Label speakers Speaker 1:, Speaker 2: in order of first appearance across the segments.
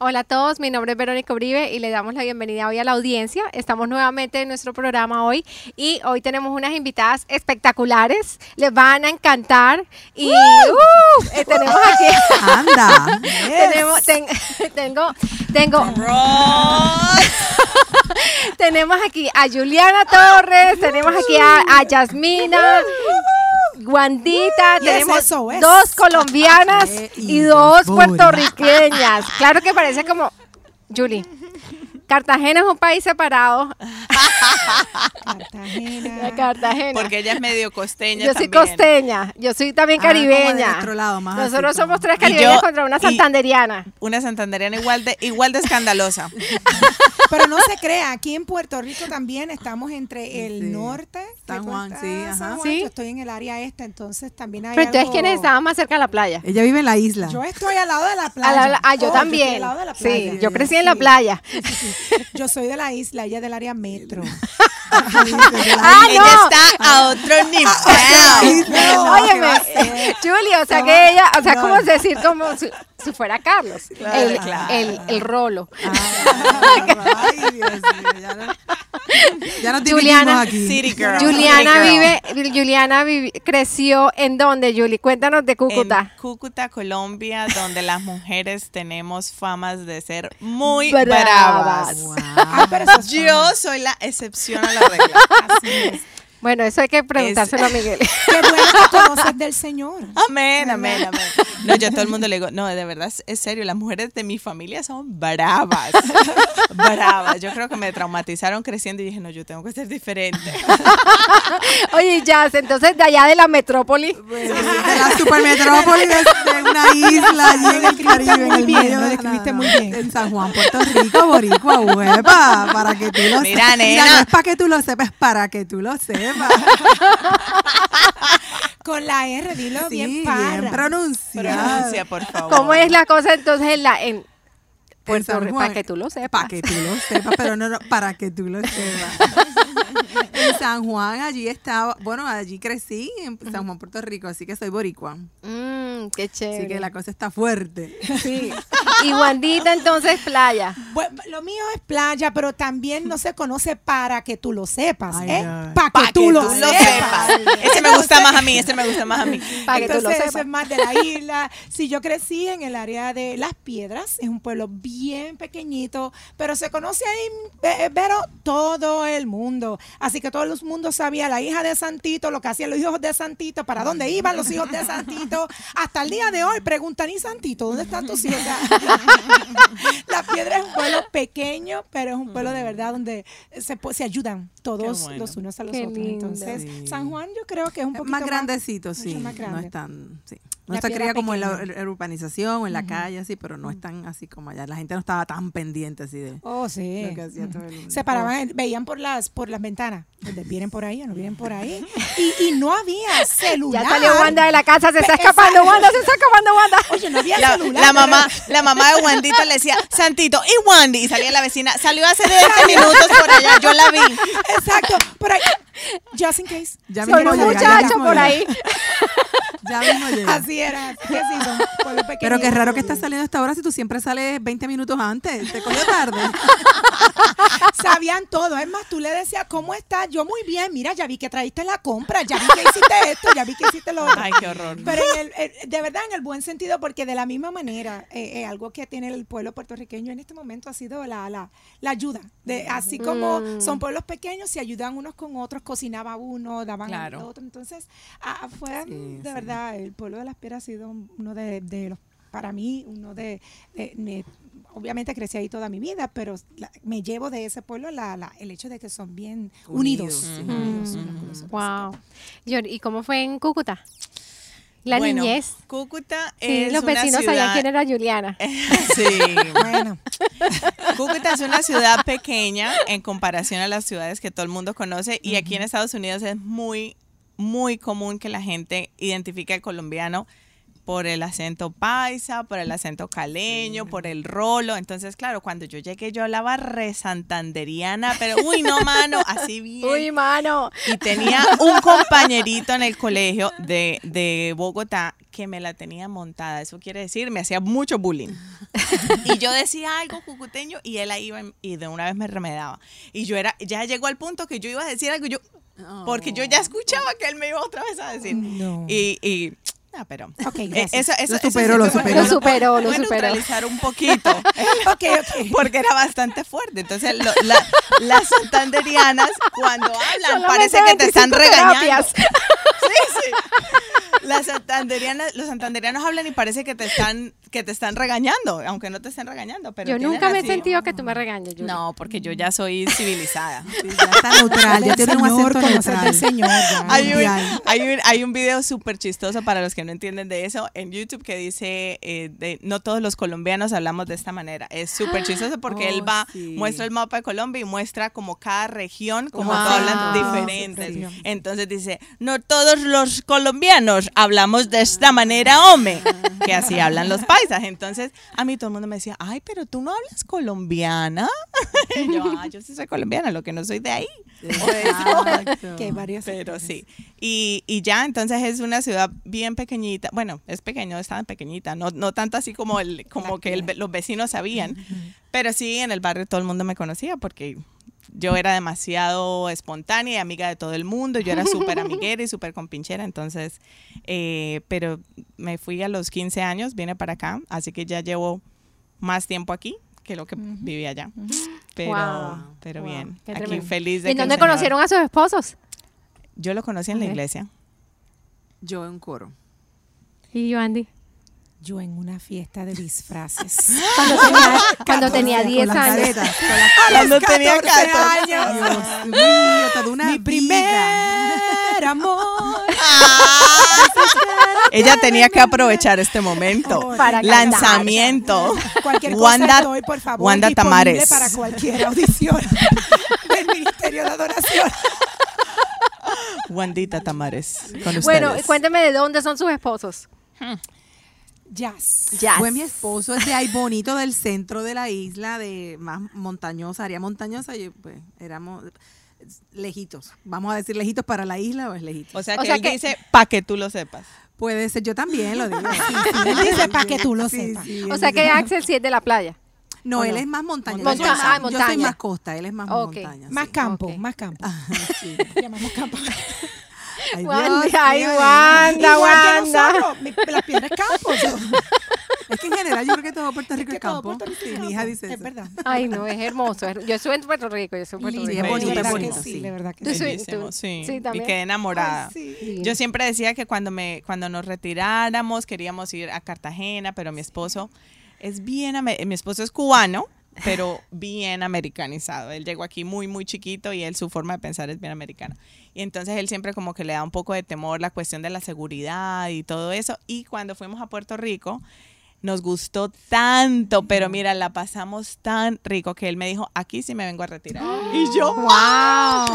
Speaker 1: Hola a todos, mi nombre es Verónica Uribe y le damos la bienvenida hoy a la audiencia. Estamos nuevamente en nuestro programa hoy y hoy tenemos unas invitadas espectaculares. Les van a encantar y uh, eh, tenemos aquí.
Speaker 2: Anda.
Speaker 1: tenemos, ten- tengo, tengo, tenemos aquí a Juliana Torres, tenemos aquí a, a Yasmina. Guandita, tenemos
Speaker 3: eso
Speaker 1: dos colombianas y dos puertorriqueñas. Claro que parece como, Julie, Cartagena es un país separado.
Speaker 3: Cartagena.
Speaker 1: Cartagena.
Speaker 4: Porque ella es medio costeña
Speaker 1: yo soy costeña, yo soy también
Speaker 2: Ah,
Speaker 1: caribeña.
Speaker 2: nuestro lado, más
Speaker 1: Nosotros somos tres caribeñas
Speaker 4: yo-
Speaker 1: contra una santanderiana.
Speaker 4: Una santanderiana igual de, igual de escandalosa.
Speaker 3: Pero no se crea, aquí en Puerto Rico también estamos entre el
Speaker 2: Sí.
Speaker 3: norte.
Speaker 2: San Juan, sí,
Speaker 3: San
Speaker 2: ajá.
Speaker 3: Juan,
Speaker 1: Sí.
Speaker 3: Yo estoy en el área este, entonces también hay
Speaker 1: Pero entonces,
Speaker 3: algo-
Speaker 1: ¿quiénes estaban más cerca de la playa?
Speaker 2: Ella vive en la isla.
Speaker 3: Yo estoy al lado de la playa.
Speaker 1: la- ah, yo
Speaker 3: Oh,
Speaker 1: también.
Speaker 3: estoy al lado de la
Speaker 1: sí,
Speaker 3: playa.
Speaker 1: yo crecí en la
Speaker 3: Sí.
Speaker 1: playa.
Speaker 3: Yo soy de la isla, ella es del área metro.
Speaker 1: Ah,
Speaker 4: ella
Speaker 1: no.
Speaker 4: está a otro nivel.
Speaker 3: No,
Speaker 1: Óyeme, o sea que ella, o sea,
Speaker 3: no.
Speaker 1: como decir como si, si fuera Carlos, el,
Speaker 4: claro.
Speaker 1: el, el rolo.
Speaker 2: Ay, Dios mío, ya no- ya nos
Speaker 1: Juliana,
Speaker 2: aquí.
Speaker 4: City girl.
Speaker 1: Juliana
Speaker 4: City girl.
Speaker 1: vive, Juliana vivi- creció en dónde, Julie? Cuéntanos de Cúcuta.
Speaker 4: En Cúcuta, Colombia, donde las mujeres tenemos famas de ser muy
Speaker 1: Bravas.
Speaker 4: bravas.
Speaker 2: Wow.
Speaker 3: Ah, pero es
Speaker 4: Yo soy la excepción a la regla.
Speaker 3: Así es.
Speaker 1: Bueno, eso hay que preguntárselo a Miguel.
Speaker 3: Qué bueno que conoces del Señor.
Speaker 4: Amén, amén, amén. No, yo a todo el mundo le digo, no, de verdad, es- serio, las mujeres de mi familia son bravas. Bravas. Yo creo que me traumatizaron creciendo y dije, no, yo tengo que ser diferente.
Speaker 1: Oye, Jazz, entonces de allá de la metrópoli.
Speaker 2: De la supermetrópoli de, de una isla allí en el Caribe, en el
Speaker 3: bien,
Speaker 2: medio
Speaker 3: lo
Speaker 2: de
Speaker 3: describiste muy bien.
Speaker 2: En San Juan, Puerto Rico, Boricua, huepa, para que tú lo
Speaker 4: Mira,
Speaker 2: sepas.
Speaker 4: nena.
Speaker 2: no es para que tú lo sepas, es para que tú lo sepas.
Speaker 3: Con la R, dilo
Speaker 2: Sí,
Speaker 3: bien
Speaker 2: bien
Speaker 3: parra.
Speaker 2: pronunciado.
Speaker 4: Pronuncia, por favor.
Speaker 1: ¿Cómo es la cosa entonces en la en Puerto. Para que tú lo sepas.
Speaker 2: Para que tú lo sepas, pero no, no, para que tú lo sepas. en San Juan, allí estaba, bueno, allí crecí, en San Juan, Puerto Rico, así que soy boricua.
Speaker 1: Mm, qué chévere.
Speaker 2: Así que la cosa está fuerte.
Speaker 1: Sí. Y Wandita entonces playa.
Speaker 3: Bueno, lo mío es playa, pero también no se conoce para que tú lo sepas,
Speaker 2: Ay,
Speaker 3: ¿eh? Para
Speaker 4: Pa'
Speaker 3: que tú lo sepas.
Speaker 4: Ese me gusta más a mí, ese me gusta más a mí.
Speaker 1: Para que tú lo
Speaker 3: Entonces, eso
Speaker 1: sepas.
Speaker 3: es más de la isla. Sí, yo crecí en el área de Las Piedras, es un pueblo bien pequeñito, pero se conoce ahí, eh, pero todo el mundo. Así que todo el mundo sabía la hija de Santito, lo que hacían los hijos de Santito, para dónde iban los hijos de Santito. Hasta el día de hoy preguntan, ¿y Santito? ¿Dónde están tus hijos? Las Piedras es un pueblo pequeño, pero es un pueblo de verdad donde se, se ayudan todos
Speaker 4: bueno.
Speaker 3: los unos a los
Speaker 1: Qué
Speaker 3: otros.
Speaker 1: lindo.
Speaker 3: Entonces,
Speaker 2: Sí.
Speaker 3: San Juan yo creo que es un poquito
Speaker 2: más grandecito, sí.
Speaker 3: más
Speaker 2: No
Speaker 3: grande.
Speaker 2: es tan, sí. No
Speaker 3: La
Speaker 2: se cría como en la,
Speaker 3: pequeña.
Speaker 2: en la urbanización o en la calle, así, pero no es tan así como allá. La gente no estaba tan pendiente así de
Speaker 3: Oh, sí.
Speaker 2: lo que hacía todo el mundo.
Speaker 3: Se paraban, veían por las por las ventanas. Vienen por ahí o no vienen por ahí. Y, y no había celular.
Speaker 1: Ya salió Wanda de la casa, se está escapando
Speaker 3: exacto.
Speaker 1: Wanda, se está escapando Wanda.
Speaker 3: Oye, no había
Speaker 4: La,
Speaker 3: celular.
Speaker 4: la mamá, la mamá de Wandita le decía, Santito, y Wandy, y salía la vecina, salió hace 20 minutos por allá, yo la vi.
Speaker 3: Exacto. Por ahí. Just in case.
Speaker 2: Ya llega, ya
Speaker 1: muchacho por ahí.
Speaker 2: Ya mismo llega.
Speaker 3: Así era. Así que sí, son pueblos
Speaker 2: Pero
Speaker 3: pequeños.
Speaker 2: qué raro que estás saliendo a esta hora si tú siempre sales 20 minutos antes. Te cogió tarde.
Speaker 3: Sabían todo. Es más, tú le decías, ¿cómo estás? Yo muy bien. Mira, ya vi que traíste la compra. Ya vi que hiciste esto. Ya vi que hiciste lo otro.
Speaker 4: Ay, qué horror.
Speaker 3: Pero en el- el- de verdad, en el buen sentido, porque de la misma manera, eh, eh, algo que tiene el pueblo puertorriqueño en este momento ha sido la, la, la ayuda. De, así como
Speaker 1: Mm.
Speaker 3: son pueblos pequeños, se ayudan unos con otros, cocinaba uno, daban
Speaker 4: Claro.
Speaker 3: al otro. Entonces, ah, fue
Speaker 2: Sí,
Speaker 3: de
Speaker 2: sí.
Speaker 3: verdad, el pueblo de las Piedras ha sido uno de, de los, para mí, uno de, de- de- obviamente crecí ahí toda mi vida, pero la- me llevo de ese pueblo la, la- el hecho de que son bien unidos.
Speaker 1: Wow. ¿Y cómo fue en Cúcuta? La
Speaker 4: Bueno,
Speaker 1: niñez.
Speaker 4: Cúcuta
Speaker 1: Sí,
Speaker 4: es
Speaker 1: los
Speaker 4: una
Speaker 1: vecinos
Speaker 4: ciudad...
Speaker 1: sabían quién era Juliana.
Speaker 4: Sí.
Speaker 3: Bueno,
Speaker 4: Cúcuta es una ciudad pequeña en comparación a las ciudades que todo el mundo conoce y aquí en Estados Unidos es muy, muy común que la gente identifique al colombiano por el acento paisa, por el acento caleño, por el rolo. Entonces, claro, cuando yo llegué yo hablaba re santanderiana, pero uy, no, mano, así bien.
Speaker 1: Uy, mano.
Speaker 4: Y tenía un compañerito en el colegio de, de Bogotá que me la tenía montada. Eso quiere decir, me hacía mucho bullying. y yo decía algo cucuteño y él ahí iba y de una vez me remedaba. Y yo era, ya llegó al punto que yo iba a decir algo y yo, porque yo ya escuchaba que él me iba otra vez a decir.
Speaker 3: No.
Speaker 4: Y, y ah, pero
Speaker 3: Ok,
Speaker 4: eh, eso, eso,
Speaker 2: Lo
Speaker 4: eso
Speaker 2: superó,
Speaker 4: sí
Speaker 2: lo superó.
Speaker 1: Lo superó, lo superó.
Speaker 4: neutralizar un poquito.
Speaker 3: ok, ok.
Speaker 4: porque era bastante fuerte. Entonces, lo- la- las santanderianas, cuando hablan,
Speaker 1: Solamente
Speaker 4: parece que te están
Speaker 1: 25
Speaker 4: regañando.
Speaker 1: terapias.
Speaker 4: Sí, sí. Las santanderianas, los santanderianos hablan y parece que te están, que te están regañando, aunque no te estén regañando. Pero
Speaker 1: Yo nunca me he sentido que tú me regañes. Julie.
Speaker 4: No, porque yo ya soy civilizada.
Speaker 2: Sí, ya está neutral, ya tiene un acento neutral.
Speaker 3: señor. ya.
Speaker 4: Hay un,
Speaker 2: Mundial.
Speaker 4: hay, un, hay un video súper chistoso para los que no entienden de eso en YouTube que dice, eh, de, no todos los colombianos hablamos de esta manera. Es súper chistoso porque
Speaker 2: Oh,
Speaker 4: él va,
Speaker 2: sí.
Speaker 4: muestra el mapa de Colombia y muestra como cada región, como
Speaker 1: Wow.
Speaker 4: hablan
Speaker 1: Sí,
Speaker 4: diferentes.
Speaker 3: sí.
Speaker 4: Entonces dice, no todos los colombianos hablamos de esta manera, hombre. Que así hablan los paisas. Entonces a mí todo el mundo me decía, ay, pero tú no hablas colombiana. Y yo, ah, yo sí soy colombiana, lo que no soy de ahí.
Speaker 2: Exacto.
Speaker 3: Que hay varias
Speaker 4: Pero sí. Y, y ya, entonces es una ciudad bien pequeñita. Bueno, es pequeño, es tan pequeñita. No, no tanto así como, el, como que el los vecinos sabían. Pero sí, en el barrio todo el mundo me conocía porque yo era demasiado espontánea y amiga de todo el mundo. Yo era súper amiguera y súper compinchera. Entonces, eh, pero me fui a los 15 años, vine para acá. Así que ya llevo más tiempo aquí que lo que vivía allá. Pero,
Speaker 1: Wow.
Speaker 4: pero
Speaker 1: Wow,
Speaker 4: bien.
Speaker 1: qué
Speaker 4: Aquí
Speaker 1: tremendo.
Speaker 4: feliz de
Speaker 1: ¿Y
Speaker 4: que
Speaker 1: dónde conocieron a sus esposos?
Speaker 4: Yo lo conocí en la iglesia.
Speaker 2: Yo en coro.
Speaker 1: Y yo, Andy.
Speaker 3: Yo en una fiesta de disfraces.
Speaker 1: Cuando tenía, cuando tenía
Speaker 2: Con
Speaker 1: 10
Speaker 2: las
Speaker 1: años.
Speaker 2: caretas,
Speaker 4: Cuando tenía
Speaker 3: 14
Speaker 4: 14
Speaker 3: años.
Speaker 2: Dios mío, toda una
Speaker 3: Mi
Speaker 2: vida.
Speaker 3: primer amor.
Speaker 4: Ella tenía que aprovechar este momento.
Speaker 1: Para cantar.
Speaker 4: Lanzamiento.
Speaker 3: Cualquier cosa
Speaker 4: Wanda,
Speaker 3: estoy, por favor,
Speaker 4: Wanda Tamares.
Speaker 3: para cualquier audición del Ministerio de Adoración.
Speaker 4: Wandita Tamares. Con.
Speaker 1: Bueno, cuénteme de dónde son sus esposos.
Speaker 3: Jazz.
Speaker 1: Ya.
Speaker 2: Fue mi esposo, es de ahí bonito del centro de la isla, de más montañosa, área montañosa, y pues éramos lejitos. Vamos a decir lejitos para la isla o es lejitos.
Speaker 4: O sea
Speaker 1: O
Speaker 4: que
Speaker 1: sea
Speaker 4: él
Speaker 1: que-
Speaker 4: dice para que tú lo sepas.
Speaker 2: Puede ser, yo también lo digo. Sí,
Speaker 3: Él dice pa' que tú lo sepas.
Speaker 1: O sea que Axel sí es de la playa.
Speaker 2: No,
Speaker 1: ¿O
Speaker 2: él
Speaker 1: no?
Speaker 2: es más montaña.
Speaker 1: Monta-
Speaker 2: yo, soy más,
Speaker 1: ah,
Speaker 2: yo soy
Speaker 1: montaña.
Speaker 2: más costa, él es más
Speaker 1: Ok.
Speaker 2: montaña.
Speaker 3: Más
Speaker 2: sí.
Speaker 3: campo, más campo.
Speaker 2: Sí.
Speaker 3: Llamamos campo.
Speaker 2: Ay,
Speaker 1: Wanda,
Speaker 2: Dios
Speaker 1: ay,
Speaker 2: mío,
Speaker 1: Wanda,
Speaker 3: Igual que
Speaker 1: Wanda.
Speaker 3: las piedras campo.
Speaker 2: Es que en general yo creo que todo Puerto Rico
Speaker 3: que
Speaker 2: es campo.
Speaker 3: Puerto Rico es
Speaker 2: Sí, mi hija dice
Speaker 3: Es
Speaker 2: eso.
Speaker 3: verdad.
Speaker 1: Ay, no, es hermoso. es- Yo estuve en Puerto Rico, yo estuve en Puerto Rico.
Speaker 2: es bonito,
Speaker 3: de verdad
Speaker 2: bonito,
Speaker 3: que sí,
Speaker 2: sí.
Speaker 3: de verdad que sí.
Speaker 1: soy-
Speaker 4: Bellísimo, sí.
Speaker 1: sí,
Speaker 4: y quedé enamorada.
Speaker 3: Ay, sí.
Speaker 4: Yo siempre decía que cuando me cuando nos retiráramos queríamos ir a Cartagena, pero mi esposo es bien ame- mi esposo es cubano, pero bien americanizado. Él llegó aquí muy muy chiquito y él su forma de pensar es bien americana. Y entonces él siempre como que le da un poco de temor la cuestión de la seguridad y todo eso. Y cuando fuimos a Puerto Rico nos gustó tanto, pero mira, la pasamos tan rico que él me dijo, aquí sí me vengo a retirar. Y yo,
Speaker 1: ¡Wow!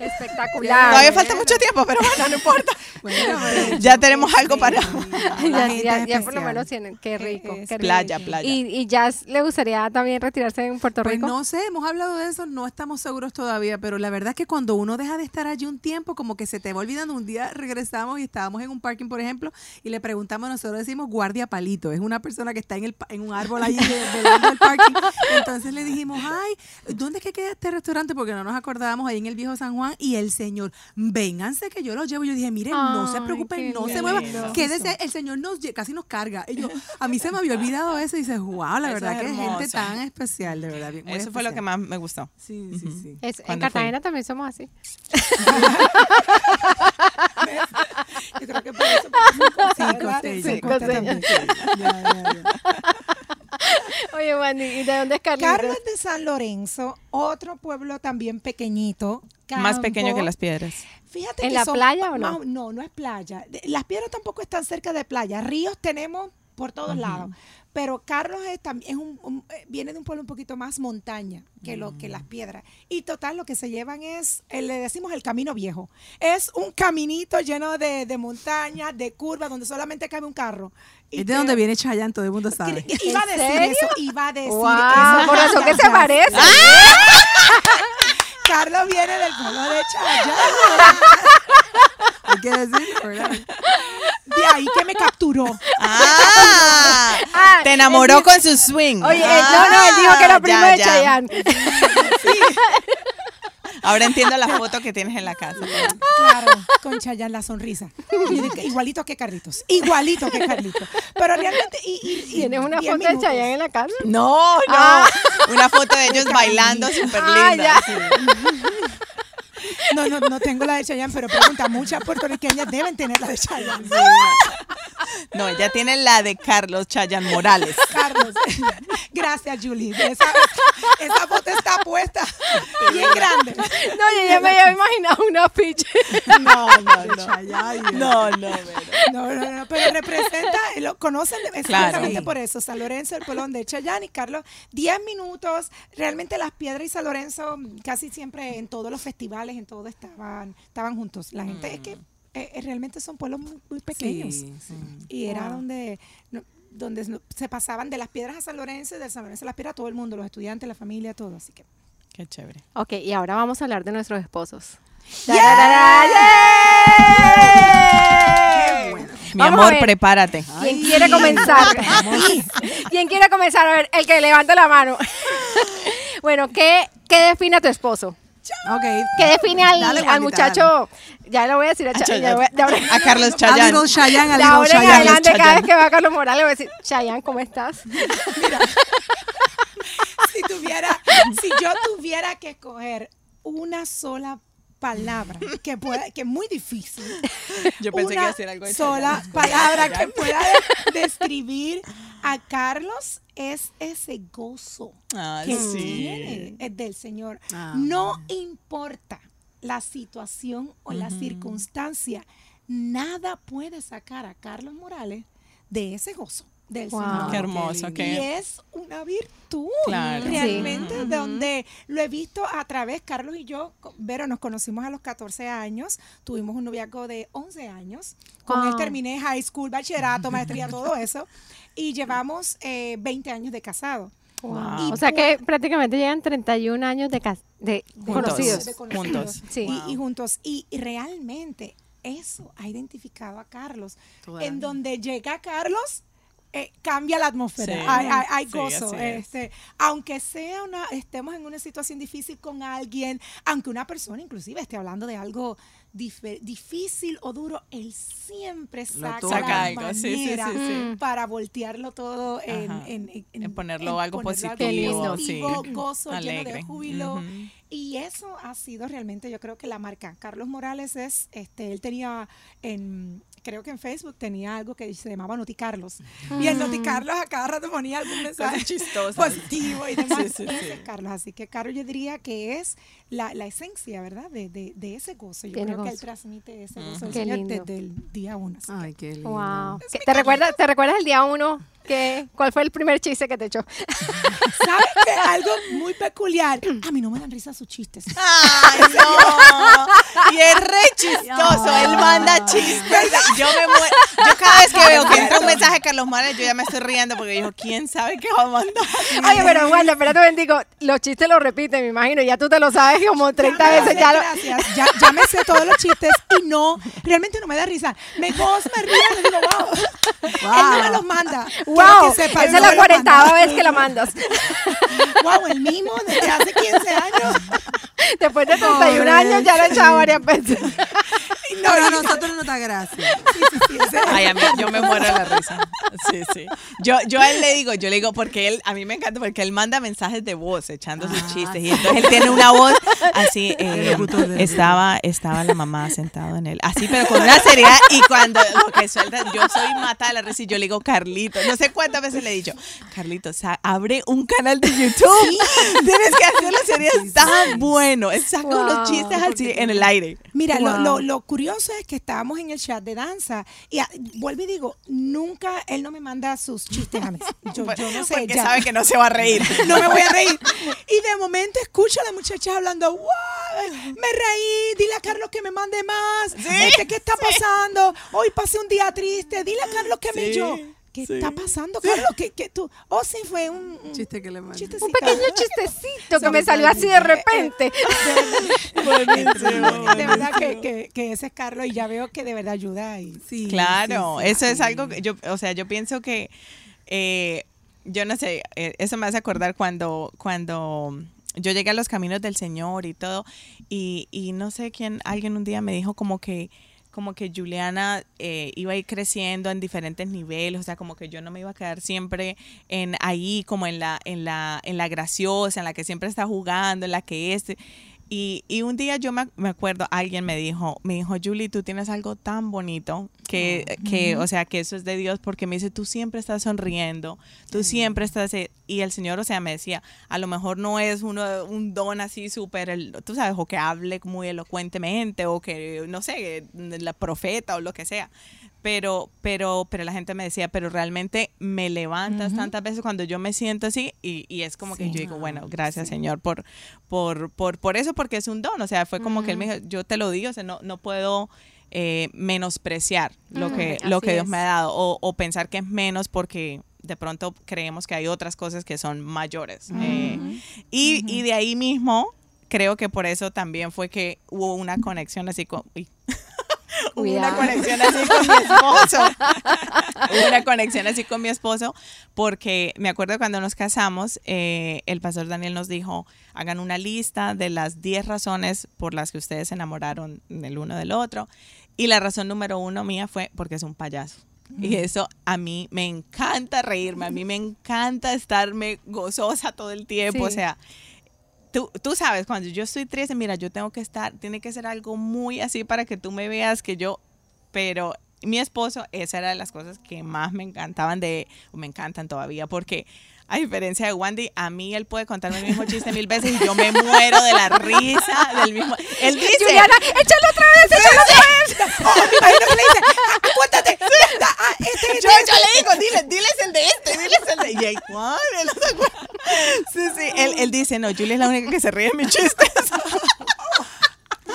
Speaker 1: Espectacular.
Speaker 4: Todavía falta mucho tiempo, pero bueno, no importa.
Speaker 2: Bueno,
Speaker 4: Ya tenemos algo para...
Speaker 1: Ya, por lo menos tienen. Qué rico. qué rico.
Speaker 4: Playa, playa.
Speaker 1: ¿Y, y ya le gustaría también retirarse en Puerto
Speaker 2: Pues
Speaker 1: Rico?
Speaker 2: no sé, hemos hablado de eso, no estamos seguros todavía, pero la verdad es que cuando uno deja de estar allí un tiempo, como que se te va olvidando. Un día regresamos y estábamos en un parking, por ejemplo, y le preguntamos, nosotros decimos guardia palito, es una persona que está en, el, pa- en un árbol ahí de- velando el parking. Entonces le dijimos, ay, ¿dónde es que queda este restaurante? Porque no nos acordábamos ahí en el viejo San Juan. Y el señor, vénganse que yo los llevo. Yo dije, miren, no se preocupen, no se muevan, quédese, el señor nos casi nos carga. Y yo, a mí se me había olvidado eso y dices, wow, la
Speaker 4: Eso
Speaker 2: verdad
Speaker 4: es
Speaker 2: que es gente tan especial, de verdad. muy
Speaker 4: Eso fue lo que más me gustó.
Speaker 2: Sí, sí, sí.
Speaker 1: Es- en. Cartagena también somos así.
Speaker 3: Yo creo.
Speaker 1: Oye, Wendy, ¿y de dónde es Carlitos?
Speaker 3: Carlos de San Lorenzo, otro pueblo también pequeñito.
Speaker 4: Más pequeño que las piedras.
Speaker 3: Fíjate
Speaker 1: ¿En
Speaker 3: que
Speaker 1: la
Speaker 3: son-
Speaker 1: playa o no?
Speaker 3: más- no, no es playa. Las piedras tampoco están cerca de playa. Ríos tenemos por todos lados. Pero Carlos es, también es un, un- eh, viene de un pueblo un poquito más montaña que lo que las piedras. Y total, lo que se llevan es, eh, le decimos el camino viejo. Es un caminito lleno de, de montañas, de curvas, donde solamente cabe un carro. Y
Speaker 2: Es de
Speaker 3: que-
Speaker 2: donde viene Chayanne, todo el mundo sabe.
Speaker 3: que- Iba a
Speaker 1: ¿En
Speaker 3: decir
Speaker 1: serio?
Speaker 3: eso, iba a decir
Speaker 1: Wow,
Speaker 3: eso.
Speaker 1: por razón que se parece.
Speaker 3: Carlos viene del pueblo de Chayanne.
Speaker 2: Hay que decir, ¿verdad?
Speaker 3: De ahí que me capturó.
Speaker 4: Ah,
Speaker 1: Ah,
Speaker 4: te enamoró con su swing.
Speaker 1: Oye, él- no, no, él dijo que era
Speaker 4: Ah,
Speaker 1: primo
Speaker 4: ya,
Speaker 1: de
Speaker 4: ya.
Speaker 1: Chayanne.
Speaker 4: Ahora entiendo la foto que tienes en la casa.
Speaker 3: Claro, con Chayanne la sonrisa. Igualito que Carlitos. Igualito que Carlitos. Pero realmente. Y,
Speaker 1: ¿Tienes una foto de. Chayanne en la casa?
Speaker 4: No, no.
Speaker 1: Ah.
Speaker 4: Una foto de ellos bailando súper
Speaker 1: Ah,
Speaker 4: linda. sí.
Speaker 3: No, no, no tengo la de Chayanne, pero pregunta, muchas puertorriqueñas deben tener la de Chayanne.
Speaker 4: No, ella tiene la de Carlos Chayan Morales.
Speaker 3: Carlos. Gracias, Julie. Esa, esa foto está puesta bien grande.
Speaker 1: No, yo ya me había imaginado una piche.
Speaker 4: No, no, no.
Speaker 2: Chayanne.
Speaker 4: No, no, Vero.
Speaker 3: No, no, no, pero representa, lo conocen exactamente
Speaker 2: Claro.
Speaker 3: por eso. San Lorenzo, el Polón de Chayanne y Carlos, 10 minutos. Realmente Las Piedras y San Lorenzo casi siempre en todos los festivales, en todo estaban, estaban juntos. La gente es que eh, eh, realmente son pueblos muy, muy pequeños.
Speaker 2: Sí, sí.
Speaker 3: Y era donde, no- donde se pasaban de Las Piedras a San Lorenzo de San Lorenzo a Las Piedras todo el mundo, los estudiantes, la familia, todo. Así que.
Speaker 4: Qué chévere.
Speaker 1: Ok, y ahora vamos a hablar de nuestros esposos.
Speaker 3: ¡Yeah!
Speaker 1: ¡Tararara!
Speaker 2: bueno.
Speaker 4: Mi
Speaker 1: Vamos a
Speaker 4: amor, prepárate.
Speaker 1: ¿Quién quiere comenzar? ¿Quién quiere comenzar? A ver, el que levante la mano. bueno, ¿qué, qué define a tu esposo?
Speaker 2: Ok.
Speaker 1: ¿Qué define al,
Speaker 2: Dale,
Speaker 1: al
Speaker 2: Juanita,
Speaker 1: muchacho? Ya le voy a decir a,
Speaker 4: A
Speaker 1: Cha-
Speaker 4: Chayanne.
Speaker 1: ya voy a-
Speaker 4: A Carlos
Speaker 2: A
Speaker 4: Chayan.
Speaker 2: little Chayanne, a
Speaker 1: ahora en
Speaker 2: Chayanne.
Speaker 1: adelante, cada vez que va Carlos Morales, le voy a decir, Chayanne, ¿cómo estás?
Speaker 3: si tuviera, si yo tuviera que escoger una sola palabra que pueda, que es muy difícil.
Speaker 4: Yo pensé que
Speaker 3: una
Speaker 4: iba a decir algo de
Speaker 3: sola palabra que pueda de- describir a Carlos es ese gozo
Speaker 4: Ah,
Speaker 3: que
Speaker 4: sí.
Speaker 3: tiene es del Señor.
Speaker 2: Ah.
Speaker 3: No importa la situación o la circunstancia, nada puede sacar a Carlos Morales de ese gozo del
Speaker 1: Wow.
Speaker 3: Señor.
Speaker 4: Qué hermoso.
Speaker 2: lindo.
Speaker 3: Y
Speaker 4: qué-
Speaker 3: es una virtud.
Speaker 4: Claro.
Speaker 3: Realmente,
Speaker 1: Sí.
Speaker 3: donde lo he visto a través, Carlos y yo, Vero, nos conocimos a los 14 años, tuvimos un noviazgo de 11 años. Con él
Speaker 1: Wow.
Speaker 3: terminé high school, bachillerato, maestría, todo eso. Y llevamos eh, 20 años de casado.
Speaker 1: Wow.
Speaker 3: Y
Speaker 1: O sea que prácticamente llegan 31 años de, de
Speaker 4: Juntos.
Speaker 1: conocidos.
Speaker 3: de conocidos.
Speaker 4: Juntos.
Speaker 1: Sí.
Speaker 3: Y, y juntos. Y realmente eso ha identificado a Carlos.
Speaker 2: La
Speaker 3: en donde llega Carlos, eh, cambia la atmósfera.
Speaker 4: Sí.
Speaker 3: Hay, hay- hay
Speaker 4: Sí,
Speaker 3: gozo.
Speaker 4: es.
Speaker 3: este, aunque sea una, estemos en una situación difícil con alguien, aunque una persona inclusive esté hablando de algo difícil o duro, él siempre saca, la
Speaker 4: Saca algo, sí, sí,
Speaker 3: manera
Speaker 4: sí,
Speaker 1: sí.
Speaker 3: para voltearlo todo en, en- en-
Speaker 4: En ponerlo algo
Speaker 3: ponerlo
Speaker 4: positivo,
Speaker 3: positivo,
Speaker 4: sí.
Speaker 3: gozo, lleno de júbilo. Y eso ha sido realmente, yo creo que la marca. Carlos Morales es, este, él tenía en, creo que en Facebook tenía algo que se llamaba Noticarlos. Y el Noticarlos a cada rato ponía algún mensaje
Speaker 4: Cosas chistosas.
Speaker 3: positivo y demás.
Speaker 4: Sí,
Speaker 3: Carlos. Así que Carlos yo diría que es la, la esencia, ¿verdad? De, de, de ese gozo. Yo creo que él transmite ese gozo
Speaker 4: Ujú.
Speaker 3: del
Speaker 1: Qué
Speaker 3: Señor
Speaker 1: lindo.
Speaker 3: desde el día uno.
Speaker 2: Ay, qué lindo.
Speaker 1: Wow. ¿Qué- ¿Te, recuerdas, ¿Te recuerdas el día uno? Que, ¿Cuál fue el primer chiste que te echó?
Speaker 3: ¿Sabes qué? Algo muy peculiar. A mí no me dan risa sus chistes.
Speaker 4: Ay, no. Y es re chistoso. Él manda chistes. Yo me muero. Yo cada vez que veo que entra un mensaje de Carlos Morales, yo ya me estoy riendo porque dijo, ¿quién sabe qué va a mandar?
Speaker 1: Oye, pero bueno, espérate un momentico. Los chistes los repiten, me imagino. Ya tú te lo sabes como 30
Speaker 3: Ya me
Speaker 1: veces. Ya lo-
Speaker 3: Gracias. Ya, ya me sé todos los chistes y no, realmente no me da risa. Me gozo, me río y digo, wow. Él no me los manda.
Speaker 1: Wow,
Speaker 3: que sepa, él
Speaker 1: esa es
Speaker 3: no
Speaker 1: la
Speaker 3: me los manda.
Speaker 1: cuarentava vez que la mandas.
Speaker 3: Wow, el mismo desde hace 15 años.
Speaker 1: Después de 31 años ya lo he echado varias veces.
Speaker 2: No, a nosotros no da gracia.
Speaker 3: Sí, sí, sí,
Speaker 4: Ay, a mí, yo me muero de la risa. Sí, sí. Yo, yo a él le digo, yo le digo, porque él, a mí me encanta porque él manda mensajes de voz echando sus chistes. Y entonces él tiene una voz así, eh, estaba, estaba la mamá sentado en él, así, pero con una seriedad. Y cuando lo que suelta, yo soy mata de la risa y yo le digo, Carlito, no sé cuántas veces le he dicho, Carlito, sa- abre un canal de YouTube. Tienes que hacerlo, sería tan bueno. Él saca
Speaker 1: Wow.
Speaker 4: unos chistes así en el aire.
Speaker 3: Mira, lo,
Speaker 1: Wow.
Speaker 3: lo, lo curioso es que estábamos en el chat de y ah, vuelvo y digo, nunca él no me manda sus chistes a mí. Yo, yo no sé,
Speaker 4: Porque
Speaker 3: ya.
Speaker 4: sabe que no se va a reír.
Speaker 3: no me voy a reír. Y de momento escucho a la muchacha hablando, wow, me reí, dile a Carlos que me mande más. Este, ¿Qué está pasando? Hoy pasé un día triste, dile a Carlos que me
Speaker 4: Sí.
Speaker 3: yo. ¿Qué
Speaker 4: Sí.
Speaker 3: está pasando, Carlos? ¿Qué, qué tú? Oh, sí, fue un, un
Speaker 2: Chiste que le mandé.
Speaker 3: chistecito.
Speaker 1: Un pequeño chistecito que me salió así de repente.
Speaker 3: De verdad que, que, que ese es Carlos y ya veo que de verdad ayuda. Y,
Speaker 2: Sí,
Speaker 4: Claro,
Speaker 2: sí, sí,
Speaker 4: eso es algo que yo, o sea, yo pienso que, eh, yo no sé, eh, eso me hace acordar cuando, cuando yo llegué a los caminos del Señor y todo, y, y no sé quién, alguien un día me dijo como que, como que Juliana eh, iba a ir creciendo en diferentes niveles, o sea, como que yo no me iba a quedar siempre en ahí, como en la, en la, en la graciosa, en la que siempre está jugando, en la que es. Y, y un día yo me, me acuerdo, alguien me dijo, me dijo, Julie, tú tienes algo tan bonito que, que, o sea, que eso es de Dios, porque me dice, tú siempre estás sonriendo, tú siempre estás, eh", y el Señor, o sea, me decía, a lo mejor no es uno, un don así súper, tú sabes, o que hable muy elocuentemente, o que, no sé, la profeta o lo que sea, pero, pero, pero la gente me decía, pero realmente me levantas tantas veces cuando yo me siento así y, y es como que yo digo, bueno, gracias Señor por, por, por, por eso, porque es un don, o sea, fue como que él me dijo, yo te lo digo, o sea, no, no puedo eh, menospreciar lo que, lo que Dios
Speaker 1: es.
Speaker 4: me ha dado o, o pensar que es menos porque de pronto creemos que hay otras cosas que son mayores. Eh, y, y de ahí mismo, creo que por eso también fue que hubo una conexión así con... uy. Hubo una
Speaker 1: Cuidado.
Speaker 4: conexión así con mi esposo. Hubo una conexión así con mi esposo porque me acuerdo cuando nos casamos, eh, el pastor Daniel nos dijo, hagan una lista de las 10 razones por las que ustedes se enamoraron del uno del otro. Y la razón número uno mía fue porque es un payaso. Y eso a mí me encanta reírme, a mí me encanta estarme gozosa todo el tiempo. O sea, tú, tú sabes, cuando yo estoy triste, mira, yo tengo que estar, tiene que ser algo muy así para que tú me veas que yo, pero mi esposo, esa era de las cosas que más me encantaban de, me encantan todavía, porque a diferencia de Wandy, a mí él puede contarme el mismo chiste mil veces y yo me muero de la risa del mismo. Él dice,
Speaker 1: Juliana, échalo otra vez, échalo otra vez.
Speaker 3: Oh, me imagino que le dice, "Ah, acuérdate, ah, este,
Speaker 4: yo,
Speaker 3: este,
Speaker 4: yo le digo, dile, diles el de este, diles el de. Y él, ¿cuál? Él no se acuerda. Sí, sí. Él, él dice, no, Julia es la única que se ríe de mis chistes.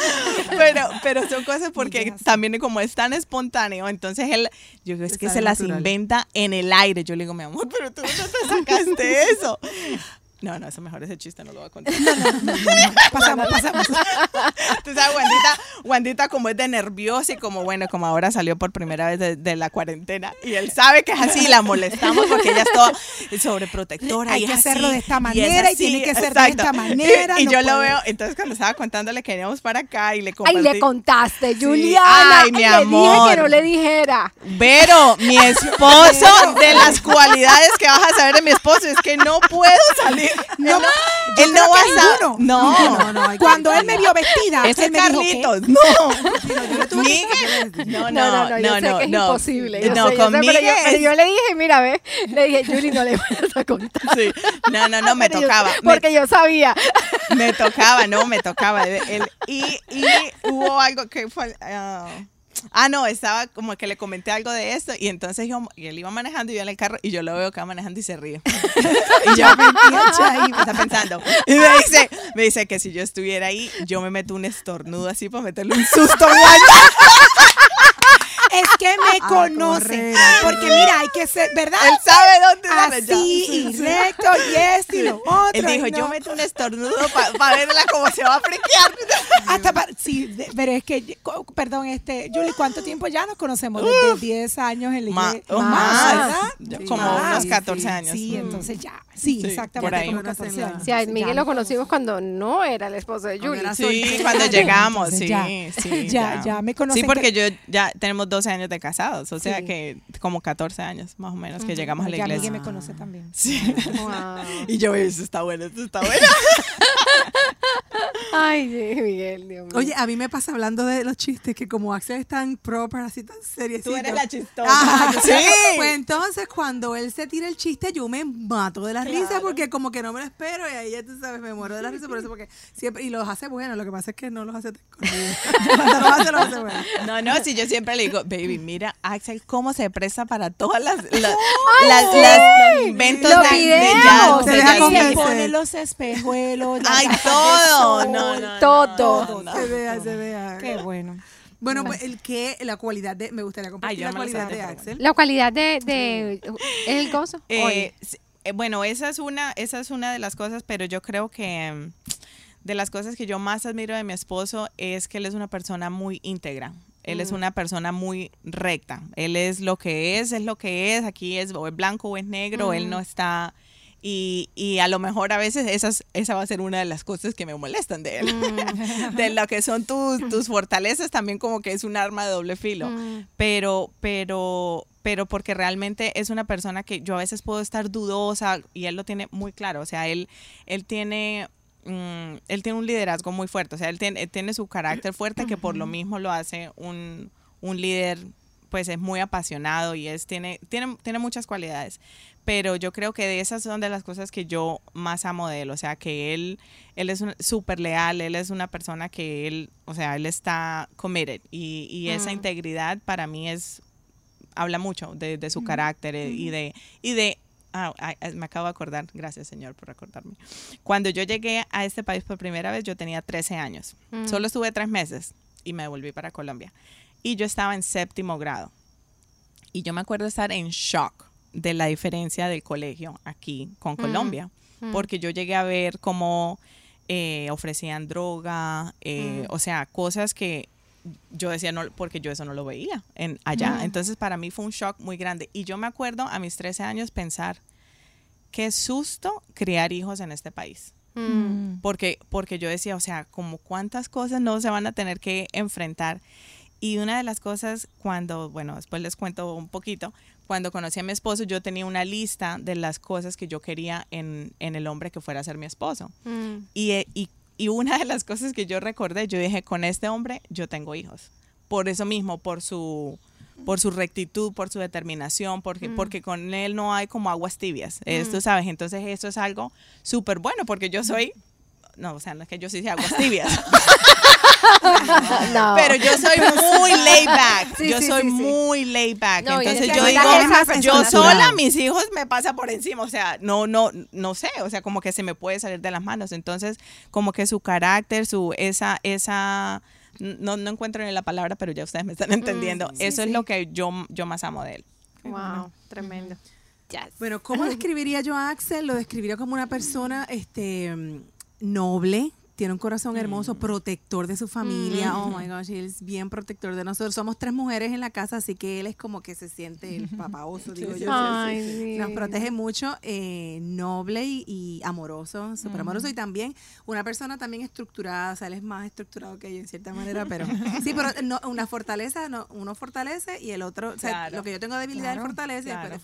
Speaker 4: Pero, pero son cosas porque también como es tan espontáneo, entonces él, yo digo, es que se las inventa en el aire. Yo le digo, mi amor, pero tú no te sacaste eso. No, no, eso mejor ese chiste no lo voy a contar.
Speaker 3: pasamos, pasamos.
Speaker 4: Tú sabes, Wandita, Wandita como es de nerviosa y como, bueno, como ahora salió por primera vez de, de la cuarentena y él sabe que es así y la molestamos porque ella es toda sobreprotectora.
Speaker 3: Hay
Speaker 4: y
Speaker 3: que
Speaker 4: es
Speaker 3: hacerlo
Speaker 4: así,
Speaker 3: de esta
Speaker 4: y es
Speaker 3: manera y tiene que ser de esta manera,
Speaker 4: Y, y
Speaker 3: no
Speaker 4: yo lo veo, entonces cuando estaba contándole que veníamos para acá y le
Speaker 1: Ay,
Speaker 4: compartí.
Speaker 1: le contaste, Juliana.
Speaker 4: Ay, mi
Speaker 1: le
Speaker 4: amor.
Speaker 1: dije que no le dijera.
Speaker 4: Pero mi esposo, de las cualidades que vas a saber de mi esposo, es que no puedo salir.
Speaker 3: No,
Speaker 4: él no, no va a. No,
Speaker 2: No, no,
Speaker 3: Cuando él me vio vestida,
Speaker 4: Ese Carlitos. No. No,
Speaker 1: No, no, no, yo sé
Speaker 4: no,
Speaker 1: que es
Speaker 4: no.
Speaker 1: imposible.
Speaker 4: No,
Speaker 1: sé, yo
Speaker 4: con
Speaker 1: sé, pero, yo, le dije, mira, ve, le dije, Julie, no le vayas a contar.
Speaker 4: Sí. No, no, no, me tocaba.
Speaker 1: Porque yo sabía.
Speaker 4: me tocaba, no, me tocaba. Y, y hubo algo que fue. Ah, no, estaba como que le comenté algo de esto y entonces yo, y él iba manejando y yo en el carro y yo lo veo que va manejando y se ríe. y yo y me está pensando. Y me dice, me dice que si yo estuviera ahí, yo me meto un estornudo así para meterle un susto.
Speaker 3: Es que me conoce. Porque mira, hay que ser, ¿verdad?
Speaker 4: Él sabe dónde darle ya.
Speaker 3: Así, y recto, y esto y lo otro.
Speaker 4: Él dijo,
Speaker 3: no.
Speaker 4: yo meto un estornudo para verla cómo se va a friquear.
Speaker 3: Hasta para, sí, de- pero es que, perdón, este, Julie, ¿cuánto tiempo ya nos conocemos? Desde 10 años en la iglesia. Más,
Speaker 4: más.
Speaker 3: ¿verdad?
Speaker 4: Yo
Speaker 2: Sí,
Speaker 4: como
Speaker 2: más.
Speaker 4: unos
Speaker 2: Sí,
Speaker 4: 14
Speaker 2: sí,
Speaker 4: años.
Speaker 3: Sí,
Speaker 4: Mm.
Speaker 3: entonces ya. Sí,
Speaker 4: Sí,
Speaker 3: exactamente.
Speaker 4: por ahí.
Speaker 3: como 14 años.
Speaker 1: Sí, a Miguel
Speaker 3: ya
Speaker 1: lo conocimos cuando no era el esposo de Julie.
Speaker 4: Sí, cuando llegamos,
Speaker 3: Entonces
Speaker 4: sí,
Speaker 3: ya,
Speaker 4: sí.
Speaker 3: ya, ya me conocen
Speaker 4: Sí, porque
Speaker 3: que-
Speaker 4: yo ya tenemos 12 años de casados, o sea
Speaker 3: Sí.
Speaker 4: que como 14 años más o menos que llegamos a la
Speaker 3: Ya
Speaker 4: iglesia.
Speaker 3: Miguel me conoce también.
Speaker 4: Sí.
Speaker 1: Wow.
Speaker 4: Y yo, eso está bueno, eso está bueno.
Speaker 1: Ay, sí, Miguel, Dios mío.
Speaker 2: Oye, a mí me pasa hablando de los chistes que como Axel es tan proper, así tan serio.
Speaker 4: Tú eres la chistosa.
Speaker 2: Ah,
Speaker 4: Sí.
Speaker 2: Pues entonces cuando él se tira el chiste, yo me mato de la risa porque como que no me lo espero y ahí ya tú sabes, me muero de la risa por eso porque siempre, y los hace buenos, lo que pasa es que no los hace los hace, los hace buenos.
Speaker 4: No, no, si yo siempre le digo, baby, mira, Axel, cómo se presta para todas las, la- las, las- los inventos de, de jazz,
Speaker 2: Se
Speaker 3: pone los espejuelos.
Speaker 4: Ay, todo.
Speaker 3: sol.
Speaker 4: No, no, no,
Speaker 1: Todo.
Speaker 4: no, no.
Speaker 2: Se vea, se vea.
Speaker 3: Qué bueno.
Speaker 2: Bueno, pues el que, la cualidad de, me gustaría compartir
Speaker 4: Ay,
Speaker 2: la cualidad de Axel.
Speaker 1: La cualidad de, el gozo.
Speaker 4: Eh, eh, bueno, esa es una, esa es una de las cosas, pero yo creo que mm, de las cosas que yo más admiro de mi esposo es que él es una persona muy íntegra. Él es una persona muy recta. Él es lo que es, es lo que es. Aquí es o es blanco o es negro. Él no está. Y, y a lo mejor a veces esas, esa va a ser una de las cosas que me molestan de él. de lo que son tus, tus fortalezas, también como que es un arma de doble filo
Speaker 1: Mm.
Speaker 4: pero, pero, pero porque realmente es una persona que yo a veces puedo estar dudosa y él lo tiene muy claro, o sea, él, él tiene, mm, él tiene un liderazgo muy fuerte, o sea, él tiene, él tiene su carácter fuerte que por lo mismo lo hace un, un líder, pues es muy apasionado y es, tiene, tiene, tiene muchas cualidades, pero yo creo que de esas son de las cosas que yo más amo de él, o sea, que él, él es un- súper leal, él es una persona que él, o sea, él está committed y, y esa
Speaker 1: Mm.
Speaker 4: integridad para mí es, habla mucho de, de su carácter eh, y de, y de ah, me acabo de acordar, gracias Señor por recordarme. Cuando yo llegué a este país por primera vez, yo tenía 13 años.
Speaker 1: Mm.
Speaker 4: Solo estuve tres meses y me volví para Colombia. Y yo estaba en séptimo grado. Y yo me acuerdo estar en shock de la diferencia del colegio aquí con Colombia.
Speaker 1: Mm.
Speaker 4: Porque yo llegué a ver cómo eh, ofrecían droga, eh,
Speaker 1: Mm.
Speaker 4: o sea, cosas que yo decía, no, porque yo eso no lo veía en, allá.
Speaker 1: Mm.
Speaker 4: Entonces para mí fue un shock muy grande. Y yo me acuerdo a mis 13 años pensar, qué susto criar hijos en este país.
Speaker 1: Mm.
Speaker 4: Porque, porque yo decía, o sea, como cuántas cosas no se van a tener que enfrentar. Y una de las cosas cuando, bueno, después les cuento un poquito, cuando conocí a mi esposo, yo tenía una lista de las cosas que yo quería en, en el hombre que fuera a ser mi esposo.
Speaker 1: Mm.
Speaker 4: Y, eh, y, y una de las cosas que yo recordé, yo dije, con este hombre yo tengo hijos. Por eso mismo, por su, por su rectitud, por su determinación, porque, porque con él no hay como aguas tibias. Esto, ¿sabes? Entonces eso es algo súper bueno, porque yo soy... No, o sea, no es que yo sí sea aguas tibias,
Speaker 1: No.
Speaker 4: pero yo soy muy laid back.
Speaker 1: Sí,
Speaker 4: yo
Speaker 1: sí,
Speaker 4: soy
Speaker 1: sí, sí.
Speaker 4: muy laid back.
Speaker 1: No,
Speaker 4: Entonces yo digo, yo sola, mis hijos me pasa por encima. O sea, no, no, no sé. O sea, como que se me puede salir de las manos. Entonces, como que su carácter, su, esa, esa, no, no encuentro ni la palabra, pero ya ustedes me están entendiendo. Eso es lo que yo, yo más amo de él.
Speaker 1: Wow, tremendo. Yes.
Speaker 2: Bueno, ¿cómo describiría yo a Axel? Lo describiría como una persona este, mm, noble, tiene un corazón hermoso, protector de su familia. Oh my gosh, él es bien protector de nosotros. Somos tres mujeres en la casa, así que él es como que se siente el papaoso, digo yo.
Speaker 1: Ay, sí.
Speaker 2: Nos protege mucho, eh, noble y, y amoroso, súper amoroso. Y también una persona también estructurada, o sea, él es más estructurado que yo en cierta manera, pero sí, pero no, una fortaleza, no, uno fortalece y el otro, o sea, lo que yo tengo debilidad, él
Speaker 3: Claro,
Speaker 2: fortalece,
Speaker 4: claro.
Speaker 2: pero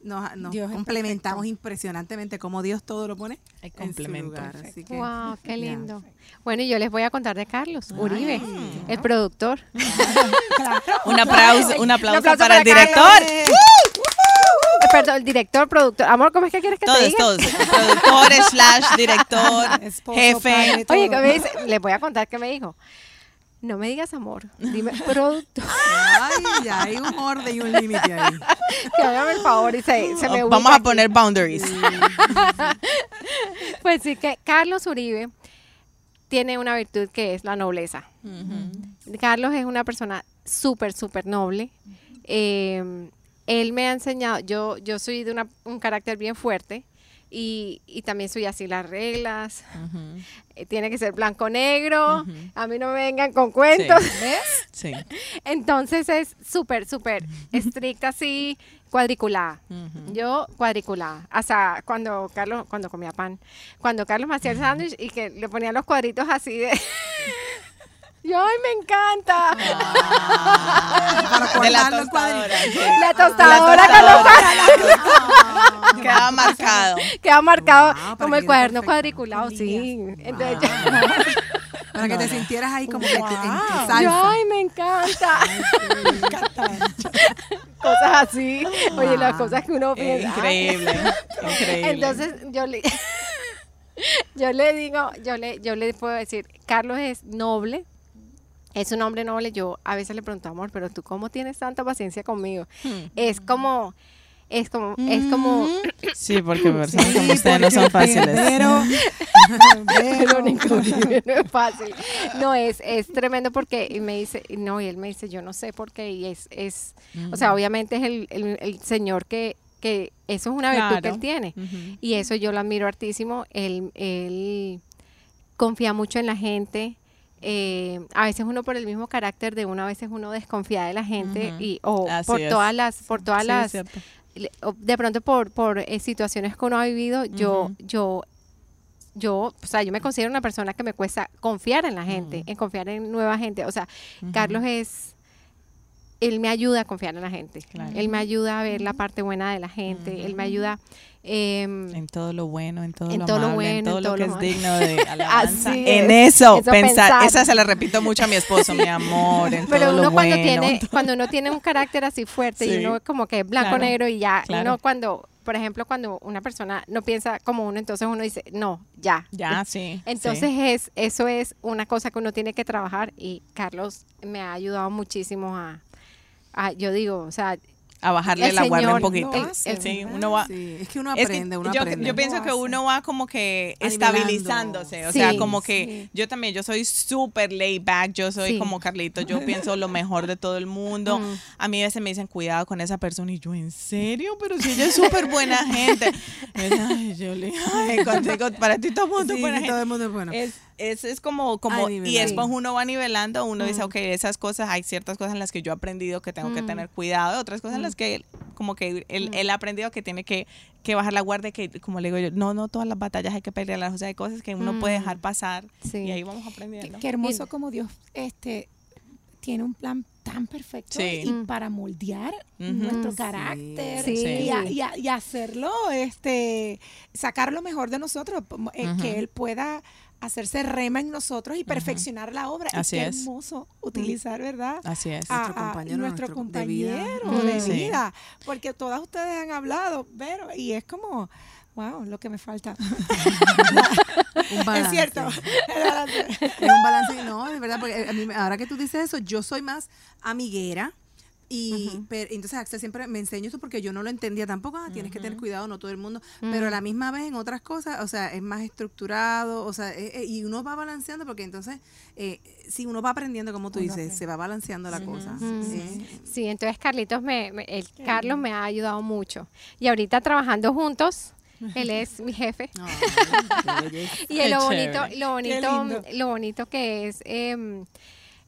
Speaker 2: nos, nos complementamos impresionantemente como Dios todo lo pone
Speaker 4: Hay
Speaker 2: en su
Speaker 4: complemento.
Speaker 2: lugar, así que-
Speaker 1: Wow, qué lindo. Bueno, y yo les voy a contar de Carlos Uribe, el productor.
Speaker 4: Un aplauso, un aplauso,
Speaker 1: aplauso
Speaker 4: para,
Speaker 1: para
Speaker 4: el director.
Speaker 1: Eh, Perdón, el director, productor. Amor, ¿cómo es que quieres que te
Speaker 4: Todos,
Speaker 1: diga?
Speaker 4: todos. Productor, slash, director,
Speaker 3: Esposo,
Speaker 4: jefe.
Speaker 3: padre, todo.
Speaker 1: Oye, ¿qué me dice? Les voy a contar qué me dijo. No me digas amor, dime productor.
Speaker 2: Ay, ya hay un orden y un límite ahí.
Speaker 1: Que hágame el favor y se, se me
Speaker 4: Vamos a
Speaker 1: aquí.
Speaker 4: poner boundaries.
Speaker 1: Pues sí que Carlos Uribe tiene una virtud que es la nobleza. Carlos es una persona súper, súper noble. Eh, él me ha enseñado, yo, yo soy de una- un carácter bien fuerte y, y también soy así las reglas. Eh, tiene que ser blanco-negro. A mí no me vengan con cuentos.
Speaker 3: ¿Ves?
Speaker 4: Sí.
Speaker 1: Entonces es súper, súper estricta así, cuadriculada. Yo cuadriculada. Hasta cuando Carlos, cuando comía pan, cuando Carlos me hacía el sándwich y que le ponía los cuadritos así de... Yo, ay, me encanta.
Speaker 2: Para
Speaker 4: De la tostadora. sí.
Speaker 1: La
Speaker 4: La
Speaker 1: tostadora los
Speaker 4: tostadora. Queda marcado.
Speaker 1: Queda marcado
Speaker 2: Wow,
Speaker 1: como el cuaderno
Speaker 2: perfecto.
Speaker 1: cuadriculado, sí. Entonces yo,
Speaker 2: Para que te sintieras ahí como que te, en tu
Speaker 3: Wow.
Speaker 2: salsa.
Speaker 1: yo, ay, me encanta. Cosas así. Oye, las cosas que uno
Speaker 4: Eh,
Speaker 1: piensa.
Speaker 4: increíble. Increíble.
Speaker 1: Entonces yo le yo le digo, yo le yo le puedo decir, Carlos es noble. Es un hombre noble. Yo a veces le pregunto, amor, pero tú cómo tienes tanta paciencia conmigo?
Speaker 4: Hmm.
Speaker 1: Es como es como, es como,
Speaker 4: Sí, porque personas como ustedes no son fáciles.
Speaker 1: Verónica Uribe, no es fácil. No, es, es tremendo porque y me dice, no, y él me dice, yo no sé por qué, y es, es o sea, obviamente es el, el- el señor que, que eso es una virtud que él tiene. Y eso yo lo admiro hartísimo. Él, él confía mucho en la gente. eh, a veces uno por el mismo carácter de uno, a veces uno desconfía de la gente y o
Speaker 4: Así
Speaker 1: por
Speaker 4: es.
Speaker 1: todas las, por todas
Speaker 4: Sí,
Speaker 1: las, de pronto por, por eh, situaciones que uno ha vivido, yo, yo, yo, o sea, yo me considero una persona que me cuesta confiar en la gente, en confiar en nueva gente. O sea, Carlos es, él me ayuda a confiar en la gente.
Speaker 4: Claro.
Speaker 1: Él me ayuda a ver la parte buena de la gente. Él me ayuda. Em,
Speaker 4: En todo lo bueno, en todo
Speaker 1: En
Speaker 4: lo
Speaker 1: todo lo
Speaker 4: amable, en
Speaker 1: bueno,
Speaker 4: todo
Speaker 1: en
Speaker 4: lo
Speaker 1: todo
Speaker 4: que
Speaker 1: lo
Speaker 4: es
Speaker 1: ma-
Speaker 4: digno de alabanza.
Speaker 1: Así
Speaker 4: en
Speaker 1: es.
Speaker 4: eso,
Speaker 1: Eso
Speaker 4: pensar.
Speaker 1: pensar.
Speaker 4: Esa se la repito mucho a mi esposo, mi amor, en
Speaker 1: pero
Speaker 4: todo
Speaker 1: uno
Speaker 4: lo
Speaker 1: cuando
Speaker 4: bueno.
Speaker 1: tiene, cuando uno tiene un carácter así fuerte y uno como que es blanco
Speaker 4: Claro,
Speaker 1: negro y ya,
Speaker 4: claro.
Speaker 1: uno cuando, por ejemplo, cuando una persona no piensa como uno, entonces uno dice, no, ya.
Speaker 4: Ya, sí.
Speaker 1: Entonces
Speaker 4: sí.
Speaker 1: es, eso es una cosa que uno tiene que trabajar y Carlos me ha ayudado muchísimo a, a- yo digo, o sea,
Speaker 4: a bajarle
Speaker 1: el
Speaker 4: la guardia un poquito.
Speaker 3: lo hace,
Speaker 1: el-
Speaker 4: sí,
Speaker 3: ¿verdad?
Speaker 4: uno va.
Speaker 2: Sí, es que uno
Speaker 4: Es que
Speaker 2: aprende, uno
Speaker 4: yo,
Speaker 2: aprende.
Speaker 4: yo pienso que
Speaker 3: hace.
Speaker 4: uno va como que estabilizándose, o sea, como que yo también, yo soy súper laid back, yo soy como Carlito, yo pienso lo mejor de todo el mundo.
Speaker 1: Mm.
Speaker 4: A mí a veces me dicen, cuidado con esa persona, y yo, ¿en serio? Pero si ella es súper buena gente. Ay, contigo, para ti todo el mundo es buena gente.
Speaker 2: todo el mundo es bueno.
Speaker 4: Es, es, es como, como y
Speaker 2: nivelar.
Speaker 4: después uno va nivelando, uno dice, ok, esas cosas, hay ciertas cosas en las que yo he aprendido que tengo que tener cuidado, otras cosas en las que como que él, él ha aprendido que tiene que, que bajar la guardia, que como le digo yo, no, no todas las batallas hay que pelearlas, o sea, hay cosas que uno puede dejar pasar
Speaker 1: Sí.
Speaker 4: y ahí vamos aprendiendo.
Speaker 3: qué hermoso como Dios este tiene un plan tan perfecto
Speaker 4: Sí.
Speaker 3: y para moldear nuestro carácter
Speaker 1: Sí.
Speaker 3: Y, a- y a- y hacerlo, este, sacar lo mejor de nosotros, eh, que Él pueda hacerse rema en nosotros y perfeccionar la obra.
Speaker 4: Así
Speaker 3: y qué
Speaker 4: es.
Speaker 3: hermoso utilizar, ¿verdad?
Speaker 4: Así es.
Speaker 3: a-
Speaker 2: Nuestro compañero
Speaker 3: nuestro
Speaker 2: nuestro de vida.
Speaker 3: compañero de vida. Porque todas ustedes han hablado, pero, y es como, wow, lo que me falta.
Speaker 2: Un balance.
Speaker 3: es cierto.
Speaker 2: Es un balance, no, de verdad, porque a mí, me- ahora que tú dices eso, yo soy más amiguera. Y pero, entonces Axel siempre me enseña esto porque yo no lo entendía tampoco. Ah, tienes que tener cuidado, no todo el mundo. Pero a la misma vez en otras cosas, o sea, es más estructurado, o sea, eh, eh, y uno va balanceando porque entonces, eh, si uno va aprendiendo, como tú
Speaker 3: Uno
Speaker 2: dices,
Speaker 3: aprende.
Speaker 2: se va balanceando la cosa.
Speaker 1: Mm.
Speaker 2: Eh,
Speaker 1: Sí, entonces Carlitos me, me- el Carlos me ha ayudado mucho. Y ahorita trabajando juntos, él es mi jefe. Y lo bonito, lo bonito, lo bonito que es em,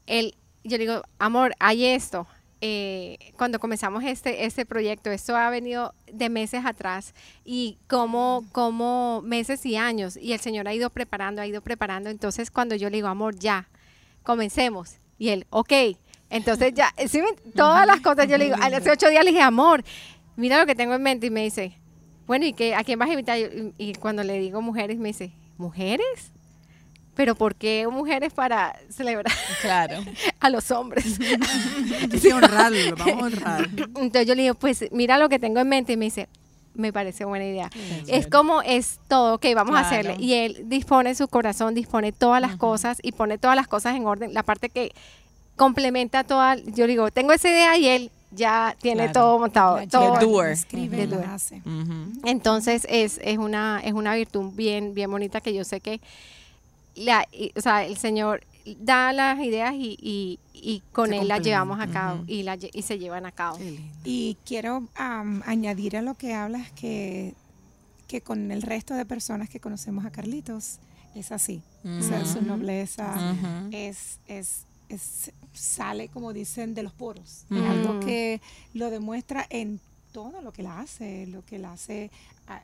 Speaker 1: el, yo le digo, amor, hay esto. Eh, cuando comenzamos este, este proyecto, esto ha venido de meses atrás y como, como meses y años, y el Señor ha ido preparando, ha ido preparando. Entonces, cuando yo le digo, amor, ya, comencemos, y él, ok, entonces ya, ¿sí me- todas las cosas, yo le digo, hace ocho días le dije, amor, mira lo que tengo en mente, y me dice, bueno, ¿y qué, a quién vas a invitar? Y cuando le digo mujeres, me dice, ¿mujeres? ¿Pero por qué mujeres para celebrar
Speaker 4: Claro.
Speaker 1: a los hombres?
Speaker 2: Hay que honrarlo, vamos a honrar.
Speaker 1: Entonces yo le digo, pues mira lo que tengo en mente y me dice, me parece buena idea. Es como es todo, ok, vamos a hacerle. Y él dispone su corazón, dispone todas las cosas y pone todas las cosas en orden. La parte que complementa toda, yo digo, tengo esa idea y él ya tiene
Speaker 4: Claro.
Speaker 1: todo montado.
Speaker 3: La
Speaker 1: todo.
Speaker 4: doer.
Speaker 3: escribe,
Speaker 1: The
Speaker 3: la
Speaker 1: doer.
Speaker 3: hace.
Speaker 1: Entonces es, es, una, es una virtud bien, bien bonita que yo sé que la, y- o sea, el Señor da las ideas y, y, y con
Speaker 2: Se
Speaker 1: él las llevamos a cabo y, la y se llevan a cabo.
Speaker 3: Y quiero am, añadir a lo que hablas que, que con el resto de personas que conocemos a Carlitos es así. O sea, su nobleza
Speaker 4: Ujú.
Speaker 3: es, es, es- sale, como dicen, de los poros.
Speaker 4: Ujú.
Speaker 3: Algo que lo demuestra en todo lo que él hace, lo que él hace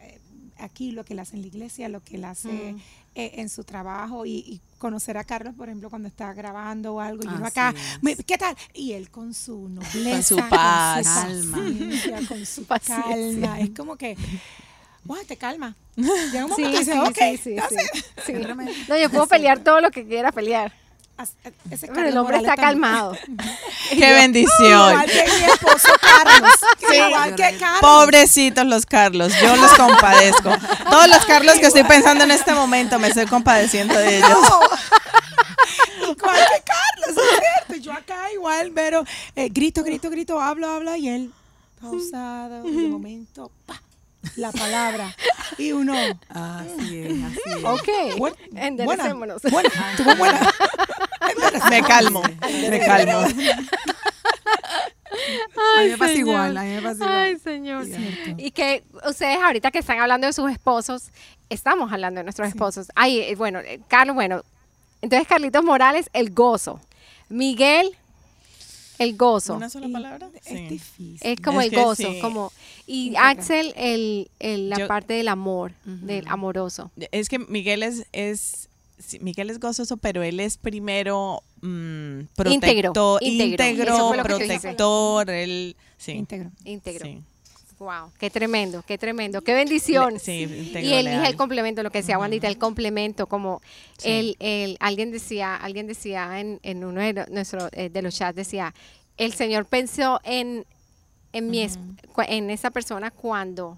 Speaker 3: eh, aquí, lo que él hace en la iglesia, lo que él hace
Speaker 1: Mm.
Speaker 3: Eh, en su trabajo y, y conocer a Carlos, por ejemplo, cuando está grabando o algo, y uno
Speaker 2: Así
Speaker 3: acá,
Speaker 2: es.
Speaker 3: "Me- ¿qué tal? Y él con su nobleza,
Speaker 4: su paz.
Speaker 3: Con su calma, es como que, wow, te calma. Llega un
Speaker 1: Sí,
Speaker 3: momento
Speaker 1: sí,
Speaker 3: ok,
Speaker 1: sí, sí, sí,
Speaker 3: sé".
Speaker 1: sí. No, yo puedo pelear todo lo que quiera pelear,
Speaker 3: ese
Speaker 1: pero el hombre
Speaker 3: Morales
Speaker 1: está
Speaker 3: también.
Speaker 1: calmado.
Speaker 4: Qué bendición.
Speaker 3: Igual que mi esposo Carlos. Igual que Carlos.
Speaker 4: Pobrecitos los Carlos, yo los compadezco. Todos los Carlos que estoy pensando en este momento, me estoy compadeciendo de ellos.
Speaker 3: Igual que Carlos, es cierto. Yo acá igual, pero eh, grito, grito, grito, hablo, hablo y él. pausado, de momento, pa, la palabra. Y uno,
Speaker 2: Así es, así es.
Speaker 1: Ok, enderecémonos.
Speaker 3: buena.
Speaker 4: Me calmo, me calmo.
Speaker 2: A mí me pasa
Speaker 1: señor.
Speaker 2: igual, a mí me pasa igual.
Speaker 1: Ay, señor. Y que ustedes ahorita que están hablando de sus esposos, estamos hablando de nuestros esposos. Ay, eh, bueno, eh, Carlos, bueno, entonces Carlitos Morales, el gozo. Miguel, el gozo.
Speaker 4: ¿Una sola palabra?
Speaker 3: Es
Speaker 4: Sí.
Speaker 3: difícil.
Speaker 1: Es como
Speaker 4: Es
Speaker 1: el
Speaker 4: que
Speaker 1: gozo,
Speaker 4: sí.
Speaker 1: como y. Axel el, el- la
Speaker 4: Yo-
Speaker 1: parte del amor, del amoroso.
Speaker 4: Es que Miguel es, es sí, Miguel es gozoso, pero él es primero mm,
Speaker 1: Íntegro,
Speaker 4: protector,
Speaker 1: íntegro.
Speaker 4: Íntegro, protector, él sí.
Speaker 3: Íntegro.
Speaker 1: Íntegro.
Speaker 4: Sí.
Speaker 1: Wow, qué tremendo, qué tremendo, qué bendición.
Speaker 4: Sí,
Speaker 1: y él dije el complemento, lo que decía Wandita, el complemento, como el, el, alguien decía, alguien decía en, en uno de, lo- nuestro, eh, de los chats, decía, el Señor pensó en, en, mi es- cua- en esa persona cuando,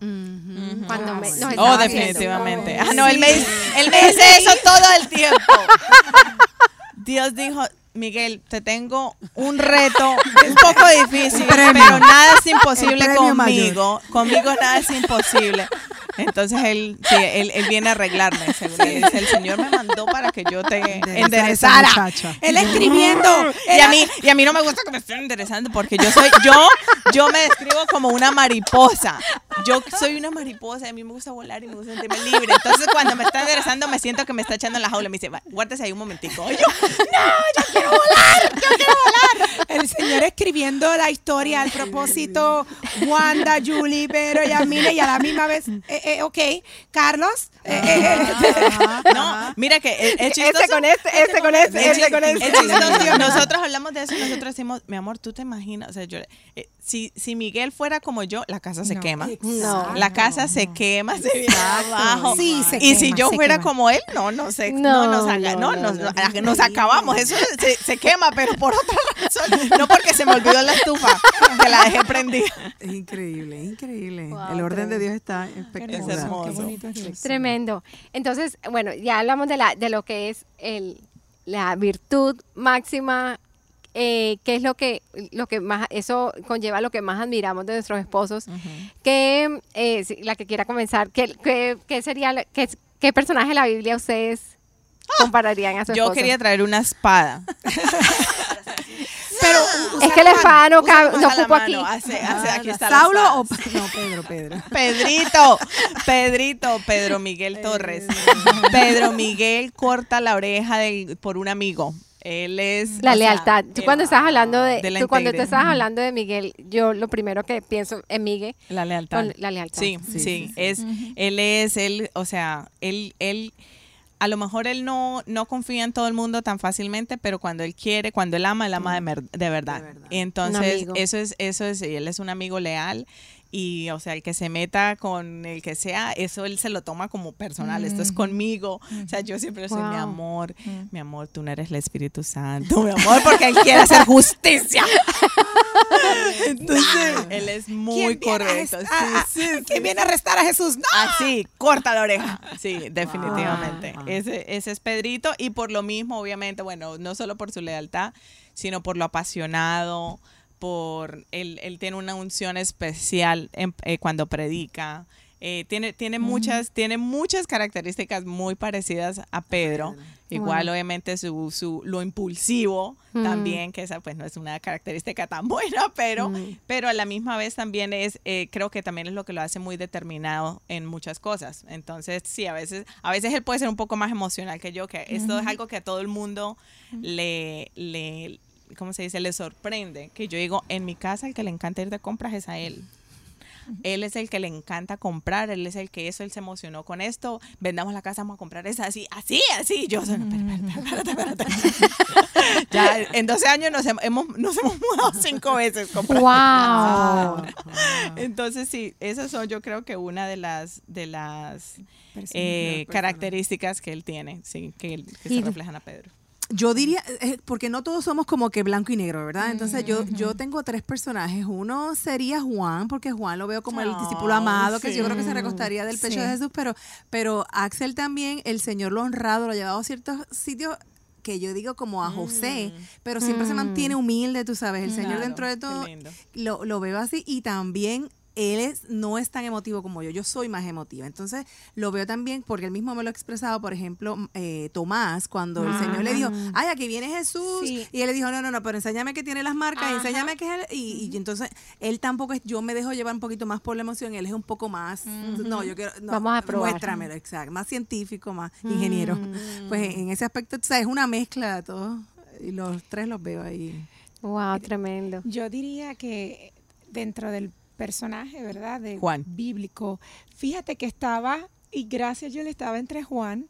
Speaker 1: cuando me, nos
Speaker 4: Oh, definitivamente. Ah, no, él, me, dice- él me dice eso todo el tiempo. Dios dijo, Miguel, te tengo un reto un poco difícil, pero nada es imposible conmigo. Conmigo nada es imposible. Entonces él, sí, él, él viene a arreglarme. según él dice, el Señor me mandó para que yo te enderezara.
Speaker 3: Él escribiendo.
Speaker 4: Y a mí, y a mí no me gusta que me estén enderezando porque yo soy, yo, yo me describo como una mariposa. Yo soy una mariposa, y a mí me gusta volar y me gusta sentirme libre. Entonces cuando me está enderezando me siento que me está echando en la jaula. Me dice, "Va, guárdese ahí un momentico. Y yo,
Speaker 3: El señor escribiendo la historia al propósito, Wanda, Julie, Vero, Yamile, y a la misma vez, eh, eh, ok, Carlos, eh, eh, eh,
Speaker 4: no, mira que es, es
Speaker 1: Ese
Speaker 4: chistoso.
Speaker 1: con este, ese con este,
Speaker 4: Es
Speaker 1: ese con
Speaker 4: chis-
Speaker 1: este.
Speaker 4: es chistoso. Nosotros hablamos de eso y nosotros decimos, mi amor, tú te imaginas, o sea, yo, eh, si, si Miguel fuera como yo, la casa se
Speaker 3: No,
Speaker 4: quema.
Speaker 1: No.
Speaker 4: La casa se quema, se viene abajo.
Speaker 3: Sí, se
Speaker 4: y si yo fuera
Speaker 3: quema.
Speaker 4: como él, no, no sé,
Speaker 1: No,
Speaker 4: no, nos, haga-
Speaker 1: no,
Speaker 4: no,
Speaker 1: no,
Speaker 4: nos,
Speaker 1: no.
Speaker 4: nos acabamos. Eso se, se quema, pero por otra razón. No porque se me olvidó la estufa, que la dejé prendida.
Speaker 2: Es increíble, increíble.
Speaker 1: Wow,
Speaker 2: El orden de. Dios está
Speaker 3: qué
Speaker 4: hermoso.
Speaker 3: Es.
Speaker 1: Tremendo. Entonces, bueno, ya hablamos de la de lo que es el la virtud máxima eh, qué es lo que lo que más eso conlleva lo que más admiramos de nuestros esposos. Que eh, si- la que quiera comenzar, ¿qué, qué, qué sería la- qué, qué personaje de la Biblia ustedes compararían a su
Speaker 4: Yo
Speaker 1: esposo?
Speaker 4: quería traer una espada.
Speaker 3: Pero
Speaker 1: es que la espada no, cabe- ocupo aquí.
Speaker 4: hace- hace- aquí está la
Speaker 2: ¿Saulo o no, Pedro, Pedro?
Speaker 4: Pedrito, Pedrito, Pedro Miguel Torres. Pedro Miguel corta la oreja del- por un amigo. Él es
Speaker 1: La
Speaker 4: o sea,
Speaker 1: lealtad. Tú cuando estás hablando de, tú cuando te estás hablando de Miguel, yo lo primero que pienso en Miguel
Speaker 4: la lealtad.
Speaker 1: con la lealtad.
Speaker 4: Sí,
Speaker 2: Sí,
Speaker 4: sí,
Speaker 2: sí, sí.
Speaker 4: es él es él, o sea, él él a lo mejor él no, no confía en todo el mundo tan fácilmente, pero cuando él quiere, cuando él ama, él ama de, mer- de verdad.
Speaker 2: De verdad.
Speaker 4: Entonces, eso es, eso es, y él es un amigo leal. Y, o sea, el que se meta con el que sea, eso él se lo toma como personal. Esto es conmigo. O sea, yo siempre soy mi
Speaker 1: Wow.
Speaker 4: amor. Mi amor, tú no eres el Espíritu Santo, mi amor, porque él quiere hacer justicia. Entonces, él es muy
Speaker 3: ¿quién viene a
Speaker 4: correcto.
Speaker 3: arrest-
Speaker 4: Sí,
Speaker 3: a- a-
Speaker 4: sí, sí.
Speaker 3: ¿Quién viene a arrestar a Jesús? ¡No!
Speaker 4: Así, corta la oreja. Sí, definitivamente.
Speaker 2: Wow.
Speaker 4: Ese, ese es Pedrito. Y por lo mismo, obviamente, bueno, no solo por su lealtad, sino por lo apasionado, por él, él tiene una unción especial en- eh, cuando predica. Eh, tiene, tiene muchas, tiene muchas características muy parecidas a Pedro. Igual, obviamente, su, su, lo impulsivo también, que esa pues no es una característica tan buena, pero,
Speaker 1: Mm.
Speaker 4: pero a la misma vez también es, eh, creo que también es lo que lo hace muy determinado en muchas cosas. Entonces, sí, a veces, a veces él puede ser un poco más emocional que yo, que esto es algo que a todo el mundo le, le, ¿cómo se dice? Le sorprende. Que yo digo, en mi casa el que le encanta ir de compras es a él. Él es el que le encanta comprar, él es el que eso, él se emocionó con esto, vendamos la casa, vamos a comprar esa, así, así, así. Yo, espérate, espérate, espérate, espérate. ya, en 12 años nos hem- hemos, nos hemos mudado cinco veces. comprando.
Speaker 1: Wow.
Speaker 4: Entonces, sí, esas son yo creo que una de las, de las eh, características que él tiene, sí, que, que se reflejan a Pedro.
Speaker 2: Yo diría, eh, porque no todos somos como que blanco y negro, ¿verdad? Entonces yo, yo tengo tres personajes. Uno sería Juan, porque Juan lo veo como el discípulo amado, que yo creo que se recostaría del pecho
Speaker 3: Sí.
Speaker 2: de Jesús, pero, pero Axel también, el Señor lo ha honrado, lo ha llevado a ciertos sitios que yo digo como a José, pero siempre se mantiene humilde, tú sabes, el Señor dentro de todo lo, lo veo así. Y también él es, no es tan emotivo como yo, yo soy más emotiva. Entonces lo veo también porque él mismo me lo ha expresado, por ejemplo, eh, Tomás, cuando el Señor le dijo, ay, aquí viene Jesús,
Speaker 3: Sí.
Speaker 2: y él le dijo, no, no, no, pero enséñame que tiene las marcas,
Speaker 1: Ajá.
Speaker 2: enséñame que es él, y, y entonces él tampoco es, yo me dejo llevar un poquito más por la emoción, él es un poco más, no, yo quiero, no,
Speaker 1: Vamos a probar.
Speaker 2: muéstramelo, exacto, más científico, más ingeniero. Pues en ese aspecto, o sea, es una mezcla de todo, y los tres los veo ahí.
Speaker 1: Wow, tremendo.
Speaker 3: Yo diría que dentro del personaje, ¿verdad? De
Speaker 4: Juan.
Speaker 3: Bíblico, fíjate que estaba, y gracias yo le estaba entre Juan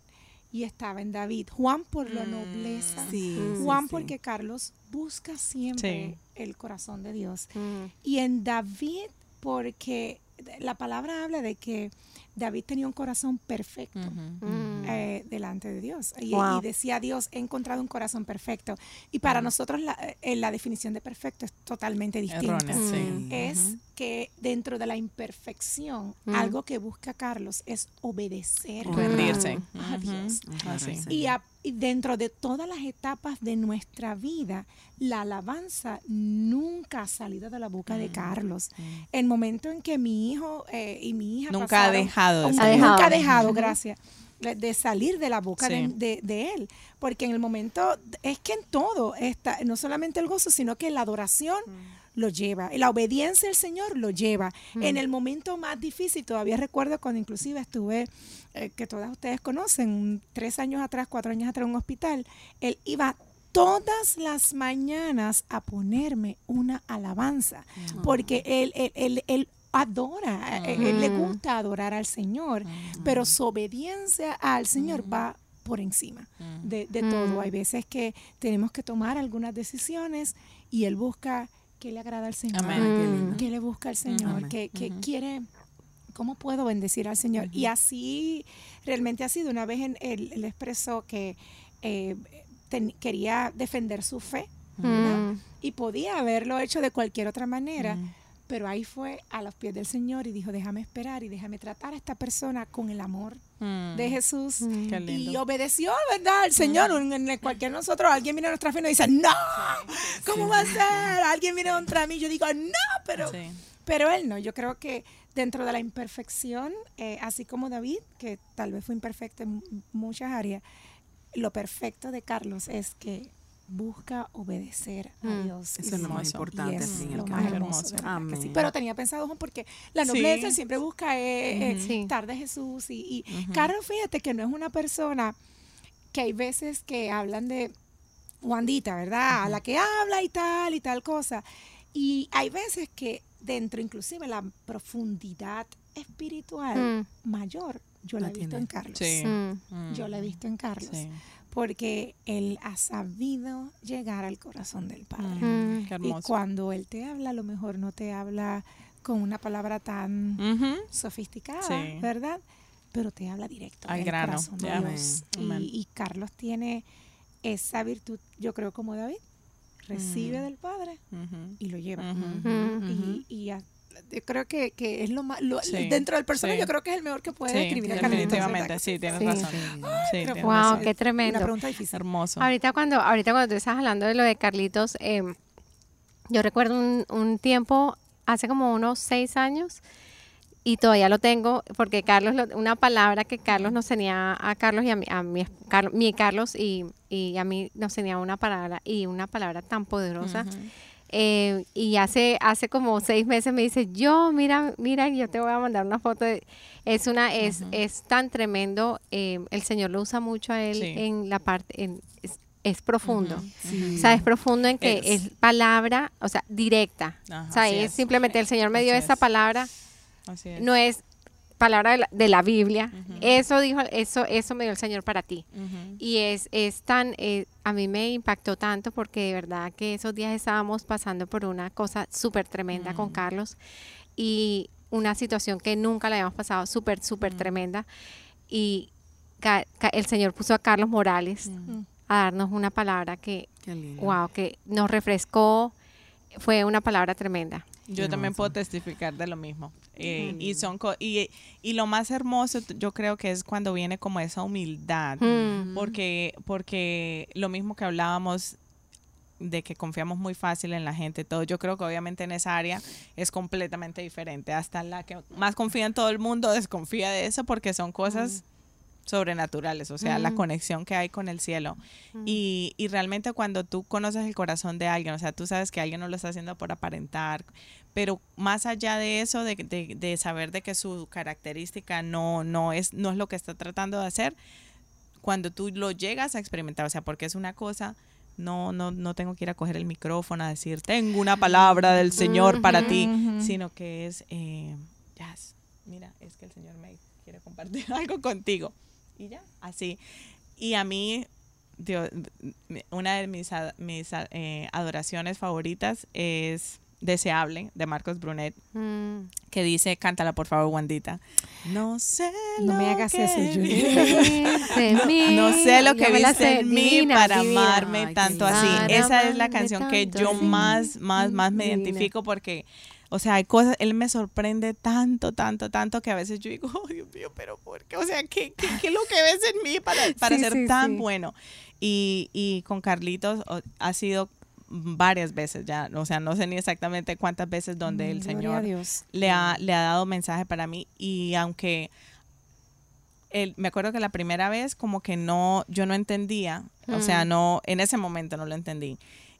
Speaker 3: y estaba en David. Juan por la nobleza.
Speaker 2: Sí,
Speaker 3: Juan
Speaker 2: sí.
Speaker 3: porque Carlos busca siempre
Speaker 4: Sí.
Speaker 3: el corazón de Dios.
Speaker 1: Mm.
Speaker 3: Y en David porque la palabra habla de que David tenía un corazón perfecto.
Speaker 1: Mm.
Speaker 3: eh, delante de Dios. Y,
Speaker 1: Wow.
Speaker 3: y decía Dios, he encontrado un corazón perfecto. Y para nosotros la, eh, la definición de perfecto es totalmente distinta.
Speaker 4: Errónea, sí.
Speaker 3: Es que dentro de la imperfección,
Speaker 1: Mm.
Speaker 3: algo que busca Carlos es obedecer
Speaker 4: Rendirse.
Speaker 3: a. Dios. Y, a- y dentro de todas las etapas de nuestra vida, la alabanza nunca ha salido de la boca
Speaker 4: Mm.
Speaker 3: de Carlos. El momento en que mi hijo eh, y mi hija
Speaker 4: Nunca ha dejado de
Speaker 3: nunca,
Speaker 1: salir.
Speaker 3: nunca ha
Speaker 1: dejado.
Speaker 3: gracias, de, salir de la boca
Speaker 4: Sí.
Speaker 3: de, de- de él. Porque en el momento, es que en todo está, no solamente el gozo, sino que la adoración lo lleva. La obediencia al Señor lo lleva. En el momento más difícil, todavía recuerdo cuando inclusive estuve, eh, que todas ustedes conocen, tres años atrás, cuatro años atrás en un hospital, él iba todas las mañanas a ponerme una alabanza, porque él, él, él- él adora, él, él le gusta adorar al Señor, pero su obediencia al Señor va por encima de, de todo. Hay veces que tenemos que tomar algunas decisiones y él busca que le agrada al Señor.
Speaker 4: Amén.
Speaker 2: Lindo.
Speaker 3: ¿Qué le busca al Señor?
Speaker 2: Amén.
Speaker 3: que que quiere? ¿Cómo puedo bendecir al Señor? Y así realmente ha sido. Una vez en- él, él expresó que eh, ten- quería defender su fe.
Speaker 1: Mm.
Speaker 3: y podía haberlo hecho de cualquier otra manera. Pero ahí fue a los pies del Señor y dijo, déjame esperar y déjame tratar a esta persona con el amor
Speaker 4: Mm.
Speaker 3: de Jesús.
Speaker 1: Mm.
Speaker 3: Y obedeció, ¿verdad? Al Señor. En, en cualquier nosotros, alguien viene a nuestra fe y nos dice, no, ¿cómo va a ser? Alguien viene contra mí. Yo digo, no, pero,
Speaker 4: Sí.
Speaker 3: pero él no. Yo creo que dentro de la imperfección, eh, así como David, que tal vez fue imperfecto en muchas áreas, lo perfecto de Carlos es que busca obedecer a
Speaker 1: Mm.
Speaker 3: Dios.
Speaker 2: Eso es lo más
Speaker 3: sí,
Speaker 2: importante, al
Speaker 3: lo más hermoso. sí.
Speaker 2: Amén.
Speaker 3: Pero tenía pensado, Juan, porque la
Speaker 4: Sí.
Speaker 3: nobleza siempre busca eh, eh,
Speaker 4: Ujú.
Speaker 1: Sí.
Speaker 3: estar de Jesús. Y, y Carlos, fíjate que no es una persona que hay veces que hablan de Wandita, ¿verdad? A la que habla y tal y tal cosa. Y hay veces que dentro, inclusive la profundidad espiritual mayor, yo la
Speaker 2: La
Speaker 3: he visto
Speaker 2: tiene.
Speaker 3: en Carlos.
Speaker 4: Sí.
Speaker 1: Mm.
Speaker 4: Mm.
Speaker 3: Yo la he visto en Carlos. Porque él ha sabido llegar al corazón del Padre.
Speaker 1: Mm.
Speaker 4: Qué
Speaker 3: Y cuando él te habla, a lo mejor no te habla con una palabra tan sofisticada,
Speaker 4: Sí.
Speaker 3: ¿verdad? Pero te habla directo
Speaker 4: Al grano,
Speaker 3: corazón de. Dios. Y, y Carlos tiene esa virtud, yo creo como David, recibe
Speaker 4: Mm.
Speaker 3: del Padre y lo lleva.
Speaker 1: Mm.
Speaker 3: Y, y ya- yo creo que, que es lo más, lo-
Speaker 4: Sí,
Speaker 3: dentro del personaje
Speaker 4: sí.
Speaker 3: yo creo que es el mejor que puede
Speaker 4: Sí,
Speaker 3: describir a Carlitos,
Speaker 4: definitivamente, sí, tienes
Speaker 1: Sí.
Speaker 4: razón.
Speaker 2: Sí.
Speaker 4: Sí,
Speaker 3: Pero
Speaker 4: tienes
Speaker 1: Wow,
Speaker 4: razón.
Speaker 1: qué tremendo.
Speaker 3: Una pregunta difícil.
Speaker 4: Hermoso.
Speaker 1: Ahorita cuando, ahorita cuando tú estás hablando de lo de Carlitos, em, yo recuerdo un, un tiempo, hace como unos seis años, y todavía lo tengo, porque Carlos, lo- una palabra que Carlos nos tenía a Carlos y a mí, a mi, Carlos, mi Carlos y, y a mí nos tenía una palabra, y una palabra tan poderosa. Eh, y hace, hace como seis meses me dice, yo, mira, mira, yo te voy a mandar una foto. de-". es una, es, es tan tremendo. eh, el Señor lo usa mucho a él
Speaker 4: Sí.
Speaker 1: en la parte, en, es, es profundo.
Speaker 2: Sí.
Speaker 1: O sea, es profundo en que
Speaker 4: Es.
Speaker 1: es, palabra, o sea, directa. O sea, es,
Speaker 4: es.
Speaker 1: simplemente el Señor me dio
Speaker 4: Así
Speaker 1: esta
Speaker 4: es.
Speaker 1: palabra,
Speaker 4: Así es.
Speaker 1: no es palabra de la, de la Biblia. Eso dijo, eso, eso me dio el Señor para ti. Y es, es tan, eh, a mí me impactó tanto porque de verdad que esos días estábamos pasando por una cosa súper tremenda con Carlos y una situación que nunca la habíamos pasado, súper, súper tremenda. Y ca- ca- el Señor puso a Carlos Morales a darnos una palabra que, wow, que nos refrescó, fue una palabra tremenda.
Speaker 4: Yo también puedo testificar de lo mismo. Eh, y son co- y, y lo más hermoso yo creo que es cuando viene como esa humildad
Speaker 1: Mm.
Speaker 4: porque porque lo mismo que hablábamos de que confiamos muy fácil en la gente todo yo creo que obviamente en esa área es completamente diferente hasta la que más confía en todo el mundo desconfía de eso porque son cosas sobrenaturales, o sea, la
Speaker 1: Mm.
Speaker 4: conexión que hay con el cielo. Y, y realmente cuando tú conoces el corazón de alguien, o sea, tú sabes que alguien no lo está haciendo por aparentar, pero más allá de eso, de, de- de saber de que su característica no, no, es, no es lo que está tratando de hacer, cuando tú lo llegas a experimentar, o sea, porque es una cosa, no, no, no tengo que ir a coger el micrófono a decir, tengo una palabra del Señor para ti, sino que es, eh, Jazz, mira, es que el Señor me quiere compartir algo contigo. Y ya, así. Y a mí, Dios, una de mis, eh, adoraciones favoritas es Deseable, de Marcos Brunet,
Speaker 1: Mm.
Speaker 4: que dice, cántala por favor, Wandita. No sé
Speaker 3: No me hagas
Speaker 4: que
Speaker 3: eso,
Speaker 1: mí.
Speaker 4: no sé lo que viste en mí para
Speaker 1: divina.
Speaker 4: amarme
Speaker 2: Ay,
Speaker 4: tanto así. Esa es la canción que yo más, más, más me
Speaker 1: Divina.
Speaker 4: identifico porque, o sea, hay cosas, él me sorprende tanto, tanto, tanto que a veces yo digo, oh, Dios mío, pero ¿por qué? O sea, ¿qué, qué, qué es lo que ves en mí para, para
Speaker 1: Sí,
Speaker 4: ser
Speaker 1: sí,
Speaker 4: tan
Speaker 1: sí.
Speaker 4: bueno? Y, y con Carlitos o- ha sido varias veces ya, o sea, no sé ni exactamente cuántas veces donde el
Speaker 3: Mm,
Speaker 4: Señor
Speaker 3: Dios.
Speaker 4: le ha, le ha dado mensaje para mí y aunque él, me acuerdo que la primera vez como que no, yo no entendía, o sea,
Speaker 1: Mm.
Speaker 4: no, en ese momento no lo entendí.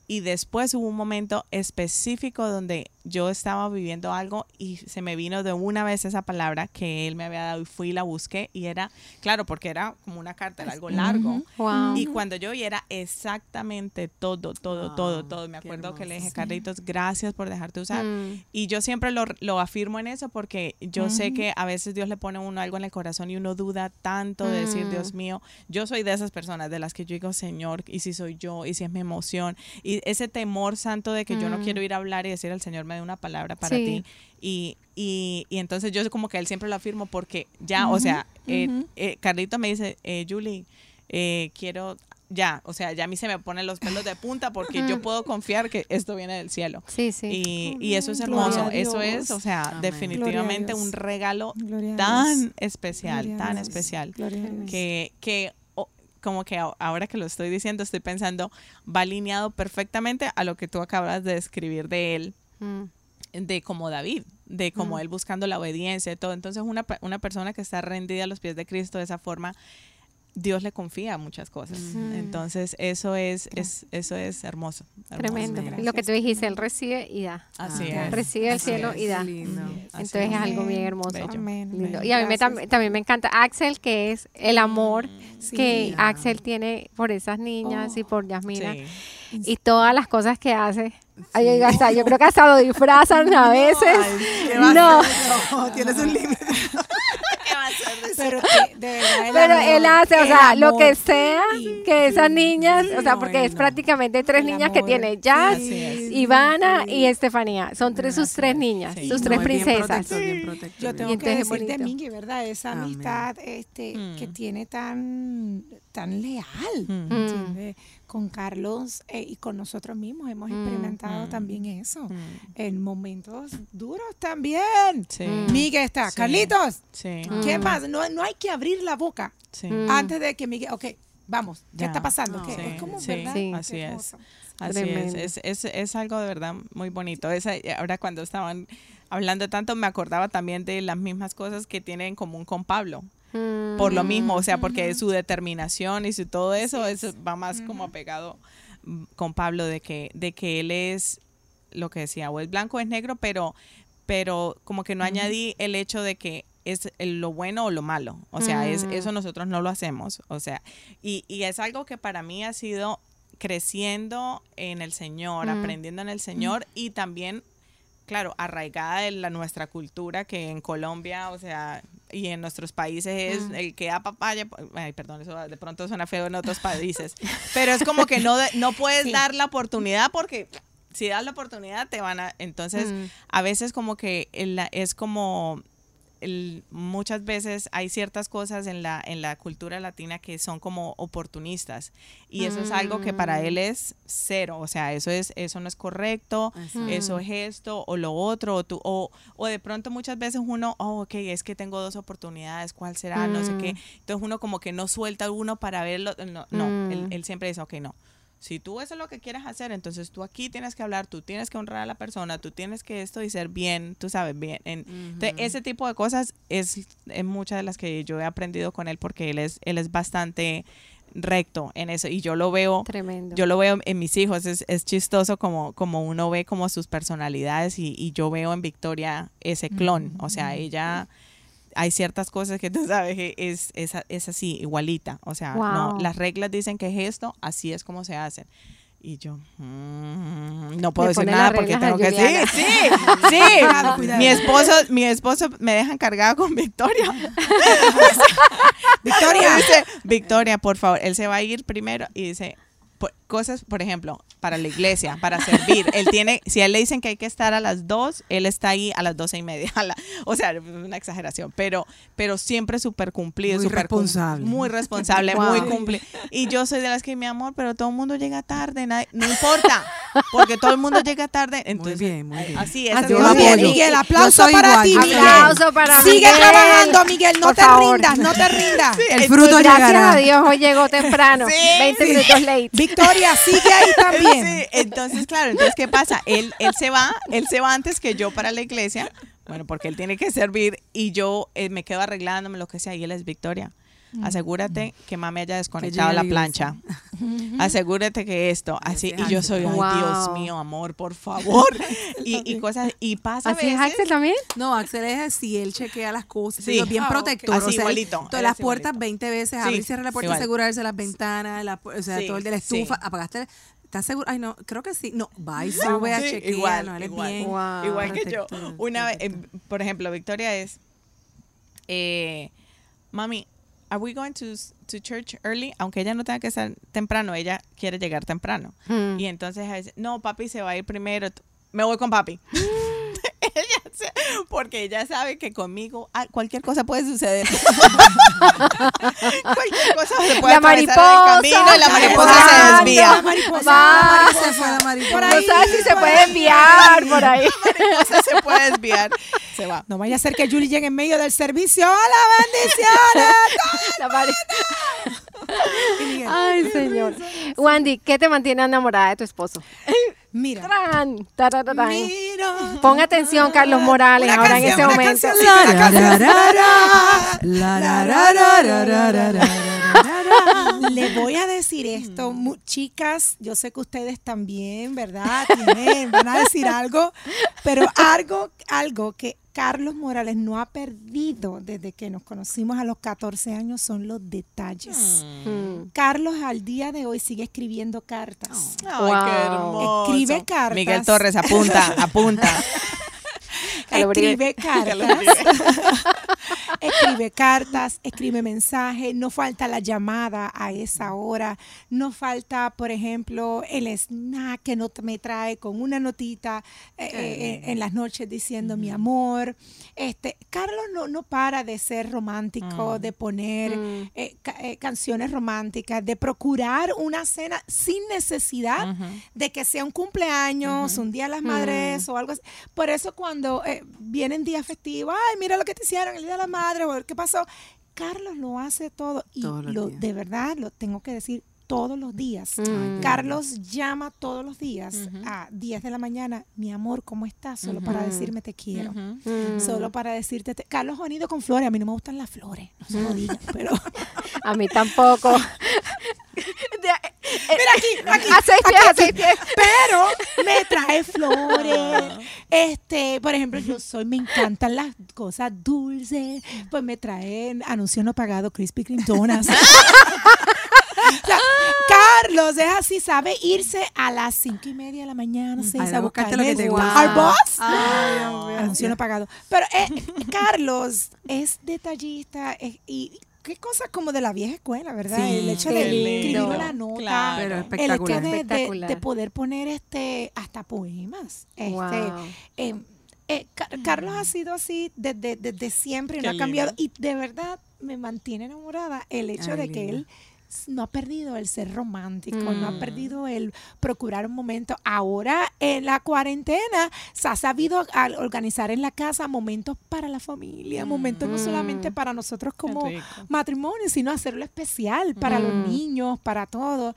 Speaker 4: Y después hubo un momento específico donde yo estaba viviendo algo y se me vino de una vez esa palabra que él me había dado y fui y la busqué y era, claro, porque era como una carta, era algo largo.
Speaker 1: Wow.
Speaker 4: Y cuando yo vi era exactamente todo, todo,
Speaker 2: Wow,
Speaker 4: todo, todo. Me acuerdo que le dije. Carlitos, gracias por dejarte usar.
Speaker 1: Mm.
Speaker 4: Y yo siempre lo, lo afirmo en eso porque yo sé que a veces Dios le pone a uno algo en el corazón y uno duda tanto de decir,
Speaker 1: Mm.
Speaker 4: Dios mío, yo soy de esas personas de las que yo digo, Señor, y si soy yo, y si es mi emoción, y ese temor santo de que yo no
Speaker 1: Mm.
Speaker 4: quiero ir a hablar y decir al Señor, me dé una palabra para
Speaker 1: Sí.
Speaker 4: ti. Y, y, y entonces yo como que él siempre lo afirmo porque ya, o sea, eh, Carlito me dice, eh, Julie, eh, quiero... Ya, o sea, ya a mí se me ponen los pelos de punta porque yo puedo confiar que esto viene del cielo.
Speaker 1: Sí, sí.
Speaker 4: Y, y eso es hermoso. Eso es, o sea,
Speaker 2: Amén.
Speaker 4: definitivamente un regalo tan especial, tan especial,
Speaker 3: Gloria a Dios.
Speaker 4: que, que como que ahora que lo estoy diciendo, estoy pensando, va alineado perfectamente a lo que tú acabas de describir de él,
Speaker 1: Mm.
Speaker 4: de como David, de como
Speaker 1: Mm.
Speaker 4: él buscando la obediencia y todo. Entonces, una, una persona que está rendida a los pies de Cristo de esa forma, Dios le confía muchas cosas.
Speaker 1: Mm.
Speaker 4: Entonces, eso es, es, eso es hermoso. hermoso.
Speaker 1: Tremendo. Lo que tú dijiste, él recibe y da.
Speaker 4: Así
Speaker 2: Ah,
Speaker 4: es.
Speaker 1: Recibe el cielo
Speaker 4: es.
Speaker 1: y da.
Speaker 2: Lindo.
Speaker 4: Así
Speaker 1: Entonces es algo bien hermoso.
Speaker 3: Amén,
Speaker 1: Lindo. Y a mí me también me encanta Axel, que es el amor
Speaker 3: Sí.
Speaker 1: que
Speaker 2: Ah.
Speaker 1: Axel tiene por esas niñas y por Yasmina.
Speaker 4: Sí.
Speaker 1: Y todas las cosas que hace. Ay, yo, digo, hasta- yo creo que hasta lo disfrazan a veces.
Speaker 2: ¿Qué va a
Speaker 1: No.
Speaker 2: No, tienes un límite.
Speaker 3: Pero que, de verdad, el
Speaker 1: Pero
Speaker 3: amor,
Speaker 1: él hace, o sea, lo que sea que esas niñas, o sea, porque es prácticamente tres
Speaker 3: El
Speaker 1: niñas que tiene Jazz. Ivana y Estefanía. Son tres sus tres niñas,
Speaker 4: Sí.
Speaker 1: sus
Speaker 4: No,
Speaker 1: tres
Speaker 2: es bien
Speaker 1: princesas.
Speaker 2: protector, bien protector,
Speaker 3: Yo tengo
Speaker 1: Y
Speaker 3: que
Speaker 1: entonces es
Speaker 3: decir de. Mingui, ¿verdad? Esa
Speaker 2: Amén.
Speaker 3: amistad este,
Speaker 4: Mm.
Speaker 3: que tiene tan, tan leal.
Speaker 4: Mm.
Speaker 3: Con Carlos eh, y con nosotros mismos hemos
Speaker 1: Mm,
Speaker 3: experimentado
Speaker 4: mm.
Speaker 3: también eso.
Speaker 4: Mm.
Speaker 3: En momentos duros también.
Speaker 4: Sí.
Speaker 3: Miguel está.
Speaker 4: Sí.
Speaker 3: Carlitos,
Speaker 4: Sí.
Speaker 3: ¿qué
Speaker 1: Mm.
Speaker 3: pasa? No, no hay que abrir la boca
Speaker 4: Sí.
Speaker 3: Antes de que Miguel, ok, vamos, ¿qué
Speaker 4: Ya.
Speaker 3: está pasando?
Speaker 2: No.
Speaker 3: ¿Qué?
Speaker 4: Sí,
Speaker 3: es como,
Speaker 4: sí,
Speaker 3: ¿verdad?
Speaker 1: Sí.
Speaker 4: así es. Así es. Es, es. es algo de verdad muy bonito. Esa, ahora cuando estaban hablando tanto me acordaba también de las mismas cosas que tiene en común con Pablo.
Speaker 1: Mm.
Speaker 4: Por lo mismo, o sea, porque su determinación y su todo eso, eso va más como apegado mm, con Pablo de que, de que él es lo que decía, o es blanco o es negro, pero, pero como que no añadí el hecho de que es lo bueno o lo malo. O sea, es,
Speaker 1: Mm.
Speaker 4: eso nosotros no lo hacemos. O sea, y, y es algo que para mí ha sido creciendo en el Señor,
Speaker 1: Mm.
Speaker 4: aprendiendo en el Señor y también, claro, arraigada en la, nuestra cultura que en Colombia, o sea, y en nuestros países es
Speaker 1: Mm.
Speaker 4: el que da papaya, ay, perdón, eso de pronto suena feo en otros países, pero es como que no, no puedes dar la oportunidad porque si das la oportunidad te van a, entonces
Speaker 1: Mm.
Speaker 4: a veces como que el- es como el- muchas veces hay ciertas cosas en la, en la cultura latina que son como oportunistas y eso es algo que para él es cero, o sea, eso es eso no es correcto, eso es esto o lo otro o, tú, o, o de pronto muchas veces uno, oh, ok, es que tengo dos oportunidades, ¿cuál será? No sé qué. Entonces uno como que no suelta uno para verlo, no, no
Speaker 1: Mm.
Speaker 4: él, él siempre dice, ok, no. Si tú eso es lo que quieres hacer, entonces tú aquí tienes que hablar, tú tienes que honrar a la persona, tú tienes que esto y ser bien, tú sabes, bien. En- entonces, ese tipo de cosas es, es muchas de las que yo he aprendido con él porque él es, él es bastante recto en eso y yo lo veo
Speaker 1: Tremendo.
Speaker 4: yo lo veo en mis hijos, es, es chistoso como, como uno ve como sus personalidades y, y yo veo en Victoria ese clon, o sea, ella, hay ciertas cosas que tú sabes que es, es, es así, igualita, o sea, no, las reglas dicen que es esto, así es como se hacen. Y yo, mm, no puedo decir nada porque tengo que sí, sí, sí.
Speaker 3: Cuidado, cuidado.
Speaker 4: Mi esposo, mi esposo me deja encargada con Victoria.
Speaker 3: Victoria.
Speaker 4: Dice, Victoria, por favor, él se va a ir primero y dice por- cosas, por ejemplo, para la iglesia, para servir. Él tiene, si a él le dicen que hay que estar a las dos, él está ahí a las doce y media. a la- o sea, es una exageración, pero, pero siempre súper cumplido,
Speaker 2: Muy
Speaker 4: súper cum-
Speaker 2: responsable.
Speaker 4: muy responsable,
Speaker 1: Wow.
Speaker 4: muy cumplido. Y yo soy de las que, mi amor, pero todo el mundo llega tarde, nadie- no importa, porque todo el mundo llega tarde. Entonces,
Speaker 2: bien, muy bien.
Speaker 4: Así es.
Speaker 2: Así.
Speaker 3: Muy
Speaker 2: apoyo.
Speaker 3: Miguel, aplauso para
Speaker 2: igual,
Speaker 3: ti, Miguel.
Speaker 1: Aplauso para
Speaker 3: Sigue
Speaker 1: Miguel.
Speaker 3: trabajando, Miguel, no
Speaker 1: Por
Speaker 3: te
Speaker 1: favor.
Speaker 3: rindas, no te rindas.
Speaker 2: El fruto
Speaker 1: Gracias
Speaker 2: llegará.
Speaker 1: a Dios, hoy llegó temprano.
Speaker 4: Sí,
Speaker 1: 20
Speaker 3: sí.
Speaker 1: minutos late.
Speaker 3: Victoria, sigue ahí también.
Speaker 4: Sí, entonces, claro, entonces, ¿qué pasa? Él, él se va, él se va antes que yo para la iglesia, bueno, porque él tiene que servir y yo eh, me quedo arreglándome, lo que sea, y él es Victoria. Asegúrate que mami haya desconectado la
Speaker 2: la
Speaker 4: plancha. Asegúrate que esto, así, y yo soy, ay. Dios mío, amor, por favor. Y, y cosas, y pasa
Speaker 1: ¿Así es Axel también?
Speaker 2: No, Axel es así, él chequea las cosas,
Speaker 4: Sí.
Speaker 2: bien
Speaker 3: Ah,
Speaker 2: protector,
Speaker 4: Así
Speaker 2: o sea,
Speaker 4: igualito,
Speaker 2: todas las puertas
Speaker 4: igualito.
Speaker 2: 20 veces, abrir y cerrar la puerta, asegurarse las ventanas, la o sea,
Speaker 4: Sí,
Speaker 2: todo el de la
Speaker 4: sí.
Speaker 2: estufa, apagaste, ¿estás seguro? Ay, no, creo que sí, no, va y sube a
Speaker 4: Sí,
Speaker 2: chequear,
Speaker 4: igual,
Speaker 2: no, él es
Speaker 4: igual.
Speaker 2: bien
Speaker 1: Wow.
Speaker 4: Igual que yo. Una vez, eh, por ejemplo, Victoria es, eh, mami, are we going to, to church early? Aunque ella no tenga que estar temprano, ella quiere llegar temprano.
Speaker 1: Mm.
Speaker 4: Y entonces ella dice, no, papi se va a ir primero. Me voy con papi. ella se- porque ella sabe que conmigo ah, cualquier cosa puede suceder. cualquier cosa se puede
Speaker 1: La
Speaker 4: en el camino y la mariposa se desvía.
Speaker 3: La mariposa.
Speaker 1: Va.
Speaker 2: Fue la mariposa.
Speaker 1: No
Speaker 3: ahí.
Speaker 1: sabes si se puede enviar por ahí.
Speaker 4: La mariposa se puede desviar. Se va.
Speaker 3: No vaya a ser que Julie llegue en medio del servicio. ¡Hola, bendiciones!
Speaker 1: La mari- Ay, señor. Wandy, ¿qué te mantiene enamorada de tu esposo?
Speaker 3: Mira.
Speaker 1: Pon atención, Carlos Morales, ahora en
Speaker 3: este
Speaker 1: momento
Speaker 3: le voy a decir esto, mm. chicas, yo sé que ustedes también, ¿verdad? Tienen, van a decir algo, pero algo, algo que Carlos Morales no ha perdido desde que nos conocimos a los 14 años son los detalles.
Speaker 1: Mm. Mm.
Speaker 3: Carlos al día de hoy sigue escribiendo cartas.
Speaker 1: Oh.
Speaker 4: Qué hermoso.
Speaker 3: Escribe cartas.
Speaker 4: Miguel Torres, apunta, apunta.
Speaker 3: Escribe cartas. escribe cartas, escribe mensajes, no falta la llamada a esa hora, no falta, por ejemplo, el snack que no me trae con una notita eh, eh, en las noches diciendo mi amor. Este, Carlos no, no para de ser romántico, de poner
Speaker 1: Mm.
Speaker 3: eh, ca- eh, canciones románticas, de procurar una cena sin necesidad de que sea un cumpleaños, un día de las madres o algo así. Por eso cuando vienen días festivos, ay, mira lo que te hicieron el día de la madre o qué pasó. Carlos lo hace todo y lo,
Speaker 2: días.
Speaker 3: de verdad lo tengo que decir todos los días.
Speaker 1: Mm.
Speaker 3: Carlos llama todos los días a 10 de la mañana, mi amor, ¿cómo estás? Solo para decirme te quiero.
Speaker 1: Mm.
Speaker 3: Solo para decirte, te- Carlos ha ido con flores, a mí no me gustan las flores, no se lo digan, pero
Speaker 1: A mí tampoco.
Speaker 3: Mira aquí, aquí.
Speaker 1: A seis pies, a seis pies.
Speaker 3: Pero me trae flores. Este, por ejemplo, yo soy, me encantan las cosas dulces. Pues me traen anuncio no pagado Krispy Kreme Donuts. Sea, Carlos es así, sabe irse a las cinco y media de la mañana, seis,
Speaker 2: Ay,
Speaker 3: a
Speaker 2: lo que te gusta. Ay, Dios mío.
Speaker 3: Anuncio no pagado. Pero eh, Carlos es detallista es- y qué cosa como de la vieja escuela, ¿verdad?
Speaker 2: Sí,
Speaker 3: el hecho de
Speaker 1: lindo.
Speaker 3: escribir una nota.
Speaker 4: Claro.
Speaker 2: Pero
Speaker 3: El hecho
Speaker 2: espectacular.
Speaker 3: de, de- poder poner este hasta poemas. Este,
Speaker 1: Wow.
Speaker 3: eh, eh, Ca- Carlos ha sido así desde, desde siempre y
Speaker 4: Qué
Speaker 3: no ha cambiado.
Speaker 4: lindo.
Speaker 3: Y de verdad me mantiene enamorada el hecho
Speaker 2: Ay,
Speaker 3: de que él no ha perdido el ser romántico, no ha
Speaker 1: Mm.
Speaker 3: perdido el procurar un momento. Ahora en la cuarentena se ha sabido al- organizar en la casa momentos para la familia, momentos no solamente
Speaker 1: Mm.
Speaker 3: para nosotros como matrimonio, sino hacerlo especial para los
Speaker 1: Mm.
Speaker 3: niños, para todos.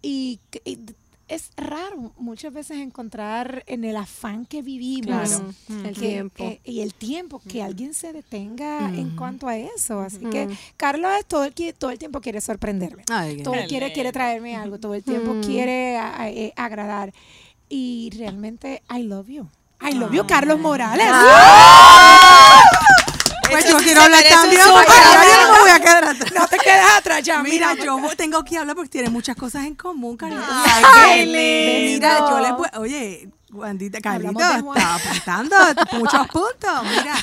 Speaker 3: Y, y es raro muchas veces encontrar en el afán que vivimos
Speaker 1: Claro,
Speaker 4: Mm.
Speaker 1: el
Speaker 3: que-
Speaker 1: tiempo.
Speaker 3: eh, y el tiempo que alguien se detenga en
Speaker 2: Ujú.
Speaker 3: cuanto a eso. Así que. Carlos todo el, que- todo el tiempo quiere sorprenderme.
Speaker 2: Ay,
Speaker 3: Todo
Speaker 4: Qué
Speaker 3: quiere, quiere traerme algo, todo el tiempo
Speaker 1: Mm.
Speaker 3: quiere a- a- eh, agradar. Y realmente, I love you. I love
Speaker 2: Ah.
Speaker 3: you, Carlos Morales.
Speaker 2: Pues yo quiero hablar también. porque yo no me voy a quedar atrás.
Speaker 3: No te quedes atrás ya.
Speaker 2: Mira,
Speaker 3: mira,
Speaker 2: yo tengo que hablar porque tiene muchas cosas en común, Carlita.
Speaker 4: Ay, qué
Speaker 3: lindo.
Speaker 2: Mira, yo le voy, oye, Juanita,
Speaker 3: Juan.
Speaker 2: está apuntando muchos puntos. Mira,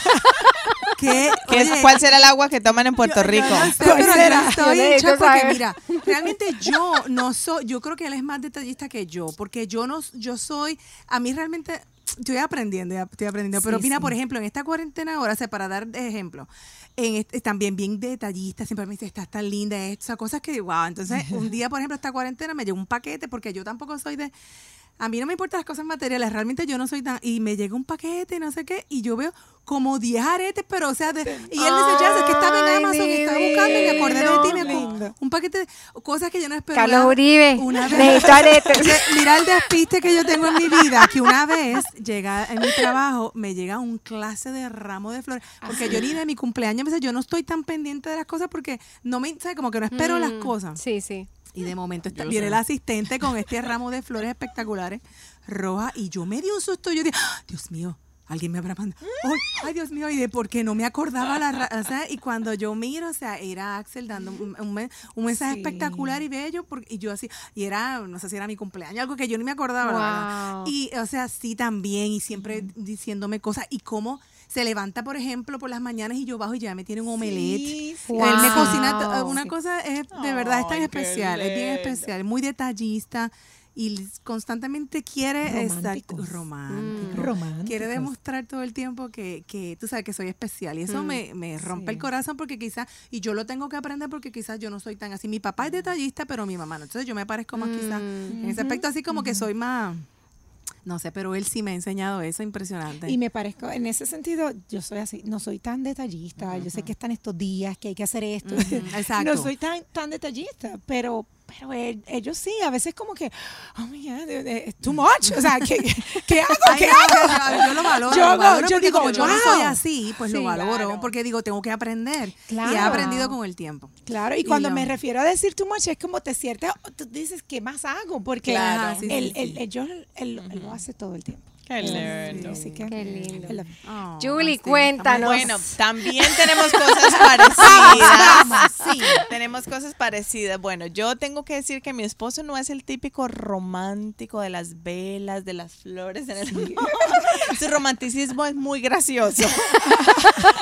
Speaker 4: ¿Qué
Speaker 2: oye,
Speaker 4: ¿Cuál será el agua que toman en Puerto
Speaker 2: yo- yo
Speaker 4: Rico?
Speaker 2: no sé,
Speaker 3: ¿Cuál
Speaker 2: pero
Speaker 3: será?
Speaker 2: estoy porque mira, realmente yo no soy, yo creo que él es más detallista que yo, porque yo no, yo soy, a mí realmente estoy aprendiendo, estoy aprendiendo, pero mira,
Speaker 3: sí.
Speaker 2: por ejemplo, en esta cuarentena ahora, o sea, para dar ejemplo, en este- también bien detallista, siempre me dice, estás tan linda, sea, cosas que, wow, entonces un día, por ejemplo, esta cuarentena me llegó un paquete, porque yo tampoco soy de, a mí no me importan las cosas materiales, realmente yo no soy tan, y me llega un paquete, no sé qué, y yo veo como 10 aretes, pero o sea, de- y él dice, ya, es que estaba en Amazon y estaba buscando y me acordé de ti, me un paquete de cosas que yo no esperaba.
Speaker 1: Carlos Uribe,
Speaker 2: Una vez.
Speaker 1: necesito aretes.
Speaker 2: Mira el despiste que yo tengo en mi vida, que una vez llega en mi trabajo, me llega un clase de ramo de flores, porque yo ni de mi cumpleaños, yo no estoy tan pendiente de las cosas porque no me, ¿sabes? Como que no espero las
Speaker 1: Mm,
Speaker 2: cosas.
Speaker 1: Sí, sí.
Speaker 2: Y de momento está- viene el asistente con este ramo de flores espectaculares, rojas, y yo me di un susto. Yo dije, "Ah, Dios mío, alguien me habrá mandado. Ay, ay, Dios mío, y de por qué no me acordaba la. ra- O sea, y cuando yo miro, o sea, era Axel dando un, un un mensaje
Speaker 3: Sí.
Speaker 2: espectacular y bello, porque, y yo así, y era, no sé si era mi cumpleaños, algo que yo ni me acordaba. la verdad. Y, o sea, sí también, y siempre diciéndome cosas, y cómo. Se levanta, por ejemplo, por las mañanas y yo bajo y ya me tiene un omelette.
Speaker 3: Sí, sí.
Speaker 1: Wow.
Speaker 2: Él me cocina t- una cosa es de verdad es tan
Speaker 4: Ay,
Speaker 2: especial, es bien especial, muy detallista y constantemente quiere romántico.
Speaker 3: Mm. Románticos.
Speaker 2: Quiere demostrar todo el tiempo que, que tú sabes que soy especial y eso
Speaker 1: Mm.
Speaker 2: me, me rompe
Speaker 3: Sí.
Speaker 2: el corazón porque quizás, y yo lo tengo que aprender porque quizás yo no soy tan así. Mi papá es detallista, pero mi mamá no. Entonces yo me parezco más quizás
Speaker 1: Mm.
Speaker 2: en ese aspecto así como que soy más, no sé, pero él sí me ha enseñado eso, impresionante.
Speaker 3: Y me parezco, en ese sentido, yo soy así, no soy tan detallista. Yo sé que están estos días, que hay que hacer esto.
Speaker 2: Exacto.
Speaker 3: No soy tan, tan detallista, pero, pero él- ellos sí, a veces como que, oh my God, eh, eh, it's too much. O sea, ¿qué, qué hago? ¿Qué
Speaker 2: no,
Speaker 3: hago?
Speaker 2: yo, yo lo valoro.
Speaker 3: Yo
Speaker 2: lo
Speaker 3: no,
Speaker 2: valoro
Speaker 3: yo digo,
Speaker 2: como yo no
Speaker 3: wow.
Speaker 2: soy así, pues
Speaker 1: Sí,
Speaker 2: lo valoro.
Speaker 4: claro.
Speaker 2: Porque digo, tengo que aprender. Y he aprendido con el tiempo.
Speaker 3: Claro, y
Speaker 2: Y
Speaker 3: cuando me refiero a decir too much, es como te sientes, tú dices, ¿qué más hago? Porque
Speaker 2: Claro, sí, sí,
Speaker 3: él,
Speaker 2: sí.
Speaker 3: él- ellos- él- él lo hace todo el tiempo.
Speaker 4: Qué
Speaker 3: Sí,
Speaker 4: lindo.
Speaker 1: Qué
Speaker 2: Oh,
Speaker 1: Julie, cuéntanos.
Speaker 4: Bueno, también tenemos cosas parecidas. Sí, tenemos cosas parecidas. Bueno, yo tengo que decir que mi esposo no es el típico romántico de las velas, de las flores en el Su romanticismo es muy gracioso.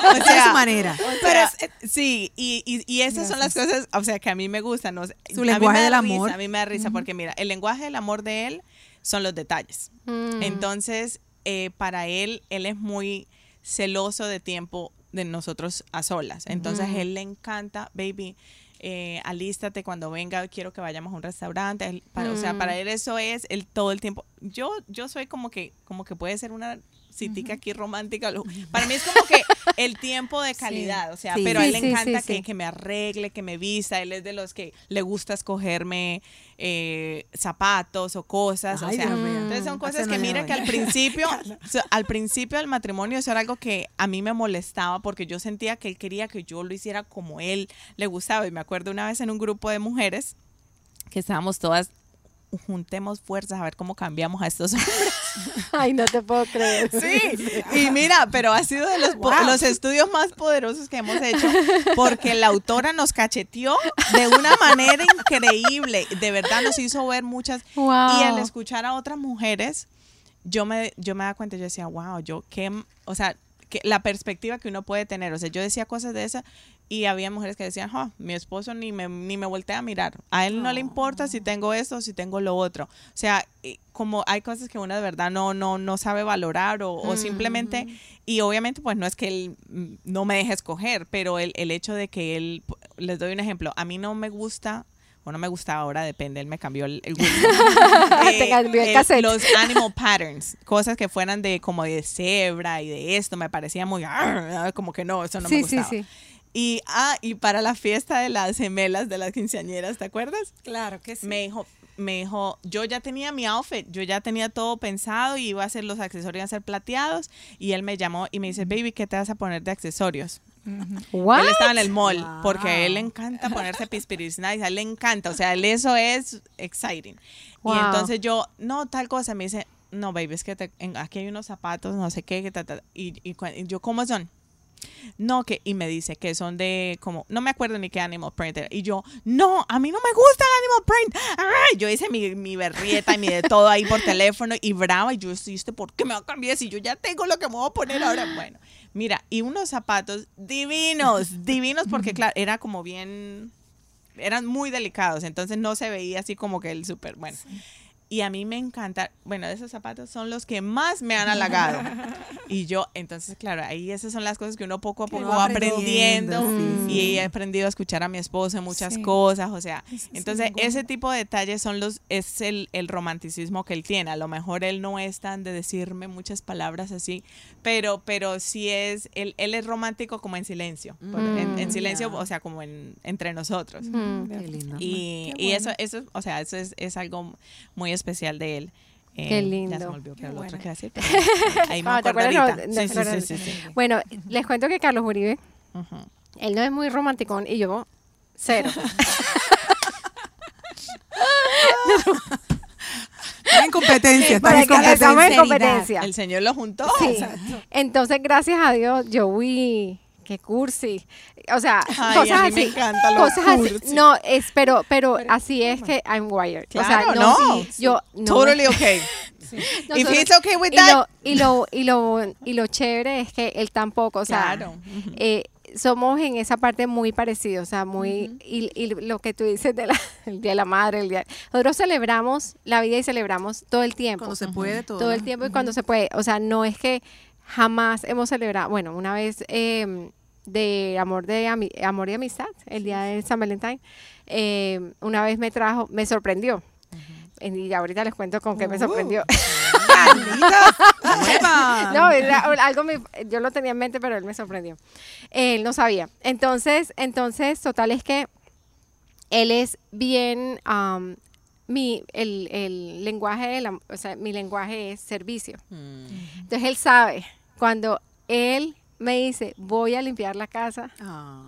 Speaker 4: O
Speaker 2: Esa es su manera.
Speaker 4: o
Speaker 3: Pero
Speaker 4: sea, sí, y, y, y esas son las cosas, o sea, que a mí me gustan. ¿no?
Speaker 2: Su
Speaker 4: a mí
Speaker 2: lenguaje
Speaker 4: me da
Speaker 2: del
Speaker 4: risa,
Speaker 2: amor.
Speaker 4: A mí me da risa porque, mira, el lenguaje del amor de él son los detalles.
Speaker 1: Mm.
Speaker 4: Entonces, eh, para él, él es muy celoso de tiempo de nosotros a solas. Entonces, él le encanta, baby, eh, alístate cuando venga, quiero que vayamos a un restaurante. Él- para- O sea,
Speaker 1: Mm.
Speaker 4: para él eso es el todo el tiempo. Yo, yo soy como que, como que puede ser una citica aquí romántica. lo- Para mí es como que el tiempo de calidad, o sea,
Speaker 2: Sí.
Speaker 4: pero a él le encanta que, me arregle, que me vista. Él es de los que le gusta escogerme eh, zapatos o cosas.
Speaker 2: Ay,
Speaker 4: o sea, entonces son cosas que mira que al principio, al principio del matrimonio eso era algo que a mí me molestaba porque yo sentía que él quería que yo lo hiciera como él le gustaba. Y me acuerdo una vez en un grupo de mujeres que estábamos todas juntemos fuerzas a ver cómo cambiamos a estos hombres.
Speaker 1: Ay, no te puedo creer.
Speaker 4: Sí, y mira, pero ha sido de los, po-
Speaker 3: Wow.
Speaker 4: los estudios más poderosos que hemos hecho porque la autora nos cacheteó de una manera increíble. De verdad nos hizo ver muchas.
Speaker 1: Wow.
Speaker 4: Y al escuchar a otras mujeres, yo me, yo me da cuenta, yo decía, wow, yo qué, o sea, que la perspectiva que uno puede tener. O sea, yo decía cosas de esas y había mujeres que decían, "Jo, mi esposo ni me, ni me voltea a mirar. A él no le importa si tengo esto o si tengo lo otro. O sea, como hay cosas que uno de verdad no, no, no sabe valorar o, o simplemente, y obviamente pues no es que él mm, no me deje escoger, pero el, el hecho de que él, les doy un ejemplo, a mí no me gusta o no me gusta ahora, depende, él me cambió el, el gusto.
Speaker 1: Te cambió el cassette.
Speaker 4: Los animal patterns, cosas que fueran de como de cebra y de esto, me parecía muy, como que no, eso no me
Speaker 1: sí, sí,
Speaker 4: gustaba.
Speaker 1: sí.
Speaker 4: Y, ah, y para la fiesta de las gemelas, de las quinceañeras, ¿te acuerdas?
Speaker 3: Claro que sí.
Speaker 4: Me dijo, me dijo, yo ya tenía mi outfit, yo ya tenía todo pensado y iba a hacer los accesorios, a ser plateados. Y él me llamó y me dice, baby, ¿qué te vas a poner de accesorios?
Speaker 1: What?
Speaker 4: Él estaba en el mall
Speaker 2: Wow.
Speaker 4: porque a él le encanta ponerse pispiris nice, a él le encanta, o sea, él eso es exciting.
Speaker 1: Wow.
Speaker 4: Y entonces yo, no, tal cosa, me dice, no, baby, es que te- en- aquí hay unos zapatos, no sé qué, que ta, ta", y, y y yo, ¿cómo son? No, que, y me dice que son de como, no me acuerdo ni qué animal print era. Y yo, no, a mí no me gusta el animal print. Yo hice mi, mi berrieta y mi de todo ahí por teléfono y brava. Y yo, "Sí, ¿este ¿por qué me va a cambiar si yo ya tengo lo que me voy a poner ahora? Bueno, mira, y unos zapatos divinos, divinos, porque claro, era como bien, eran muy delicados. Entonces no se veía así como que el súper, bueno. Y a mí me encanta, bueno, esos zapatos son los que más me han halagado. Y yo, entonces, claro, ahí esas son las cosas que uno poco a poco va aprendiendo.
Speaker 2: aprendiendo,
Speaker 1: sí,
Speaker 4: y
Speaker 1: sí.
Speaker 4: he aprendido a escuchar a mi esposo en muchas
Speaker 3: Sí.
Speaker 4: cosas, o sea, entonces
Speaker 3: es bueno.
Speaker 4: ese tipo de detalles son los, es el, el romanticismo que él tiene. A lo mejor él no es tan de decirme muchas palabras así, pero, pero sí es, él, él es romántico como en silencio, por- en, en
Speaker 1: Mm.
Speaker 4: silencio,
Speaker 2: Ya.
Speaker 4: o sea, como en, entre nosotros.
Speaker 1: Mm.
Speaker 2: Qué lindo.
Speaker 4: Y,
Speaker 3: Qué
Speaker 4: y eso,
Speaker 3: bueno.
Speaker 4: eso, o sea, eso es, es algo muy especial de él. Eh,
Speaker 1: Qué
Speaker 4: Ya
Speaker 1: lindo.
Speaker 4: se me olvidó que era lo otro
Speaker 3: bueno.
Speaker 4: que decir. pero Ahí me
Speaker 1: Ah, ¿te
Speaker 4: acuerdo Sí, sí, sí.
Speaker 1: Bueno, les cuento que Carlos Uribe,
Speaker 4: Ujú.
Speaker 1: él no es muy romanticón y yo cero.
Speaker 2: Está en competencia, está en
Speaker 1: estamos en
Speaker 2: competencia.
Speaker 1: competencia.
Speaker 4: El señor lo juntó.
Speaker 1: Sí. Entonces, gracias a Dios, yo vi qué cursi. O sea,
Speaker 4: Ay,
Speaker 1: cosas
Speaker 4: a mí me
Speaker 1: así.
Speaker 4: encanta lo
Speaker 1: cosas así.
Speaker 4: cursi.
Speaker 1: No, es, pero, pero
Speaker 3: Pero
Speaker 1: así es que I'm wired. o
Speaker 4: Claro,
Speaker 1: sea, no,
Speaker 4: no.
Speaker 1: sí, yo no
Speaker 4: Totally okay.
Speaker 1: no,
Speaker 4: If he's okay with
Speaker 1: y
Speaker 4: that.
Speaker 1: lo, y lo y lo y lo chévere es que él tampoco, o sea,
Speaker 4: Claro.
Speaker 1: Eh, somos en esa parte muy parecidos, o sea, muy y, y lo que tú dices de la, el día de la madre, el día nosotros celebramos la vida y celebramos todo el tiempo
Speaker 2: Cuando se puede todo.
Speaker 1: todo el tiempo y cuando se puede. O sea, no es que jamás hemos celebrado, bueno, una vez eh, de amor de amor y amistad, el día de San Valentín, eh, una vez me trajo, me sorprendió. Y ahorita les cuento con qué me sorprendió. No, era algo me- yo lo tenía en mente, pero él me sorprendió. Él no sabía. Entonces, entonces, total es que él es bien, am, mi, el, el lenguaje, de la- o sea, mi lenguaje es servicio.
Speaker 4: Mm.
Speaker 1: Entonces él sabe, cuando él me dice, voy a limpiar la casa,
Speaker 2: Ah.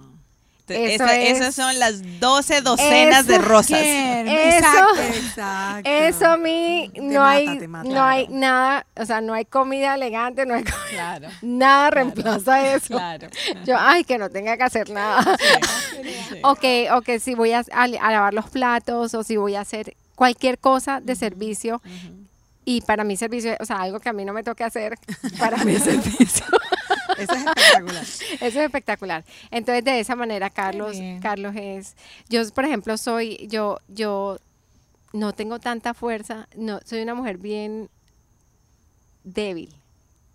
Speaker 4: Te-
Speaker 1: Eso
Speaker 4: esa-
Speaker 1: es-
Speaker 4: Esas son las 12 docenas de rosas.
Speaker 3: Qué-
Speaker 1: Eso-
Speaker 3: Exacto.
Speaker 2: Exacto.
Speaker 1: eso a mí
Speaker 2: Te
Speaker 1: no
Speaker 2: mata,
Speaker 1: hay,
Speaker 2: mata.
Speaker 1: no hay nada, o sea, no hay comida elegante, no hay co-
Speaker 4: Claro.
Speaker 1: nada reemplaza eso.
Speaker 4: Claro.
Speaker 1: Yo, ay, que no tenga que hacer nada.
Speaker 4: Sí.
Speaker 1: O que, o que si voy a, a- a lavar los platos o si voy a hacer cualquier cosa de servicio. Y para mí servicio, o sea, algo que a mí no me toque hacer, para es servicio.
Speaker 2: Eso es espectacular.
Speaker 1: Eso es espectacular. Entonces, de esa manera, Carlos. Carlos es, yo, por ejemplo, soy, yo, yo no tengo tanta fuerza, no, soy una mujer bien débil.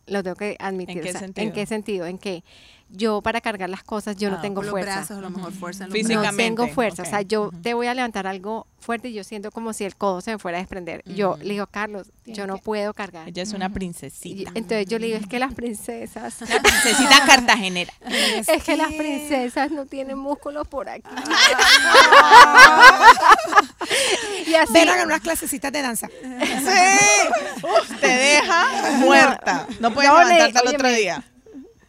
Speaker 1: Lo tengo que admitir.
Speaker 4: ¿En qué
Speaker 1: o sea,
Speaker 4: sentido?
Speaker 1: ¿En qué sentido? En que yo para cargar las cosas yo no
Speaker 4: Ah,
Speaker 1: tengo
Speaker 2: los
Speaker 1: fuerza.
Speaker 2: brazos, a lo mejor fuerza en los
Speaker 4: Físicamente.
Speaker 1: No tengo fuerza, o sea, yo te voy a levantar algo fuerte y yo siento como si el codo se me fuera a desprender. Yo le digo, Carlos, yo no
Speaker 3: que-
Speaker 1: puedo cargar.
Speaker 4: Ella es una
Speaker 1: Y-
Speaker 4: princesita.
Speaker 1: entonces yo le digo, es que las princesas,
Speaker 4: Una princesita cartagenera.
Speaker 1: es que las princesas no tienen músculos por aquí. y así,
Speaker 3: Ven a unas clasecitas de danza.
Speaker 4: Sí. Uf, te deja muerta. No puedes
Speaker 1: No, le-
Speaker 4: levantarte al otro día.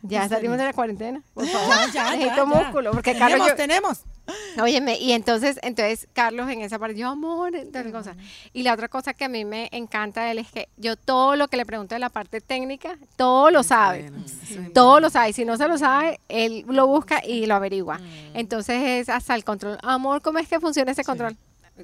Speaker 1: Ya salimos de la cuarentena, por favor.
Speaker 3: Ya, ya, ya,
Speaker 1: Necesito
Speaker 3: ya.
Speaker 1: músculo, porque Carlos,
Speaker 3: Tenemos,
Speaker 1: yo-
Speaker 3: tenemos.
Speaker 1: Óyeme, y entonces, entonces Carlos en esa parte, yo amor, tal cosa. Y la otra cosa que a mí me encanta de él es que yo todo lo que le pregunto de la parte técnica, todo lo sabe. Todo lo sabe. Si no se lo sabe, él lo busca y lo averigua. Entonces es hasta el control. Amor, ¿cómo es que funciona ese control?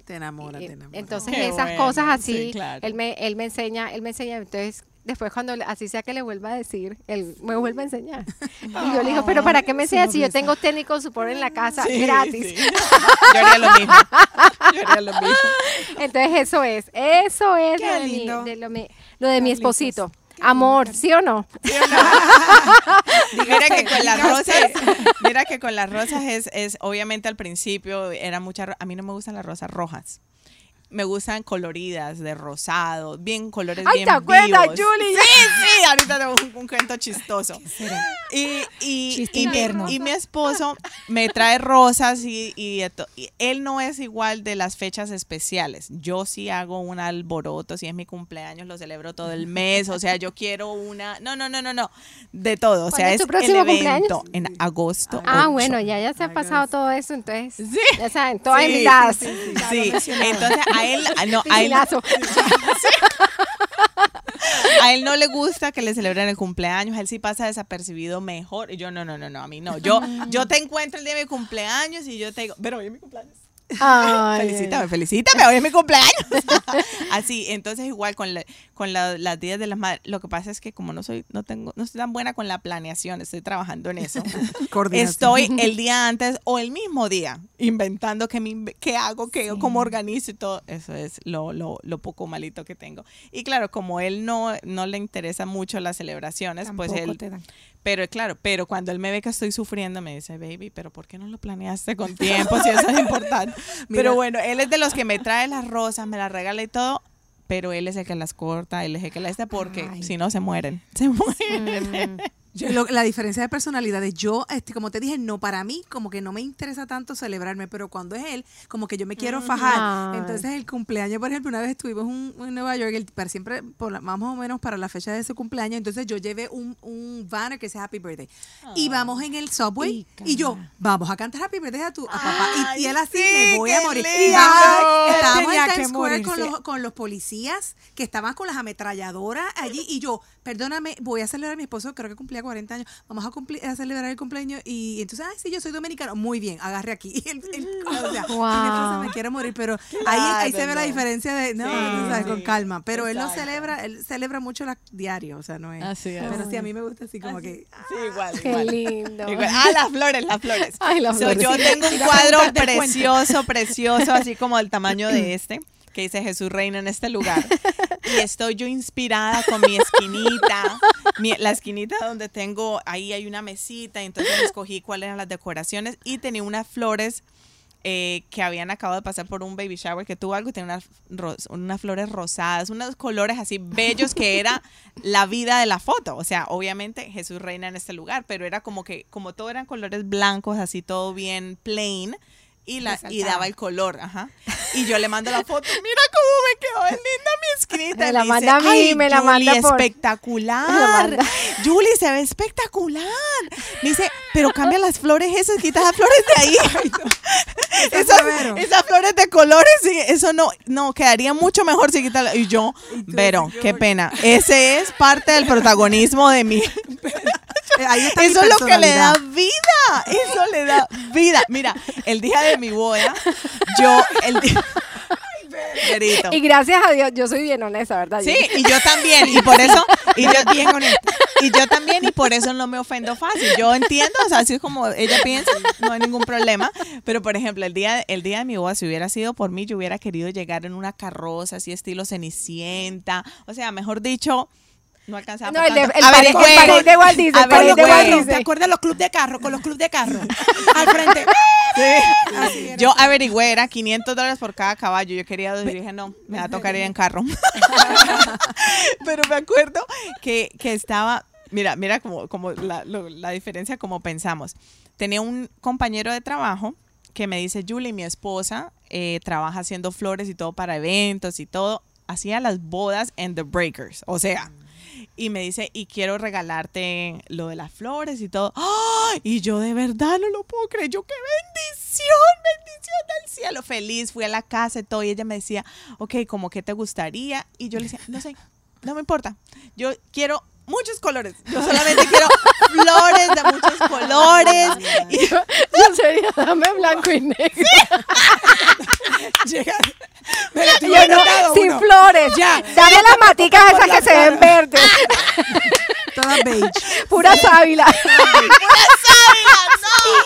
Speaker 2: Te enamora,
Speaker 1: Y-
Speaker 2: te enamora.
Speaker 1: Entonces
Speaker 4: Qué
Speaker 1: esas
Speaker 4: bueno,
Speaker 1: cosas así,
Speaker 4: sí, claro.
Speaker 1: él me él me enseña, él me enseña, entonces después cuando así sea que le vuelva a decir, él me vuelve a enseñar. Y yo le digo, pero ¿para qué me enseñas si yo tengo técnico support en la casa
Speaker 4: Sí,
Speaker 1: gratis?
Speaker 4: sí. Yo haría lo mismo. Yo haría lo mismo.
Speaker 1: Entonces eso es, eso es lo de, mi,
Speaker 3: lindo.
Speaker 1: de lo, mi- lo de mi
Speaker 3: Carlitos,
Speaker 1: esposito. Amor,
Speaker 3: lindo.
Speaker 1: ¿sí o no?
Speaker 4: Mira que con las rosas, mira que con las rosas es, es obviamente al principio era mucha, a mí no me gustan las rosas rojas. Me gustan coloridas, de rosado, bien colores
Speaker 1: Ay,
Speaker 4: bien
Speaker 1: ¿te acuerdas,
Speaker 4: vivos.
Speaker 1: Julie?
Speaker 4: Sí, sí, ahorita tengo un, un cuento chistoso. Y, y, y mi, y mi esposo me trae rosas y, y él no es igual de las fechas especiales. Yo sí hago un alboroto, si es mi cumpleaños lo celebro todo el mes, o sea, yo quiero una... No, no, no, no, no, de todo. O
Speaker 1: ¿Cuándo
Speaker 4: sea,
Speaker 1: es
Speaker 4: es
Speaker 1: tu próximo
Speaker 4: el evento
Speaker 1: cumpleaños?
Speaker 4: en agosto.
Speaker 1: Ah,
Speaker 4: 8.
Speaker 1: bueno, ya ya se ha pasado todo eso, entonces.
Speaker 4: Sí.
Speaker 1: Ya saben, todas
Speaker 4: Sí,
Speaker 1: invitadas.
Speaker 4: Sí, entonces a él, no, a él, a él no le gusta que le celebren el cumpleaños, él sí pasa desapercibido mejor. Y yo, no, no, no, no, a mí no. Yo, yo te encuentro el día de mi cumpleaños y yo te digo, pero hoy es mi cumpleaños.
Speaker 1: Ay,
Speaker 4: felicítame, felicítame, hoy es mi cumpleaños. Así, entonces igual con, la- con la- las días de las madres, lo que pasa es que como no soy, no tengo, no estoy tan buena con la planeación, estoy trabajando en eso. Estoy el día antes o el mismo día inventando qué, me inve- qué hago, qué, cómo organizo y todo. Eso es lo, lo, lo poco malito que tengo. Y claro, como él no, no le interesa mucho las celebraciones, pues él... Pero claro, pero cuando él me ve que estoy sufriendo, me dice, baby, pero ¿por qué no lo planeaste con tiempo si eso es importante? pero bueno, él es de los que me trae las rosas, me las regala y todo, pero él es el que las corta, él es el que las este porque si no se mueren. Se mueren.
Speaker 2: Lo- la diferencia de personalidades, yo, este, como te dije, no para mí, como que no me interesa tanto celebrarme, pero cuando es él, como que yo me quiero fajar. Entonces, el cumpleaños, por ejemplo, una vez estuvimos un- en Nueva York, el- para siempre, por la- más o menos para la fecha de su cumpleaños, entonces yo llevé un, un banner que dice Happy Birthday. Y vamos en el subway,
Speaker 3: Ay,
Speaker 2: y yo, vamos a cantar Happy Birthday a tu a papá. Y,
Speaker 4: Ay,
Speaker 2: y él así,
Speaker 4: sí,
Speaker 2: me voy a morir. Y estábamos en Times Square con los, con los policías que estaban con las ametralladoras allí y yo, perdóname, voy a celebrar a mi esposo, creo que cumplía 40 años, vamos a, cumplir, a celebrar el cumpleaños y entonces, ay, sí, yo soy dominicano, muy bien, agarre aquí. Y el- el- o sea, mi
Speaker 1: Wow.
Speaker 2: me quiere morir, pero ahí, ahí se ve la
Speaker 4: no.
Speaker 2: diferencia de, no,
Speaker 4: Sí,
Speaker 2: tú sabes, con calma, pero él lo celebra, él celebra mucho la, diario, o sea, no es.
Speaker 4: Así es.
Speaker 2: Pero sí, a mí me gusta así como que...
Speaker 4: Sí, igual,
Speaker 1: Qué
Speaker 4: igual.
Speaker 1: lindo.
Speaker 4: Igual. Ah, las flores, las flores.
Speaker 1: Ay, las
Speaker 4: So,
Speaker 1: flores.
Speaker 4: yo tengo un cuadro precioso, precioso, así como del tamaño de este, que dice Jesús reina en este lugar. Y estoy yo inspirada con mi esquinita, mi- la esquinita donde tengo, ahí hay una mesita, y entonces escogí cuáles eran las decoraciones y tenía unas flores eh, que habían acabado de pasar por un baby shower que tuvo algo y tenía unas, flores rosadas, unos colores así bellos que era la vida de la foto. O sea, obviamente Jesús reina en este lugar, pero era como que, como todo eran colores blancos, así todo bien plain. Y, la, y daba el color, ajá. Y yo le mando la foto, mira cómo me quedó de linda mi esquinita.
Speaker 1: Me la
Speaker 4: dice,
Speaker 1: manda a mí,
Speaker 4: "Ay,
Speaker 1: me la
Speaker 4: Julie,
Speaker 1: manda por-
Speaker 4: espectacular.
Speaker 1: Me la manda.
Speaker 4: Julie, se ve espectacular. Me dice, pero cambia las flores esas, quita las flores de ahí. esas, flores de colores, eso no, no, quedaría mucho mejor si quita la- Y yo, pero, qué pena. Ese es parte del protagonismo de mi...
Speaker 2: Ahí está mi
Speaker 4: Eso es lo que le da vida. Eso le da vida. Mira, el día de mi boda, yo, el día... Verito.
Speaker 1: Y gracias a Dios, yo soy bien honesta, ¿verdad?
Speaker 4: Sí, y yo también, y por eso, y yo bien y yo también, y por eso no me ofendo fácil. Yo entiendo, o sea, así es como ella piensa, no hay ningún problema. Pero por ejemplo, el día, el día de mi boda, si hubiera sido por mí, yo hubiera querido llegar en una carroza, así estilo Cenicienta. O sea, mejor dicho, no alcanzaba.
Speaker 1: No, el de- el pare- el
Speaker 4: Averigüé.
Speaker 1: pare de Walt Disney,
Speaker 4: Averigüé.
Speaker 1: de Walt Disney.
Speaker 3: ¿Te acuerdas los clubes de carro? Con los clubes de carro. Al frente. Así era.
Speaker 4: Yo averigüé, era 500 dólares por cada caballo. Yo quería dos y dije, no, me va a tocar ir en carro. Pero me acuerdo que, que estaba, mira, mira como, como la, lo- la diferencia como pensamos. Tenía un compañero de trabajo que me dice, Julie, mi esposa eh, trabaja haciendo flores y todo para eventos y todo. Hacía las bodas en The Breakers. O sea, y me dice, y quiero regalarte lo de las flores y todo. Y yo de verdad no lo puedo creer. Yo, qué bendición, bendición del cielo. Feliz, fui a la casa y todo. Y ella me decía, ok, como que te gustaría. Y yo le decía, no sé, no me importa. Yo quiero muchos colores. Yo solamente quiero flores de muchos colores. Y yo,
Speaker 1: Yo sería, dame blanco y negro.
Speaker 3: Llega. Me lo
Speaker 1: no, sin
Speaker 3: uno.
Speaker 1: flores.
Speaker 3: Ya.
Speaker 1: Dame las maticas esas que se ven verdes.
Speaker 2: Todas beige.
Speaker 1: Pura sábila.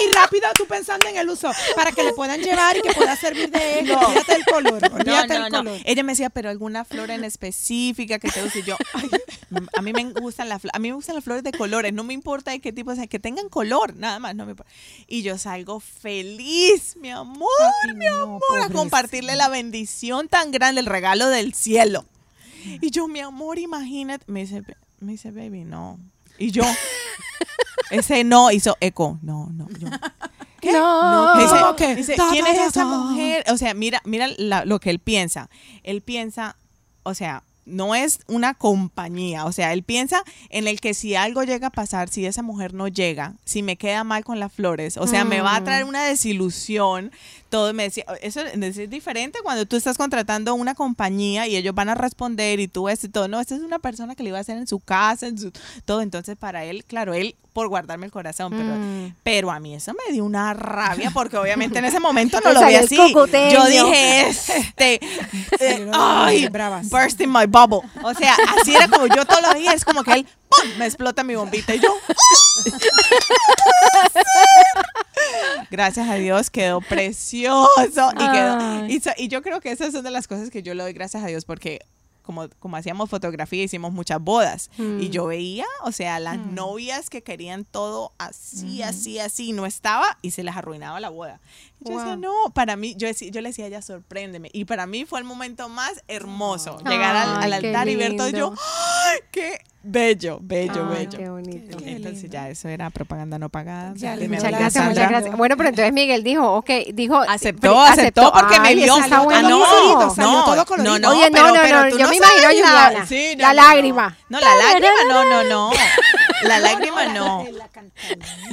Speaker 3: Y, y rápido tú pensando en el uso, para que le puedan llevar y que pueda servir de él. Olvídate del color.
Speaker 4: No,
Speaker 3: Olvídate
Speaker 4: no,
Speaker 3: del
Speaker 4: no.
Speaker 3: color.
Speaker 4: Ella me decía, pero alguna flor en específica que te guste. Yo, ay, a mí me gustan las a mí me gustan las flores de colores, no me importa de qué tipo, o sea, que tengan color, nada más, no me importa. Y yo salgo feliz, mi amor,
Speaker 3: Ay,
Speaker 4: mi amor, a compartirle la bendición tan grande, el regalo del cielo. Y yo, mi amor, imagínate, me dice, "Ba- me dice, baby, no. Y yo, ese no hizo eco, no, no, yo. ¿Qué?
Speaker 1: No.
Speaker 4: Me dice,
Speaker 3: ¿Cómo que?
Speaker 4: dice,
Speaker 3: Ta,
Speaker 4: ¿quién es esa mujer? O sea, mira, mira la- lo que él piensa. Él piensa, o sea, no es una compañía, o sea, él piensa en el que si algo llega a pasar, si esa mujer no llega, si me queda mal con las flores, o sea, me va a traer una desilusión, todo me decía, eso es diferente cuando tú estás contratando una compañía y ellos van a responder y tú ves y todo, no, esta es una persona que le iba a hacer en su casa, en su todo, entonces para él, claro, él por guardarme el corazón, pero,
Speaker 1: Mm.
Speaker 4: pero a mí eso me dio una rabia porque obviamente en ese momento no lo vi así.
Speaker 1: cocoteño.
Speaker 4: Yo dije, este, eh, ay,
Speaker 3: bravas.
Speaker 4: bursting my bubble. O sea, así era como yo todos los días, es como que él, ¡pum! me explota mi bombita y yo, Gracias a Dios quedó precioso y, quedó- y, so- y yo creo que esas son de las cosas que yo le doy gracias a Dios porque como, como hacíamos fotografía hicimos muchas bodas
Speaker 1: Mm.
Speaker 4: y yo veía, o sea, las novias que querían todo así, así, así, no estaba y se les arruinaba la boda. Y yo decía, no, para mí, yo, decía- yo le decía a ella, sorpréndeme. Y para mí fue el momento más hermoso, llegar al, altar y ver todo yo. ¡ay, qué bello, bello,
Speaker 1: Ay,
Speaker 4: bello!
Speaker 1: qué bonito.
Speaker 3: Qué
Speaker 4: Entonces
Speaker 3: lindo.
Speaker 4: ya eso era propaganda no pagada.
Speaker 3: Ya,
Speaker 1: Muchas gracias,
Speaker 4: Sandra.
Speaker 1: muchas gracias. Bueno, pero entonces Miguel dijo, ok, dijo.
Speaker 4: Aceptó, aceptó porque me
Speaker 1: Ay,
Speaker 4: vio.
Speaker 1: eso está
Speaker 3: Ah, no,
Speaker 1: buenísimo.
Speaker 3: salió todo colorido.
Speaker 4: no, no,
Speaker 1: Oye, no,
Speaker 4: pero-
Speaker 1: no,
Speaker 4: pero
Speaker 1: no,
Speaker 4: tú
Speaker 1: yo me imagino
Speaker 4: la- sí, no,
Speaker 1: La
Speaker 4: no,
Speaker 1: lágrima.
Speaker 4: No, la lágrima, no, no, no. La lágrima no.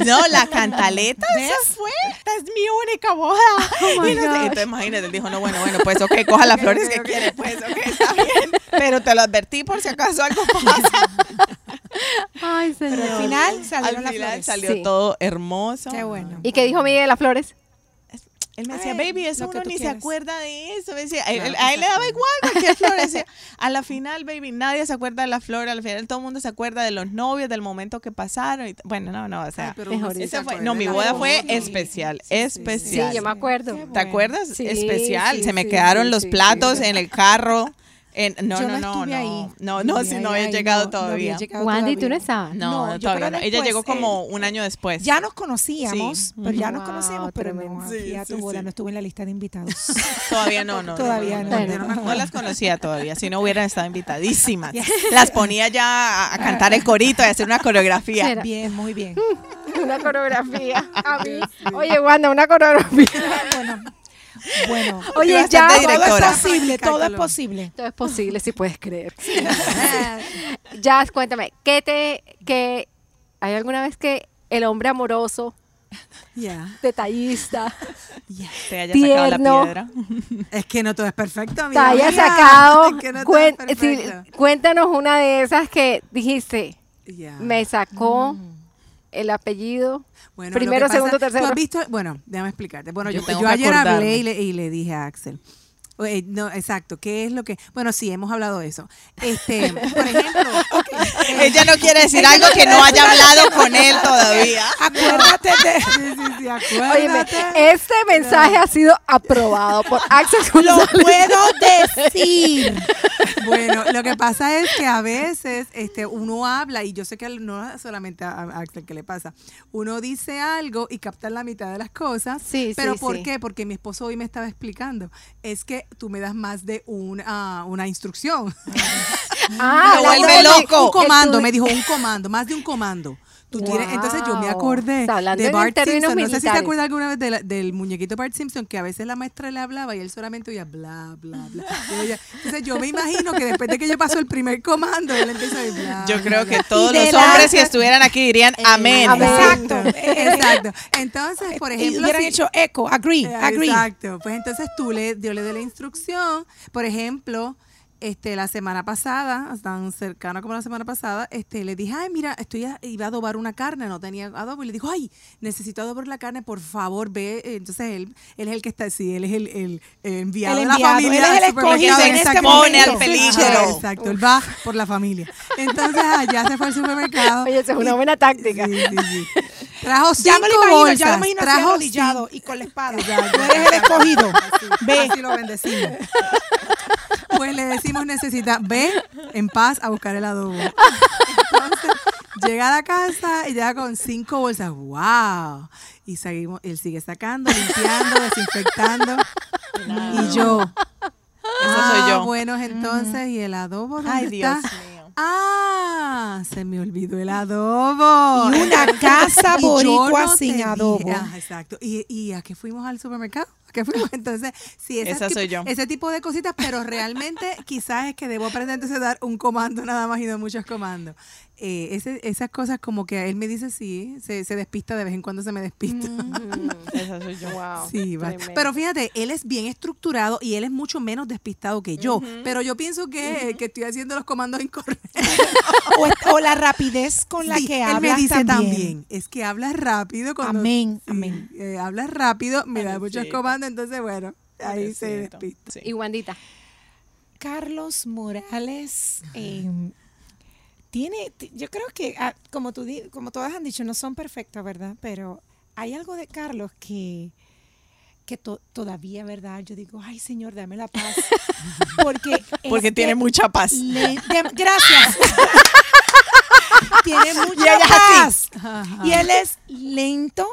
Speaker 4: No, la cantaleta, esa fue. Esta es mi única boda.
Speaker 1: Oh my
Speaker 4: Y no entonces imagínate, él dijo, no, bueno, bueno, pues ok, coja las flores que quiere, pues ok, está bien. Pero te lo advertí por si acaso algo pasa.
Speaker 1: Ay,
Speaker 3: Pero
Speaker 1: señor.
Speaker 3: al final salieron
Speaker 4: Al
Speaker 3: las flores.
Speaker 4: salió
Speaker 1: Sí.
Speaker 4: todo hermoso.
Speaker 3: Qué bueno.
Speaker 1: ¿Y qué dijo Miguel de las flores?
Speaker 4: Él me decía,
Speaker 3: Ay,
Speaker 4: baby, eso uno ni se acuerda de eso. Me decía, a él- a le daba igual cualquier flor. Decía, a la final, baby, nadie se acuerda de la flor. A la final todo el mundo se acuerda de los novios, del momento que pasaron. y bueno, no, no, o sea.
Speaker 2: Ay, pero
Speaker 1: mejor
Speaker 2: se
Speaker 4: fue- no, mi boda fue
Speaker 3: Sí.
Speaker 4: especial,
Speaker 3: Sí, sí, sí.
Speaker 1: Sí,
Speaker 4: especial.
Speaker 1: yo me acuerdo.
Speaker 4: ¿Te acuerdas?
Speaker 1: Sí,
Speaker 4: especial.
Speaker 1: sí,
Speaker 4: se me
Speaker 1: sí,
Speaker 4: quedaron
Speaker 1: sí,
Speaker 4: los
Speaker 1: sí,
Speaker 4: platos
Speaker 1: sí.
Speaker 4: en el carro. En, no,
Speaker 3: Yo
Speaker 4: no,
Speaker 3: no
Speaker 4: no,
Speaker 3: estuve
Speaker 4: no.
Speaker 3: ahí.
Speaker 4: No, no,
Speaker 3: Ay,
Speaker 4: si no había llegado
Speaker 3: no, no
Speaker 4: todavía.
Speaker 1: Wandy, tú no estabas.
Speaker 4: No,
Speaker 3: No, yo
Speaker 4: todavía no. Ella llegó como
Speaker 3: eh,
Speaker 4: un año después.
Speaker 3: Ya nos conocíamos,
Speaker 4: Sí.
Speaker 3: pero ya nos
Speaker 1: Wow,
Speaker 3: conocíamos, pero no,
Speaker 4: Sí,
Speaker 3: a tu
Speaker 4: sí,
Speaker 3: boda,
Speaker 4: sí.
Speaker 3: no estuve en la lista de invitados.
Speaker 4: Todavía no, no.
Speaker 3: Todavía no.
Speaker 4: No las conocía todavía, si no hubieran estado invitadísimas. Las ponía ya a, a cantar el corito y a hacer una coreografía.
Speaker 3: Bien, muy bien.
Speaker 1: Una coreografía. A mí. Oye, Wanda, una coreografía.
Speaker 3: Bueno, bueno.
Speaker 1: Oye, ya.
Speaker 3: Todo es posible, todo es posible.
Speaker 1: Todo es posible, si puedes creer. Jazz, cuéntame, ¿qué te, qué, hay alguna vez que el hombre amoroso,
Speaker 2: Ya.
Speaker 1: detallista,
Speaker 4: Te haya sacado la piedra.
Speaker 2: Es que no todo es perfecto,
Speaker 1: te
Speaker 2: amiga
Speaker 1: haya
Speaker 2: mía.
Speaker 1: sacado?
Speaker 2: Es que no todo es
Speaker 1: cuen- sí,
Speaker 2: perfecto.
Speaker 1: cuéntanos una de esas que dijiste,
Speaker 2: Ya.
Speaker 1: me sacó el apellido.
Speaker 2: Bueno, lo
Speaker 1: Primero,
Speaker 2: pasa-
Speaker 1: segundo, tercero.
Speaker 2: ¿Tú has visto? Bueno, déjame explicarte. Bueno,
Speaker 4: Yo
Speaker 2: yo, ayer hablé y le, y le dije a Axel. eh, no, exacto. ¿Qué es lo que...? Bueno, sí, hemos hablado de eso. Este, por ejemplo...
Speaker 4: Ella no quiere decir algo que no haya hablado con él todavía.
Speaker 3: Acuérdate de.
Speaker 2: Sí, sí, sí,
Speaker 1: Oye,
Speaker 2: acuérdate.
Speaker 1: este mensaje ha sido aprobado por Axel
Speaker 3: Lo
Speaker 1: González.
Speaker 3: puedo decir.
Speaker 2: Bueno, lo que pasa es que a veces este, uno habla, y yo sé que no solamente a, a Axel que le pasa, uno dice algo y capta la mitad de las cosas.
Speaker 1: Sí,
Speaker 2: pero
Speaker 1: sí,
Speaker 2: ¿por
Speaker 1: sí.
Speaker 2: qué? Porque mi esposo hoy me estaba explicando. Es que tú me das más de una, una instrucción.
Speaker 1: Ah, hablando
Speaker 4: vuelve loco.
Speaker 2: un comando, me dijo un comando, más de un comando. Tú tienes, entonces yo me acordé de Bart Simpson. No sé si te acuerdas alguna vez de la- del muñequito Bart Simpson, que a veces la maestra le hablaba y él solamente oía bla, bla, bla. Y ella- entonces yo me imagino que después de que yo paso el primer comando, él empieza a decir bla.
Speaker 4: Yo
Speaker 2: bla,
Speaker 4: creo
Speaker 2: bla.
Speaker 4: que todos
Speaker 3: Y
Speaker 4: los
Speaker 3: la-
Speaker 4: hombres, si estuvieran aquí, dirían amén.
Speaker 1: Amén.
Speaker 3: Exacto.
Speaker 2: Exacto. Entonces, por
Speaker 3: Y
Speaker 2: ejemplo,
Speaker 3: hubieran
Speaker 2: si-
Speaker 3: hecho eco, agree,
Speaker 2: eh,
Speaker 3: agree.
Speaker 2: Exacto. Pues entonces tú le, yo le doy la instrucción, por ejemplo, este, la semana pasada, tan cercana como la semana pasada, este, le dije, ay, mira, estoy a- iba a adobar una carne, no tenía adobo. Y le dijo, ay, necesito adobar la carne, por favor, ve. Entonces él, él es el que está, sí, él es el, el, el enviado de la familia.
Speaker 3: él es el escogido en este.
Speaker 4: Pone al peligro.
Speaker 2: Exacto, él va por la familia. Entonces allá se fue al supermercado.
Speaker 1: Oye, esa es una buena táctica.
Speaker 2: Sí, sí, sí. Trajo cinco
Speaker 3: Ya me lo imagino,
Speaker 2: bolsas.
Speaker 3: ya lo imagino así
Speaker 2: trajo
Speaker 3: arrodillado y con la espada. Tú eres el escogido. Ve.
Speaker 2: Así lo bendecimos. Pues le decimos, necesita, ve en paz a buscar el adobo. Entonces, llega a la casa y llega con cinco bolsas. ¡Wow! Y seguimos, él sigue sacando, limpiando, desinfectando. Y yo.
Speaker 4: Eso soy
Speaker 2: "Ah,
Speaker 4: yo.
Speaker 2: Bueno, entonces, ¿y el adobo dónde
Speaker 4: Ay, Dios
Speaker 2: está?
Speaker 4: mío.
Speaker 2: Ah, se me olvidó el adobo.
Speaker 3: Y una casa boricua
Speaker 2: no
Speaker 3: sin adobo.
Speaker 2: Ah, exacto. ¿Y, ¿Y a qué fuimos al supermercado? ¿A qué fuimos? Entonces, sí,
Speaker 4: Esa soy yo.
Speaker 2: ese tipo de cositas, pero realmente quizás es que debo aprender entonces a dar un comando nada más y no muchos comandos. Eh, ese- esas cosas como que él me dice sí, se, se despista de vez en cuando se me despista.
Speaker 4: Esa soy yo.
Speaker 1: Wow.
Speaker 2: Sí, pero fíjate, él es bien estructurado y él es mucho menos despistado que yo. Pero yo pienso que, que estoy haciendo los comandos incorrectos.
Speaker 3: O, o la rapidez con la
Speaker 2: Sí,
Speaker 3: que
Speaker 2: él
Speaker 3: hablas
Speaker 2: me dice
Speaker 3: también.
Speaker 2: también. es que hablas rápido cuando
Speaker 3: Amén,
Speaker 2: sí,
Speaker 3: amén.
Speaker 2: eh, hablas rápido, me da muchos comandos, entonces bueno, ahí se despista.
Speaker 4: Sí.
Speaker 1: Y Wandita.
Speaker 3: Carlos Morales eh, tiene, ti- yo creo que ah, como tú como todas han dicho, no son perfectos, ¿verdad? Pero hay algo de Carlos que que to- todavía, ¿verdad? Yo digo, ay Señor, dame la paz, porque
Speaker 4: Porque tiene mucha paz.
Speaker 3: le- de- gracias. tiene mucha paz. Y él es lento,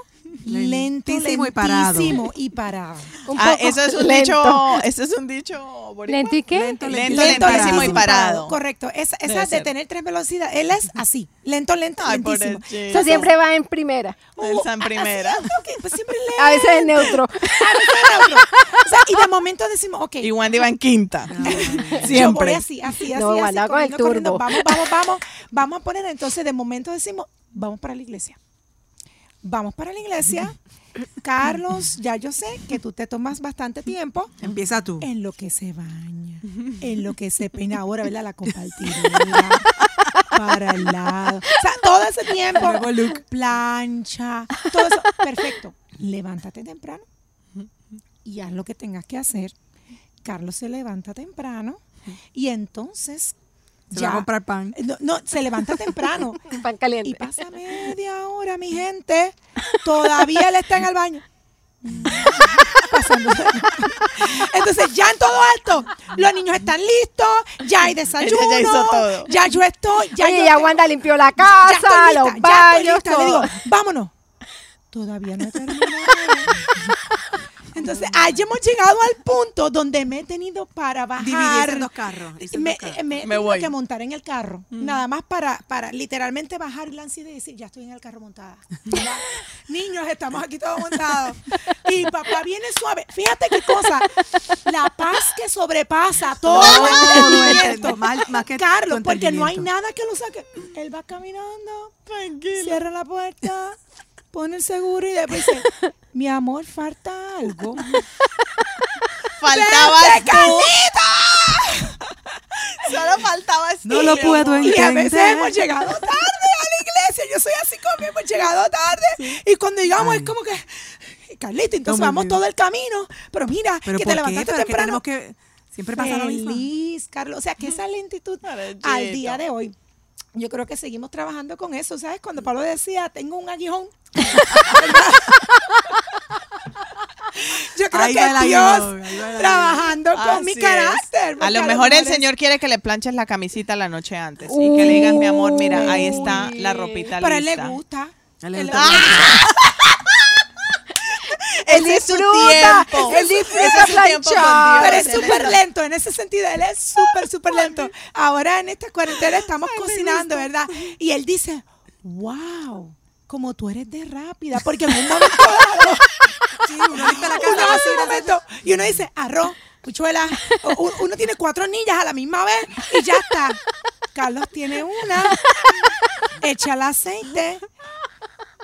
Speaker 3: lento,
Speaker 2: Lentísimo y parado.
Speaker 3: y parado.
Speaker 4: Ah, eso es un
Speaker 1: lento.
Speaker 4: dicho, eso es un dicho boricua.
Speaker 1: ¿Lento y qué?
Speaker 2: Lento,
Speaker 4: Lento,
Speaker 2: Lento,
Speaker 4: lentísimo y parado.
Speaker 3: Correcto. Esa,
Speaker 4: Debe
Speaker 3: esa de tener tres velocidades, él es así. Lento, lento,
Speaker 4: Ay,
Speaker 3: lentísimo.
Speaker 4: pobrecito.
Speaker 1: O sea, siempre va en primera.
Speaker 4: El San Primera.
Speaker 3: Así, yo creo que, pues, siempre lento.
Speaker 1: A veces en neutro.
Speaker 3: O sea, y de momento decimos, ok.
Speaker 4: Y Wandy va en quinta.
Speaker 3: Yo voy
Speaker 4: Siempre.
Speaker 3: así, así, así,
Speaker 1: No,
Speaker 3: así, corriendo, corriendo. Vamos, vamos, vamos. Vamos a poner entonces, de momento decimos, vamos para la iglesia. Vamos para la iglesia. Carlos, ya yo sé que tú te tomas bastante tiempo
Speaker 2: Empieza tú.
Speaker 3: en lo que se baña, en lo que se peina ahora, ¿verdad? La compartidora para el lado. O sea, todo ese tiempo, plancha, todo eso. Perfecto. Levántate temprano y haz lo que tengas que hacer. Carlos se levanta temprano y entonces
Speaker 2: Se va a comprar pan.
Speaker 3: No, no, se levanta temprano.
Speaker 1: Pan
Speaker 3: Y
Speaker 1: caliente.
Speaker 3: pasa media hora, mi gente. Todavía él está en el baño. Pasando. Entonces, ya en todo alto, los niños están listos, ya hay desayuno,
Speaker 4: ya hizo todo.
Speaker 3: ya yo estoy, ya
Speaker 1: Oye,
Speaker 3: yo
Speaker 1: ya
Speaker 3: tengo-
Speaker 1: Wanda limpió la
Speaker 3: ya
Speaker 1: casa,
Speaker 3: estoy lista,
Speaker 1: los
Speaker 3: ya estoy
Speaker 1: baños,
Speaker 3: lista. Le digo, vámonos. Todavía no he terminado. Entonces, ahí hemos llegado al punto donde me he tenido para bajar.
Speaker 2: en dos carros. en
Speaker 3: Me,
Speaker 2: dos carros.
Speaker 3: me he
Speaker 4: Me
Speaker 3: tenido
Speaker 4: voy.
Speaker 3: que montar en el carro, nada más para, para literalmente bajar la ansiedad y decir, ya estoy en el carro montada. Niños, estamos aquí todos montados. Y papá viene suave. Fíjate qué cosa, la paz que sobrepasa todo
Speaker 2: No,
Speaker 3: entendimiento.
Speaker 2: no, más- más que
Speaker 3: Carlos, porque no hay nada que lo saque. Él va caminando, cierra la puerta, pone el seguro y después dice, mi amor, falta algo.
Speaker 4: Faltaba
Speaker 3: ¡Vente,
Speaker 4: Solo faltabas tú.
Speaker 2: No lo puedo
Speaker 4: amor.
Speaker 3: Y a veces
Speaker 2: entender.
Speaker 3: hemos llegado tarde a la iglesia. Yo soy así como hemos llegado tarde. Y cuando llegamos es como que, Carlito, entonces
Speaker 2: No
Speaker 3: vamos todo el camino. Pero mira,
Speaker 2: ¿Pero
Speaker 3: que te
Speaker 2: qué?
Speaker 3: levantaste
Speaker 2: ¿Pero que
Speaker 3: temprano.
Speaker 2: tenemos que siempre pasa lo mismo?
Speaker 3: Feliz, Carlos. O sea, que esa lentitud al día de hoy. Yo creo que seguimos trabajando con eso, ¿sabes? Cuando Pablo decía, tengo un aguijón. Yo creo
Speaker 2: Ahí
Speaker 3: que Dios
Speaker 2: aguijón,
Speaker 3: trabajando con mi
Speaker 4: Así
Speaker 3: carácter.
Speaker 4: A lo mejor el Señor quiere que le planches la camisita la noche antes y que le digas, mi amor, mira, ahí está la ropita
Speaker 3: Pero a él le gusta.
Speaker 2: Él le gusta.
Speaker 4: Su
Speaker 1: disfruta, él disfruta planchar.
Speaker 3: Pero es
Speaker 4: Él
Speaker 3: súper lento en ese sentido. Él es súper, súper lento. Ahora en esta cuarentena estamos cocinando, ¿verdad? Y él dice, wow, como tú eres de rápida. Porque en un momento dado,
Speaker 2: Sí, uno la casa,
Speaker 3: uno un momento y uno dice, arroz, puchuela. Uno tiene cuatro niñas a la misma vez y ya está. Carlos tiene una, echa el aceite,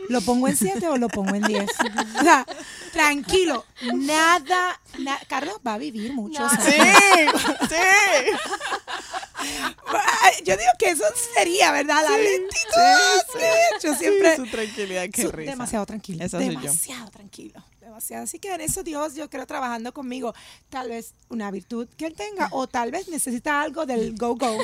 Speaker 3: ¿Lo pongo en 7 o lo pongo en 10? O sea, tranquilo, nada, na- Carlos va a vivir muchos años.
Speaker 4: Sí, sí.
Speaker 3: Yo digo que eso sería, ¿verdad? La lentitud. sí. Yo siempre...
Speaker 4: Su tranquilidad, qué
Speaker 3: Su-
Speaker 4: risa.
Speaker 3: demasiado tranquilo.
Speaker 4: Eso soy yo.
Speaker 3: demasiado tranquilo. Demasiado. Así que en eso Dios, yo creo, trabajando conmigo, tal vez una virtud que él tenga, o tal vez necesita algo del go-go.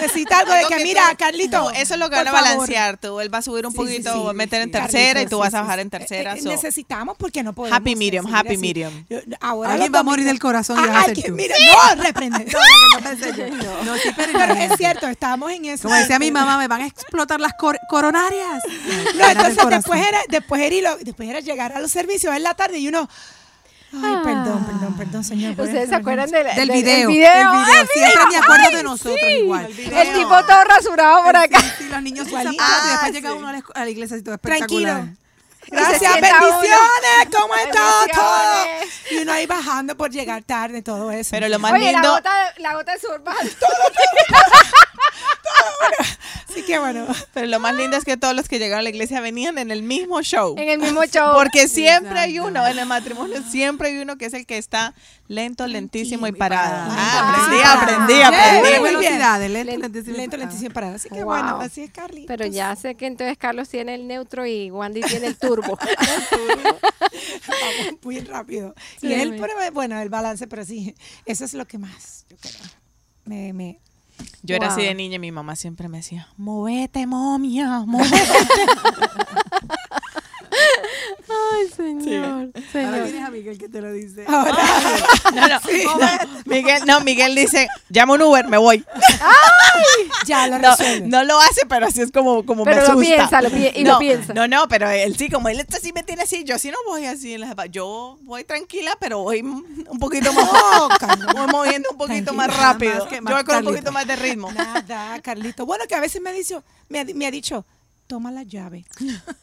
Speaker 3: necesita algo de que,
Speaker 4: que
Speaker 3: mira,
Speaker 4: tú-
Speaker 3: Carlito.
Speaker 4: No, eso es lo que van a
Speaker 3: favor.
Speaker 4: balancear. Tú, él va a subir un
Speaker 3: Sí, sí,
Speaker 4: poquito,
Speaker 3: sí.
Speaker 4: va a meter en tercera y tú
Speaker 3: sí,
Speaker 4: vas a
Speaker 3: sí,
Speaker 4: bajar
Speaker 3: sí.
Speaker 4: en tercera.
Speaker 3: Eh, eh,
Speaker 4: so-
Speaker 3: necesitamos porque no podemos.
Speaker 4: Happy medium, happy
Speaker 3: así.
Speaker 4: medium.
Speaker 3: Ahora
Speaker 2: Alguien va a morir del corazón
Speaker 3: Ah,
Speaker 2: tú.
Speaker 3: Mira, no, reprende.
Speaker 2: No. No, sí, pero,
Speaker 3: Pero es cierto, estamos en eso.
Speaker 2: Como decía mi mamá, me van a explotar las cor- coronarias.
Speaker 3: No, entonces después era, después era, y lo- después era llegar a los servicios en la tarde y uno. Ay, perdón, perdón, perdón, señor.
Speaker 1: ¿Ustedes se
Speaker 3: esto,
Speaker 1: acuerdan del,
Speaker 2: Del
Speaker 1: del-
Speaker 2: video.
Speaker 1: del video?
Speaker 2: video.
Speaker 1: ¡El
Speaker 2: Siempre
Speaker 1: video!
Speaker 2: me acuerdo
Speaker 1: ¡Ay,
Speaker 2: de nosotros
Speaker 1: sí!
Speaker 2: igual.
Speaker 1: El tipo todo rasurado por acá.
Speaker 2: Sí, sí, los niños sin
Speaker 3: Igualito.
Speaker 2: zapatos y después
Speaker 3: Ah,
Speaker 2: llega uno a la, escu- a la iglesia y todo
Speaker 3: Tranquilo. Gracias,
Speaker 1: sienta uno.
Speaker 3: bendiciones. ¿Cómo está todo?
Speaker 1: Bendiciones.
Speaker 3: Y uno ahí bajando por llegar tarde, todo eso.
Speaker 4: Pero lo más
Speaker 1: Oye, la
Speaker 4: lindo,
Speaker 1: gota, la gota de sudor baja.
Speaker 3: Así que bueno.
Speaker 4: pero lo más lindo es que todos los que llegaron a la iglesia venían en el mismo show.
Speaker 1: En el mismo show.
Speaker 4: Porque siempre hay uno en el matrimonio, siempre hay uno que es el que está lento, lentísimo y
Speaker 2: y
Speaker 4: parado. Ah,
Speaker 1: Ah,
Speaker 4: aprendí,
Speaker 1: ah,
Speaker 4: aprendí,
Speaker 3: ah,
Speaker 4: aprendí.
Speaker 3: muy
Speaker 2: ¿Qué
Speaker 3: bien.
Speaker 2: Lento,
Speaker 1: Lento,
Speaker 2: lentísimo.
Speaker 3: Lento, lentísimo parado. Así que
Speaker 1: Wow.
Speaker 3: bueno, así es Carly.
Speaker 1: Pero ya sé que entonces Carlos tiene el neutro y Wandy tiene el turbo.
Speaker 3: Vamos muy rápido.
Speaker 1: Sí,
Speaker 3: y él, pero, bueno, el balance, pero sí, eso es lo que más, yo creo. Me, me,
Speaker 4: Yo era así de niña y mi mamá siempre me decía, movete, momia, movete.
Speaker 1: Ay, señor.
Speaker 2: Ahora
Speaker 1: Señor.
Speaker 2: tienes a Miguel que te lo dice.
Speaker 3: ahora,
Speaker 4: No, no, no, Miguel, no, Miguel dice, llama un Uber, me voy.
Speaker 3: ya lo
Speaker 4: No,
Speaker 3: resuelve.
Speaker 4: no lo hace, pero así es como, como
Speaker 1: Pero
Speaker 4: me
Speaker 1: lo
Speaker 4: asusta.
Speaker 1: piensa, lo pi- y lo
Speaker 4: no,
Speaker 1: piensa.
Speaker 4: No, no, pero él sí, como él está así me tiene así, yo sí no voy así en las Yo voy tranquila, pero voy un poquito más.
Speaker 3: Carlos.
Speaker 4: voy moviendo un poquito
Speaker 3: Tranquila,
Speaker 4: más rápido.
Speaker 2: más que-
Speaker 4: yo
Speaker 2: más
Speaker 4: voy con un
Speaker 2: Carlito.
Speaker 4: poquito más de ritmo.
Speaker 3: Nada, Carlito. Bueno, que a veces me ha dicho, me ha, me ha dicho, toma la llave,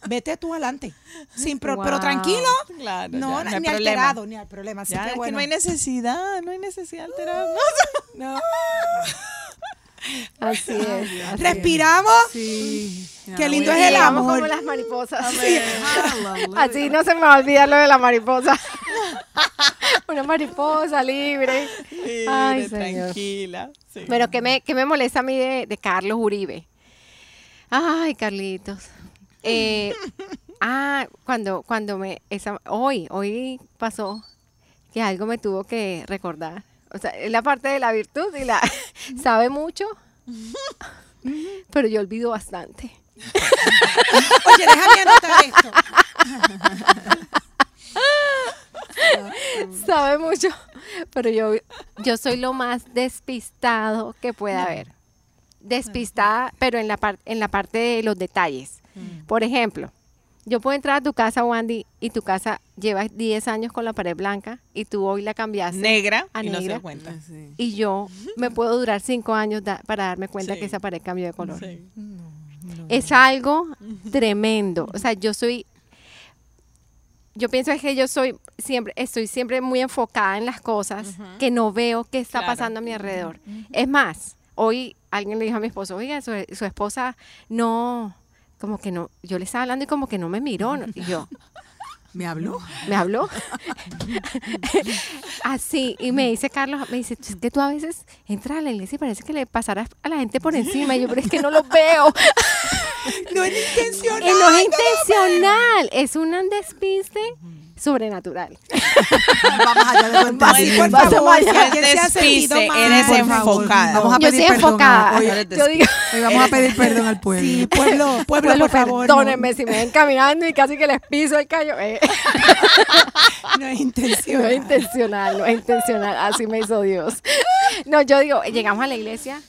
Speaker 3: vete tú adelante, sin pro- pero tranquilo,
Speaker 4: Claro,
Speaker 3: no,
Speaker 4: ya, no hay
Speaker 3: ni
Speaker 4: problema.
Speaker 3: alterado, ni al problema. Así
Speaker 4: Ya,
Speaker 3: que
Speaker 4: es que no hay necesidad, no hay necesidad de alterarnos.
Speaker 3: no.
Speaker 1: Así es. así es.
Speaker 3: respiramos.
Speaker 2: Sí.
Speaker 3: Qué lindo es el amor.
Speaker 1: como las mariposas. Así no se me va a olvidar lo de la mariposa. Una mariposa libre.
Speaker 4: Libre, tranquila. sí.
Speaker 1: Bueno, ¿qué me, qué me molesta a mí de, de Carlos Uribe? Ay, Carlitos. Eh, ah, cuando, cuando me, esa, hoy, hoy pasó que algo me tuvo que recordar. O sea, es la parte de la virtud y la sabe mucho, pero yo olvido bastante.
Speaker 3: Oye, déjame anotar esto.
Speaker 1: Sabe mucho, pero yo, yo soy lo más despistado que pueda haber. Despistada, pero en la, par- en la parte de los detalles. Por ejemplo, yo puedo entrar a tu casa, Wandy, y tu casa lleva 10 años con la pared blanca y tú hoy la cambiaste.
Speaker 4: negra
Speaker 1: a
Speaker 4: y no se
Speaker 1: negra.
Speaker 4: da cuenta.
Speaker 2: Sí.
Speaker 1: Y yo me puedo durar 5 años da- para darme cuenta
Speaker 4: Sí.
Speaker 1: que esa pared cambió de color.
Speaker 4: Sí.
Speaker 1: Es algo tremendo. O sea, yo soy. Yo pienso que yo soy siempre, estoy siempre muy enfocada en las cosas que no veo qué está
Speaker 4: Claro.
Speaker 1: pasando a mi alrededor. Es más, hoy alguien le dijo a mi esposo, oiga, su, su esposa no, como que no, yo le estaba hablando y como que no me miró. ¿no? Y yo,
Speaker 2: ¿Me habló?
Speaker 1: me habló. Así, y me dice Carlos, me dice, es que tú a veces entras a la iglesia y parece que le pasarás a la gente por encima. Y yo, pero es que no los veo.
Speaker 3: No es intencional.
Speaker 1: Y no es intencional, es un despiste sobrenatural.
Speaker 2: Vamos allá de.
Speaker 4: No es
Speaker 3: por favor, si alguien se ha sentido mal.
Speaker 4: eres
Speaker 2: Por favor,
Speaker 4: enfocada.
Speaker 2: Vamos a
Speaker 1: Yo
Speaker 2: pedir
Speaker 1: soy
Speaker 2: perdón.
Speaker 1: enfocada.
Speaker 2: Hoy,
Speaker 1: Yo digo,
Speaker 2: hoy vamos a pedir perdón al pueblo.
Speaker 3: Sí, pueblo, pueblo,
Speaker 1: pueblo,
Speaker 3: por favor.
Speaker 1: perdónenme si me ven caminando y casi que les piso el callo. Eh,
Speaker 3: No, no es
Speaker 1: no
Speaker 3: intencional.
Speaker 1: es intencional, no es intencional. Así me hizo Dios. No, yo digo, llegamos a la iglesia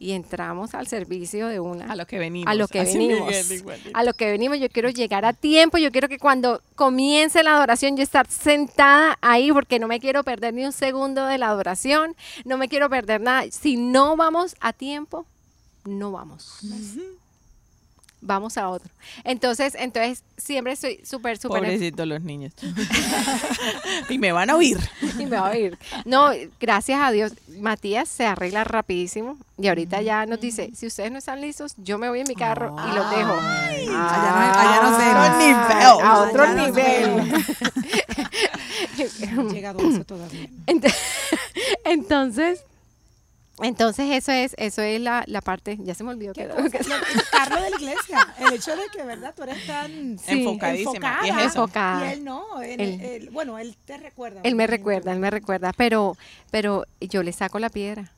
Speaker 1: y entramos al servicio de una.
Speaker 4: A lo que venimos.
Speaker 1: a lo que venimos.
Speaker 4: Miguel.
Speaker 1: A lo que venimos, yo quiero llegar a tiempo, yo quiero que cuando comience la adoración yo estar sentada ahí porque no me quiero perder ni un segundo de la adoración, no me quiero perder nada. Si no vamos a tiempo, no vamos. Vamos a otro. Entonces, entonces siempre estoy súper, súper
Speaker 4: Pobrecitos los niños. y me van a oír.
Speaker 1: y me va a oír. No, gracias a Dios, Matías se arregla rapidísimo y ahorita ya nos dice, si ustedes no están listos, yo me voy en mi carro y los dejo.
Speaker 2: Allá no, allá no hacemos.
Speaker 4: nivel.
Speaker 1: A otro nivel.
Speaker 3: No he llegado a eso todavía.
Speaker 1: Ent- Entonces, entonces eso es, eso es la, la parte, ya se me olvidó que,
Speaker 3: Carlos de la iglesia. El hecho de que, ¿verdad? Tú eres tan
Speaker 1: Sí,
Speaker 4: Enfocadísima.
Speaker 3: enfocada.
Speaker 4: Y es.
Speaker 1: Enfocada.
Speaker 3: Y él no. él-
Speaker 1: Él-
Speaker 3: él- bueno, él te recuerda.
Speaker 1: Él me recuerda, él me recuerda, pero, pero yo le saco la piedra.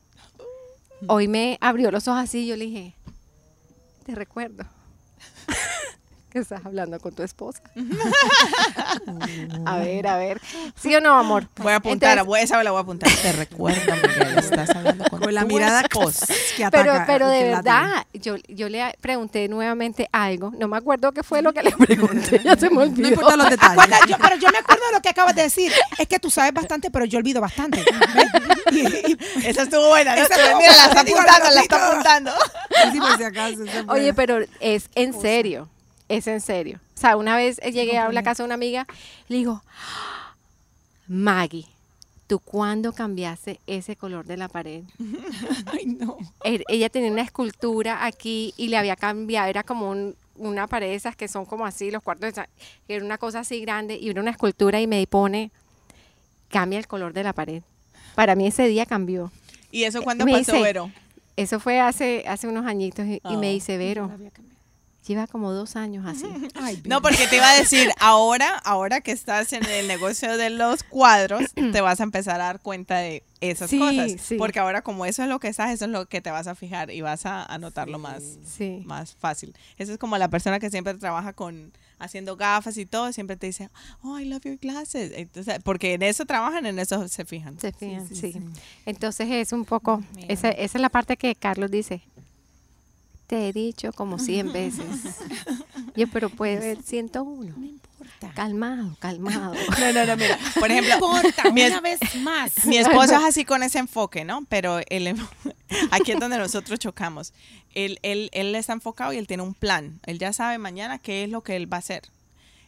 Speaker 1: Hoy me abrió los ojos así y yo le dije, te recuerdo. que estás hablando con tu esposa. a ver, a ver. ¿Sí o no, amor?
Speaker 4: Voy a apuntar,
Speaker 1: Entonces,
Speaker 4: voy- esa la voy a apuntar. Te recuerda, Miguel, estás hablando con,
Speaker 2: Con la mirada que
Speaker 1: pero,
Speaker 2: ataca,
Speaker 1: pero de verdad, yo, yo le pregunté nuevamente algo. No me acuerdo qué fue lo que le pregunté. Ya se me olvidó.
Speaker 2: No importa los detalles.
Speaker 3: Acuerda, yo- pero yo me acuerdo de lo que acabas de decir. Es que tú sabes bastante, pero yo olvido bastante.
Speaker 4: Esa estuvo buena, ¿no?
Speaker 3: Esa estuvo
Speaker 4: Mira, la está apuntando, la está apuntando.
Speaker 2: Sí, por si acaso,
Speaker 1: Oye, pero es en serio, es en serio. O sea, una vez llegué a la casa de una amiga, le digo, "Ah, Maggie, ¿tú cuándo cambiaste ese color de la pared?
Speaker 3: Ay, no.
Speaker 1: Er- Ella tenía una escultura aquí y le había cambiado, era como un- una pared de esas que son como así, los cuartos, de era una cosa así grande y era una escultura y me pone, cambia el color de la pared. Para mí ese día cambió.
Speaker 4: ¿Y eso cuándo
Speaker 1: Me
Speaker 4: pasó,
Speaker 1: dice-
Speaker 4: Vero?
Speaker 1: Eso fue hace, hace unos añitos y, y
Speaker 4: Ah.
Speaker 1: me dice, Vero,
Speaker 3: No.
Speaker 1: Lleva como dos años así.
Speaker 3: Ay,
Speaker 4: No, porque te iba a decir, ahora, ahora que estás en el negocio de los cuadros, te vas a empezar a dar cuenta de esas
Speaker 1: Sí,
Speaker 4: cosas.
Speaker 1: sí.
Speaker 4: Porque ahora como eso es lo que estás, eso es lo que te vas a fijar y vas a anotarlo más,
Speaker 1: Sí.
Speaker 4: más fácil. Eso es como la persona que siempre trabaja con haciendo gafas y todo, siempre te dice, oh, I love your glasses. Entonces, porque en eso trabajan, en eso se fijan.
Speaker 1: Se fijan,
Speaker 2: sí,
Speaker 1: sí,
Speaker 2: sí.
Speaker 1: Entonces es un poco, esa, esa es la parte que Carlos dice, te he dicho como 100 veces. Yo, pero puede ver 101.
Speaker 3: No importa.
Speaker 1: Calmado, calmado.
Speaker 4: No, no, no, mira. Por
Speaker 3: No
Speaker 4: ejemplo,
Speaker 3: importa,
Speaker 4: mi es-
Speaker 3: una vez más.
Speaker 4: Mi esposo es así con ese enfoque, ¿no? Pero él, em- aquí es donde nosotros chocamos. Él, él, él está enfocado y él tiene un plan. Él ya sabe mañana qué es lo que él va a hacer.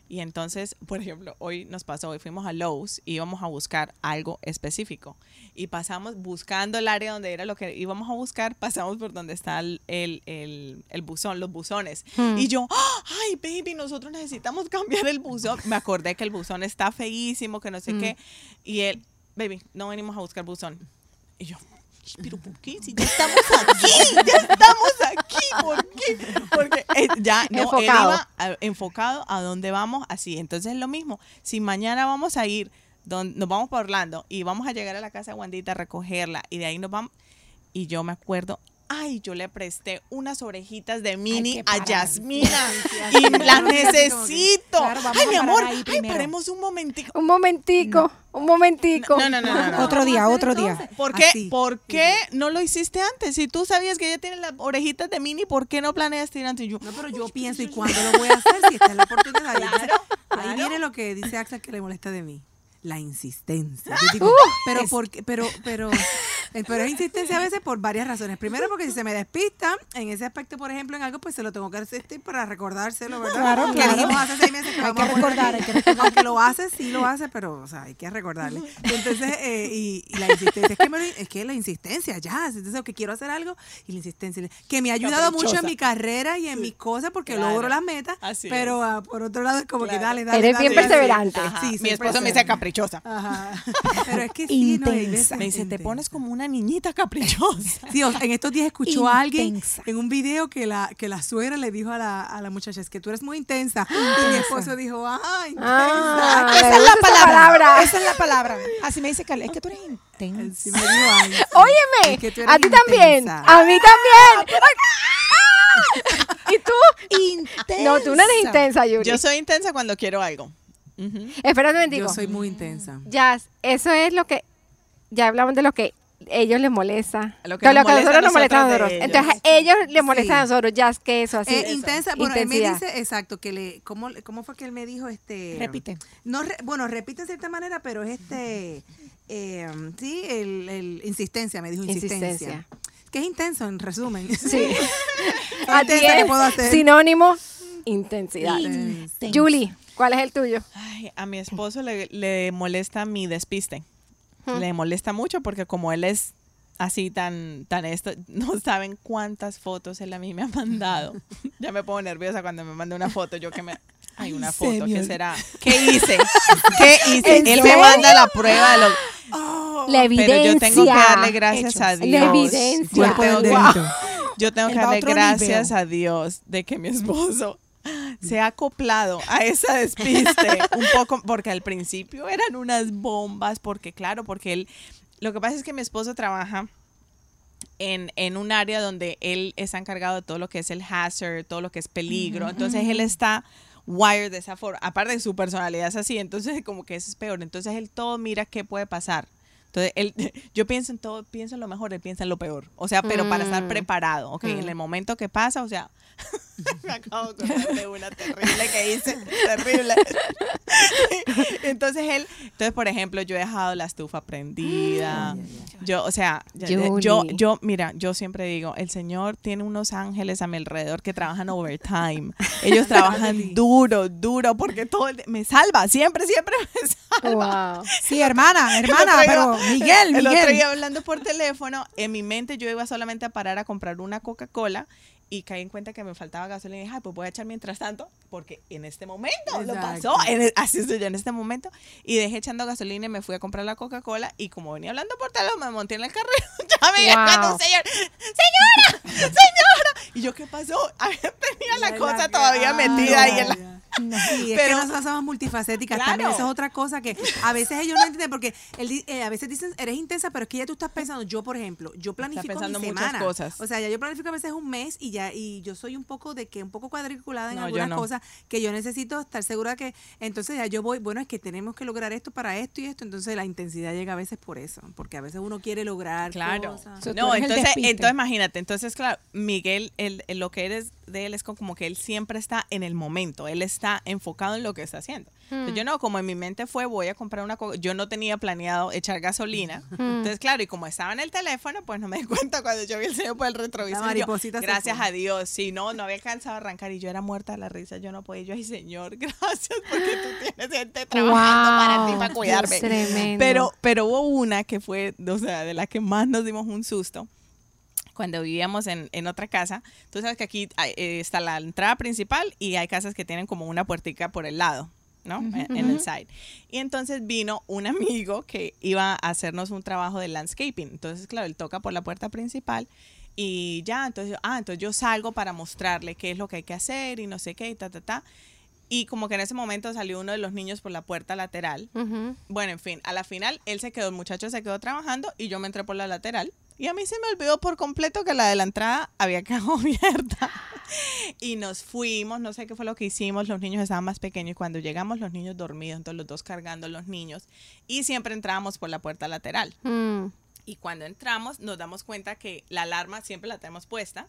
Speaker 4: Y entonces, por ejemplo, hoy nos pasó, hoy fuimos a Lowe's y íbamos a buscar algo específico. Y pasamos buscando el área donde era lo que íbamos a buscar, pasamos por donde está el, el, el- el buzón, los buzones.
Speaker 1: Hmm.
Speaker 4: Y yo, ¡Ah! ay, baby, nosotros necesitamos cambiar el buzón. Me acordé que el buzón está feísimo, que no sé
Speaker 1: Mm.
Speaker 4: qué. Y él, baby, no venimos a buscar buzón. Y yo, pero ¿por qué? Si ya estamos aquí, ya estamos aquí, ¿por qué? Porque eh, ya no,
Speaker 1: Enfocado.
Speaker 4: él iba a- enfocado a dónde vamos así. Entonces es lo mismo. Si mañana vamos a ir, don- nos vamos por Orlando y vamos a llegar a la casa de Wandita a recogerla y de ahí nos vamos. Y yo me acuerdo, ay, yo le presté unas orejitas de mini a. Yasmina y las necesito.
Speaker 3: Claro,
Speaker 4: ay, mi amor, ay,
Speaker 3: primero.
Speaker 4: paremos un momentico.
Speaker 1: un momentico, un momentico.
Speaker 4: No, no, no, no, no.
Speaker 3: Otro día, otro día.
Speaker 4: ¿Por qué,
Speaker 2: Así.
Speaker 4: ¿Por qué no lo hiciste antes? Si tú sabías que ella tiene las orejitas de mini, ¿por qué no planeaste ir antes? Y yo,
Speaker 2: No, pero yo pienso, ¿y cuándo lo voy a hacer? Si esta es la oportunidad. Entonces, Ahí viene lo que dice Axel que le molesta de mí. La insistencia. Yo digo, pero, por qué- pero, pero, eh, pero es insistencia a veces por varias razones. Primero, porque si se me despista en ese aspecto, por ejemplo, en algo, pues se lo tengo que asistir para recordárselo, ¿verdad?
Speaker 3: Claro,
Speaker 2: que
Speaker 3: claro.
Speaker 2: dijimos hace seis meses que
Speaker 3: Hay
Speaker 2: vamos
Speaker 3: que recordar,
Speaker 2: aquí.
Speaker 3: hay que recordar.
Speaker 2: Aunque lo hace, sí lo hace, pero, o sea, hay que recordarle. Entonces, eh, y, y la insistencia, es que, me es que la insistencia, ya, entonces, que quiero hacer algo, y la insistencia, que me ha ayudado mucho en mi carrera y en mis cosas, porque
Speaker 4: Claro.
Speaker 2: logro las metas,
Speaker 4: Así
Speaker 2: pero ah, por otro lado es como que dale, dale.
Speaker 1: Eres
Speaker 2: dale,
Speaker 1: bien
Speaker 2: dale.
Speaker 1: perseverante.
Speaker 2: Sí,
Speaker 4: Mi esposo me dice
Speaker 2: perseverante.
Speaker 4: Caprichosa.
Speaker 2: Ajá. Pero es que sí, no,
Speaker 3: Intensa.
Speaker 2: veces-
Speaker 4: Me dice, te
Speaker 2: intensa.
Speaker 4: pones como una niñita caprichosa.
Speaker 2: Sí, o sea, en estos días escuchó a alguien
Speaker 3: Intensa.
Speaker 2: en un video que la, que la suegra le dijo a la, a la muchacha, es que tú eres muy intensa. Y mi esposo dijo, ah, intensa.
Speaker 1: Ah,
Speaker 3: Esa es la palabra.
Speaker 1: palabra.
Speaker 3: Esa es la palabra. Así me dice Carla. Es que tú eres intensa.
Speaker 2: Sí, me dijo algo.
Speaker 1: Óyeme,
Speaker 2: Es que tú eres
Speaker 1: a ti también,
Speaker 2: intensa.
Speaker 1: a mí también. ¡Ah! ¿Y tú?
Speaker 3: Intensa.
Speaker 1: No, tú no eres intensa, Yuri.
Speaker 4: Yo soy intensa cuando quiero algo. Ujú.
Speaker 1: Espera un momentico.
Speaker 2: Yo soy muy intensa.
Speaker 1: Jazz, eso es lo que, ya hablamos de lo que ellos les molesta.
Speaker 4: Lo que nos
Speaker 1: lo que a
Speaker 4: molesta
Speaker 1: nosotros
Speaker 4: a
Speaker 1: nos molesta a
Speaker 4: nosotros
Speaker 1: nosotros.
Speaker 4: de
Speaker 1: Entonces, ellos les molestan a
Speaker 2: Sí.
Speaker 1: nosotros, Jazz, que eso, así.
Speaker 2: Eh, intensa, bueno, él me
Speaker 1: Intensidad.
Speaker 2: dice, exacto, que le, ¿cómo, ¿cómo fue que él me dijo? este
Speaker 3: Repite.
Speaker 2: No, re- bueno, repite en cierta manera, pero es este, eh, sí, el, el insistencia, me dijo insistencia.
Speaker 1: Insistencia.
Speaker 2: Que es intenso, en resumen.
Speaker 1: Sí. A
Speaker 2: intensa que
Speaker 1: es
Speaker 2: puedo hacer.
Speaker 1: Sinónimo, intensidad. Julie, ¿cuál es el tuyo?
Speaker 4: Ay, a mi esposo le, le molesta mi despiste.
Speaker 1: Hmm.
Speaker 4: Le molesta mucho porque como él es así tan, tan esto, no saben cuántas fotos él a mí me ha mandado. ya me pongo nerviosa cuando me manda una foto, yo que me... Hay una foto, ¿qué será? ¿Qué hice? ¿Qué hice?
Speaker 3: ¿En
Speaker 4: Él me manda la prueba de lo...
Speaker 1: La evidencia.
Speaker 4: Pero yo tengo que darle gracias
Speaker 3: Hechos.
Speaker 4: a
Speaker 3: La
Speaker 4: Dios.
Speaker 1: evidencia.
Speaker 4: Yo tengo. Yo tengo que darle gracias
Speaker 3: nivel.
Speaker 4: a Dios de que mi esposo se ha acoplado a esa despiste un poco, porque al principio eran unas bombas, porque claro, porque él, lo que pasa es que mi esposo trabaja en, en un área donde él está encargado de todo lo que es el hazard, todo lo que es peligro, entonces él está wired de esa forma, aparte de su personalidad es así, entonces como que eso es peor, entonces él todo mira qué puede pasar. Entonces, él, yo pienso en todo, pienso en lo mejor, él piensa en lo peor. O sea, pero para estar
Speaker 1: Mm.
Speaker 4: preparado, ¿ok? En el momento que pasa, o sea, me acabo de acordar de una terrible que hice, terrible. entonces él, entonces por ejemplo, yo he dejado la estufa prendida. Yo, o sea, yo, yo, mira, yo siempre digo, el Señor tiene unos ángeles a mi alrededor que trabajan overtime. Ellos trabajan duro, duro, porque todo el- me salva, siempre, siempre me salva.
Speaker 1: Wow.
Speaker 3: Sí, hermana, hermana, pero
Speaker 4: día-
Speaker 3: Miguel,
Speaker 4: El otro
Speaker 3: Miguel.
Speaker 4: día hablando por teléfono, en mi mente yo iba solamente a parar a comprar una Coca-Cola y caí en cuenta que me faltaba gasolina y dije, "Ay, pues voy a echar mientras tanto, porque en este momento lo pasó, en el- así estoy yo en este momento, y dejé echando gasolina y me fui a comprar la Coca-Cola y como venía hablando por teléfono, me monté en el carro ya me
Speaker 1: Wow.
Speaker 4: un señor, señora, señora, y yo, ¿qué pasó? Tenía la cosa
Speaker 2: la-
Speaker 4: todavía
Speaker 2: Ay,
Speaker 4: metida ahí en la...
Speaker 2: ya. Sí, es
Speaker 4: Pero-
Speaker 2: que nosotros somos multifacéticas
Speaker 4: Claro.
Speaker 2: también. Esa es otra cosa que a veces ellos no entienden porque él eh, a veces dicen, eres intensa, pero es que ya tú estás pensando, yo por ejemplo, yo planifico mi
Speaker 4: muchas
Speaker 2: semana.
Speaker 4: cosas.
Speaker 2: O sea, ya yo planifico a veces un mes y ya y yo soy un poco de que un poco cuadriculada en
Speaker 4: No,
Speaker 2: algunas
Speaker 4: no.
Speaker 2: cosas que yo necesito estar segura que entonces ya yo voy, bueno, es que tenemos que lograr esto para esto y esto, entonces la intensidad llega a veces por eso, porque a veces uno quiere lograr
Speaker 4: Claro.
Speaker 2: cosas.
Speaker 3: So,
Speaker 4: No, entonces, entonces imagínate, entonces claro, Miguel, el, el- lo que eres de él es como que él siempre está en el momento, él está enfocado en lo que está haciendo. Entonces, yo no, como en mi mente fue voy a comprar una co- yo no tenía planeado echar gasolina. Entonces, claro, y como estaba en el teléfono, pues no me di cuenta cuando yo vi el señor por el retrovisor. Yo, gracias a Dios, sí, no, no había alcanzado a arrancar y yo era muerta de la risa, yo no podía, yo, ay señor, gracias porque tú tienes gente trabajando para ti,
Speaker 1: Wow,
Speaker 4: para cuidarme. Pero, pero hubo una que fue, o sea, de la que más nos dimos un susto cuando vivíamos en, en otra casa. Tú sabes que aquí hay- eh, está la entrada principal y hay casas que tienen como una puertica por el lado. ¿no? En- en el side. Y entonces vino un amigo que iba a hacernos un trabajo de landscaping. Entonces, claro, él toca por la puerta principal y ya, entonces, yo- ah, entonces yo salgo para mostrarle qué es lo que hay que hacer y no sé qué y ta, ta, ta. Y como que en ese momento salió uno de los niños por la puerta lateral bueno, en fin, a la final él se quedó, el muchacho se quedó trabajando y yo me entré por la lateral. Y a mí se me olvidó por completo que la de la entrada había quedado abierta. Y nos fuimos, no sé qué fue lo que hicimos, los niños estaban más pequeños y cuando llegamos los niños dormidos, entonces los dos cargando los niños y siempre entrábamos por la puerta lateral.
Speaker 1: Mm.
Speaker 4: Y cuando entramos nos damos cuenta que la alarma siempre la tenemos puesta,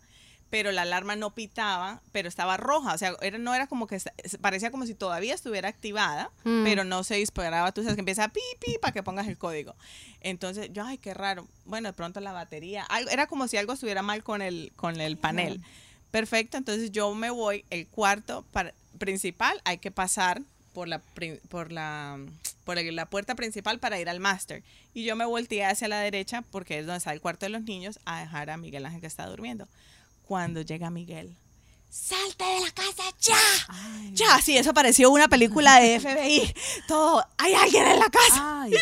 Speaker 4: pero la alarma no pitaba, pero estaba roja. O sea, era, no era como que, parecía como si todavía estuviera activada,
Speaker 1: Mm.
Speaker 4: pero no se disparaba. Tú sabes que empieza a pi, pi, para que pongas el código. Entonces, yo, ay, qué raro. Bueno, de pronto la batería, algo, era como si algo estuviera mal con el, con el panel. Perfecto, entonces yo me voy, el cuarto para- principal, hay que pasar por la, por la por la puerta principal para ir al máster. Y yo me volteé hacia la derecha, porque es donde está el cuarto de los niños, a dejar a Miguel Ángel que está durmiendo. Cuando llega Miguel, ¡salte de la casa ya! Ya, sí, eso pareció una película de FBI. Todo, hay alguien en la casa.
Speaker 2: Ay,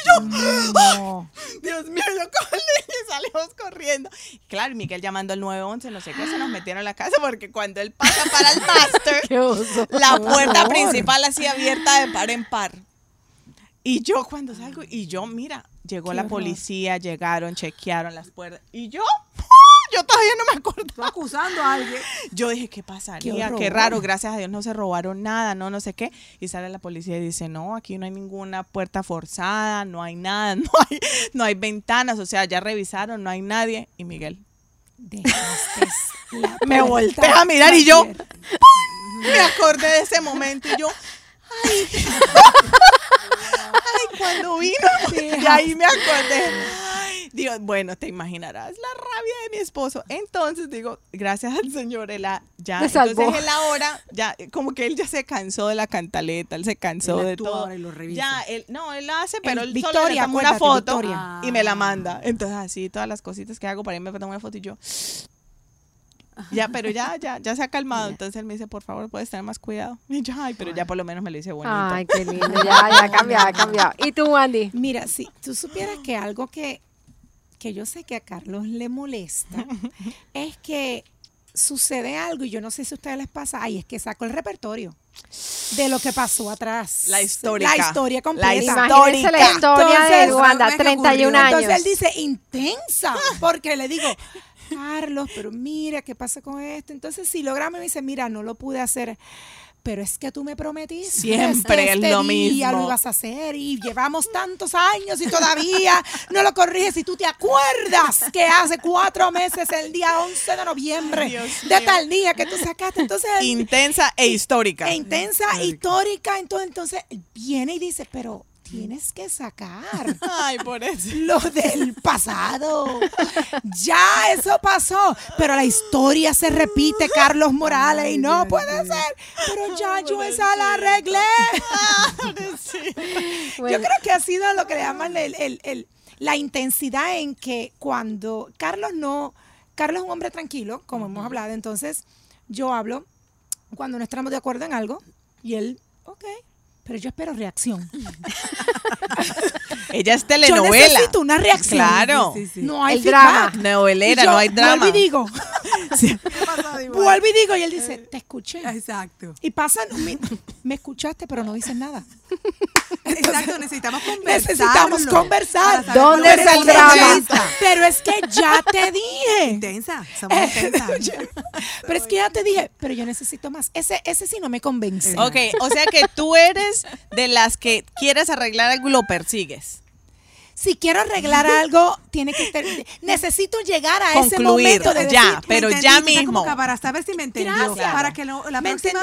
Speaker 3: No.
Speaker 4: Dios mío, yo con y salimos corriendo. Claro, y Miguel llamando al 911, no sé qué, se nos metieron a la casa porque cuando él pasa para el
Speaker 1: oso.
Speaker 4: la puerta principal así abierta de par en par. Y yo cuando salgo, y yo, mira, llegó
Speaker 3: Qué
Speaker 4: la
Speaker 3: horror.
Speaker 4: policía, llegaron, chequearon las puertas. Y yo, yo todavía no me acuerdo.
Speaker 2: tú acusando a alguien.
Speaker 4: Yo dije, ¿qué pasaría?
Speaker 3: Qué
Speaker 4: Qué, raro, gracias a Dios no se robaron nada, no, no sé qué. Y sale la policía y dice, no, aquí no hay ninguna puerta forzada, no hay nada, no hay, no hay ventanas, o sea, ya revisaron, no hay nadie. Y Miguel,
Speaker 3: Dejaste la
Speaker 4: Me volteé a mirar y yo-
Speaker 3: abierta.
Speaker 4: me acordé de ese momento y yo, ay, ay, cuando vino, y ahí me acordé. Dios, bueno, te imaginarás la rabia de mi esposo. Entonces digo, gracias al Señor, él ya,
Speaker 1: salvó.
Speaker 4: entonces él ahora, ya, como que él ya se cansó de la cantaleta, él se cansó
Speaker 2: Él
Speaker 4: de
Speaker 2: actúa
Speaker 4: todo.
Speaker 2: ahora y lo revisa.
Speaker 4: Ya, él, no, él lo hace, pero
Speaker 3: El
Speaker 4: él solo le
Speaker 3: Victoria,
Speaker 4: toma una
Speaker 3: acuérdate,
Speaker 4: foto
Speaker 3: Victoria.
Speaker 4: y me la manda. Entonces así, todas las cositas que hago para irme a tomar una foto y yo, Ya, pero ya, ya, ya se ha calmado. Entonces él me dice, por favor, puedes tener más cuidado. Y yo, ay, pero ya por lo menos me lo dice bonito.
Speaker 1: Ay, qué lindo. Ya, ya ha cambiado, ha cambiado. ¿Y tú, Andy?
Speaker 3: Mira, si tú supieras que algo que, que yo sé que a Carlos le molesta es que sucede algo y yo no sé si a ustedes les pasa, ay, es que saco el repertorio de lo que pasó atrás.
Speaker 4: La histórica.
Speaker 3: La historia completa.
Speaker 1: Imagínense la historia de Wanda,
Speaker 2: ¿sabes qué
Speaker 1: 31
Speaker 2: ocurrió?
Speaker 1: años.
Speaker 3: Entonces él dice, intensa, porque le digo, Carlos, pero mira, ¿qué pasa con esto? Entonces, si logramos, me dice, mira, no lo pude hacer. Pero es que tú me prometiste
Speaker 4: Siempre
Speaker 3: que
Speaker 4: es
Speaker 3: este
Speaker 4: lo
Speaker 3: día
Speaker 4: mismo.
Speaker 3: lo ibas a hacer y llevamos tantos años y todavía no lo corriges. Y tú te acuerdas que hace cuatro meses, el día 11 de noviembre,
Speaker 4: Dios
Speaker 3: de
Speaker 4: mío.
Speaker 3: tal día que tú sacaste. Entonces,
Speaker 4: Intensa e histórica.
Speaker 3: e intensa, histórica. Entonces, entonces él viene y dice, pero tienes que sacar
Speaker 4: Ay, por eso.
Speaker 3: lo del pasado. Ya eso pasó, pero la historia se repite, Carlos Morales, y no puede ser. Pero ya yo esa la arreglé. Yo creo que ha sido lo que le llaman el- el- el- la intensidad en que cuando Carlos no, Carlos es un hombre tranquilo, como hemos hablado, entonces yo hablo cuando no estamos de acuerdo en algo y él, ok, pero yo espero reacción.
Speaker 4: Ella es
Speaker 3: Yo
Speaker 4: telenovela.
Speaker 3: necesito una reacción.
Speaker 4: Claro.
Speaker 2: Sí, sí, sí.
Speaker 3: No hay
Speaker 1: El drama.
Speaker 4: Novelera,
Speaker 3: yo
Speaker 4: no hay drama.
Speaker 3: Vuelvo y digo, vuelvo y digo, y él dice, te escuché.
Speaker 2: Exacto.
Speaker 3: Y pasan, me, me escuchaste, pero no dices nada.
Speaker 2: Exacto, necesitamos conversar.
Speaker 3: Necesitamos conversar.
Speaker 1: ¿Dónde
Speaker 2: es
Speaker 1: el
Speaker 2: que
Speaker 1: drama?
Speaker 2: intensa.
Speaker 3: Pero es que ya te dije.
Speaker 2: Intensa, somos intensas.
Speaker 3: Pero es que ya te dije, pero yo necesito más. Ese, ese sí no me convence.
Speaker 4: Ok, o sea que tú eres de las que quieres arreglar algo y lo persigues.
Speaker 3: Si quiero arreglar algo, tiene que estar. Necesito llegar a ese momento de
Speaker 4: ya.
Speaker 3: decir,
Speaker 2: ¿Me
Speaker 4: pero ya mismo.
Speaker 2: para saber si me entendió.
Speaker 3: Gracias.
Speaker 2: Para que lo- la
Speaker 3: ¿Me
Speaker 2: próxima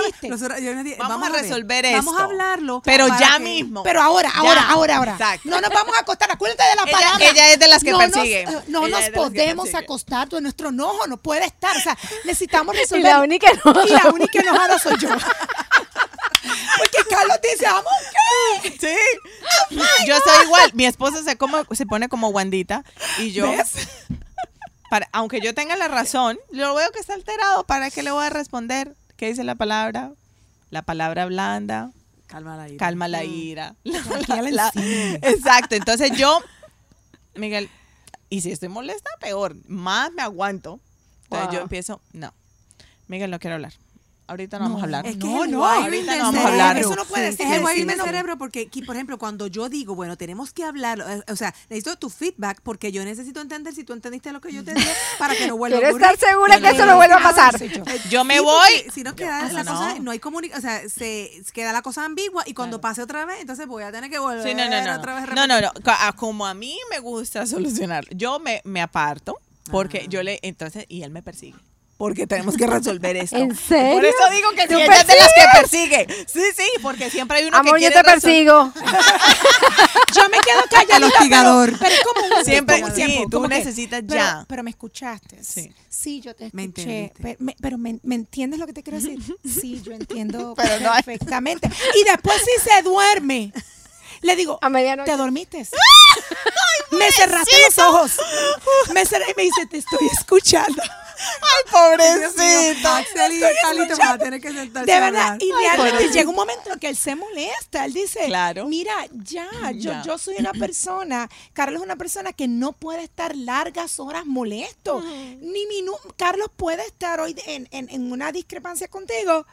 Speaker 2: yo dije,
Speaker 4: Vamos a
Speaker 2: ver,
Speaker 4: resolver
Speaker 2: Vamos
Speaker 4: esto.
Speaker 2: a hablarlo.
Speaker 4: Pero ya
Speaker 2: que-
Speaker 4: mismo.
Speaker 3: Pero ahora,
Speaker 4: Ya.
Speaker 3: ahora, ahora, ahora.
Speaker 4: Exacto.
Speaker 3: No nos vamos a acostar. Acuérdate de la
Speaker 4: Ella-
Speaker 3: palabra.
Speaker 4: ella es de las que
Speaker 3: no
Speaker 4: persigue.
Speaker 3: Nos, eh, no
Speaker 4: Ella
Speaker 3: nos podemos acostar. Todo nuestro enojo no puede estar. O sea, necesitamos
Speaker 1: y
Speaker 3: resolver.
Speaker 1: la única no.
Speaker 3: Y la única enojada soy yo. Porque Carlos dice, vamos, ¿qué?
Speaker 4: Sí. Yo soy igual. Mi esposa se, como, se pone como Wandita y yo,
Speaker 3: ¿Ves?
Speaker 4: para, aunque yo tenga la razón, lo veo que está alterado. ¿Para qué le voy a responder? ¿Qué dice la palabra? La palabra blanda
Speaker 2: Calma la ira.
Speaker 4: calma la ira. La-
Speaker 3: enciende.
Speaker 4: exacto. Entonces yo, Miguel, y si estoy molesta, peor. Más me aguanto. Entonces
Speaker 1: Wow.
Speaker 4: yo empiezo, no. Miguel, no quiero hablar. Ahorita no, vamos a hablar.
Speaker 2: Es que
Speaker 3: No,
Speaker 2: es el
Speaker 3: no,
Speaker 4: ahorita
Speaker 2: del
Speaker 4: no vamos a hablar.
Speaker 3: Eso no puede
Speaker 2: Sí,
Speaker 3: ser.
Speaker 2: Es el wiring del cerebro porque, aquí, por ejemplo, cuando yo digo, bueno, tenemos que hablarlo, eh, o sea, necesito tu feedback porque yo necesito entender si tú entendiste lo que yo te dije para que no vuelva a
Speaker 1: Quiero
Speaker 2: ocurrir.
Speaker 1: estar segura que eso
Speaker 2: no,
Speaker 1: vuelva a pasar.
Speaker 3: yo.
Speaker 4: Me voy.
Speaker 2: Si no queda
Speaker 4: no.
Speaker 2: cosa, no hay comunicación, o sea, se queda la cosa ambigua y cuando pase otra vez, entonces voy a tener que volver
Speaker 4: Sí, no, no, no.
Speaker 2: otra vez a
Speaker 4: No, no, no. A- Como a mí me gusta solucionar, yo me, me aparto porque yo le, entonces, y él me persigue. Porque tenemos que resolver esto.
Speaker 1: ¿En serio?
Speaker 4: Por eso digo que
Speaker 1: ¿Tú
Speaker 4: sí, ella es de las que persigue. Sí, sí, porque siempre hay uno
Speaker 1: Amor,
Speaker 4: que
Speaker 1: yo
Speaker 4: quiere
Speaker 1: te
Speaker 4: resol-
Speaker 1: persigo.
Speaker 3: Yo me quedo calladita,
Speaker 2: El hostigador.
Speaker 3: Pero, pero es como un
Speaker 4: Siempre, sí,
Speaker 3: tiempo,
Speaker 4: tú
Speaker 3: que,
Speaker 4: necesitas
Speaker 3: pero-
Speaker 4: ya.
Speaker 3: Pero me escuchaste.
Speaker 4: Sí.
Speaker 3: Sí, yo te escuché. Pero, me, pero me- me entiendes lo que te quiero decir? Sí, yo entiendo
Speaker 4: Pero no hay-
Speaker 3: perfectamente. Y después si se duerme, le digo,
Speaker 1: A medianoche.
Speaker 3: ¿te dormiste? me cerraste los ojos. Me cerré y me dice, te estoy escuchando.
Speaker 4: Ay, pobrecito.
Speaker 2: Axel y Carlito van a tener que sentarse
Speaker 3: De verdad, y realmente llega un momento en que él se molesta. Él dice,
Speaker 4: Claro.
Speaker 3: mira, ya, yo,
Speaker 4: Ya.
Speaker 3: yo soy una persona, Carlos es una persona que no puede estar largas horas molesto. Ni minu Carlos puede estar hoy en, en- en una discrepancia contigo.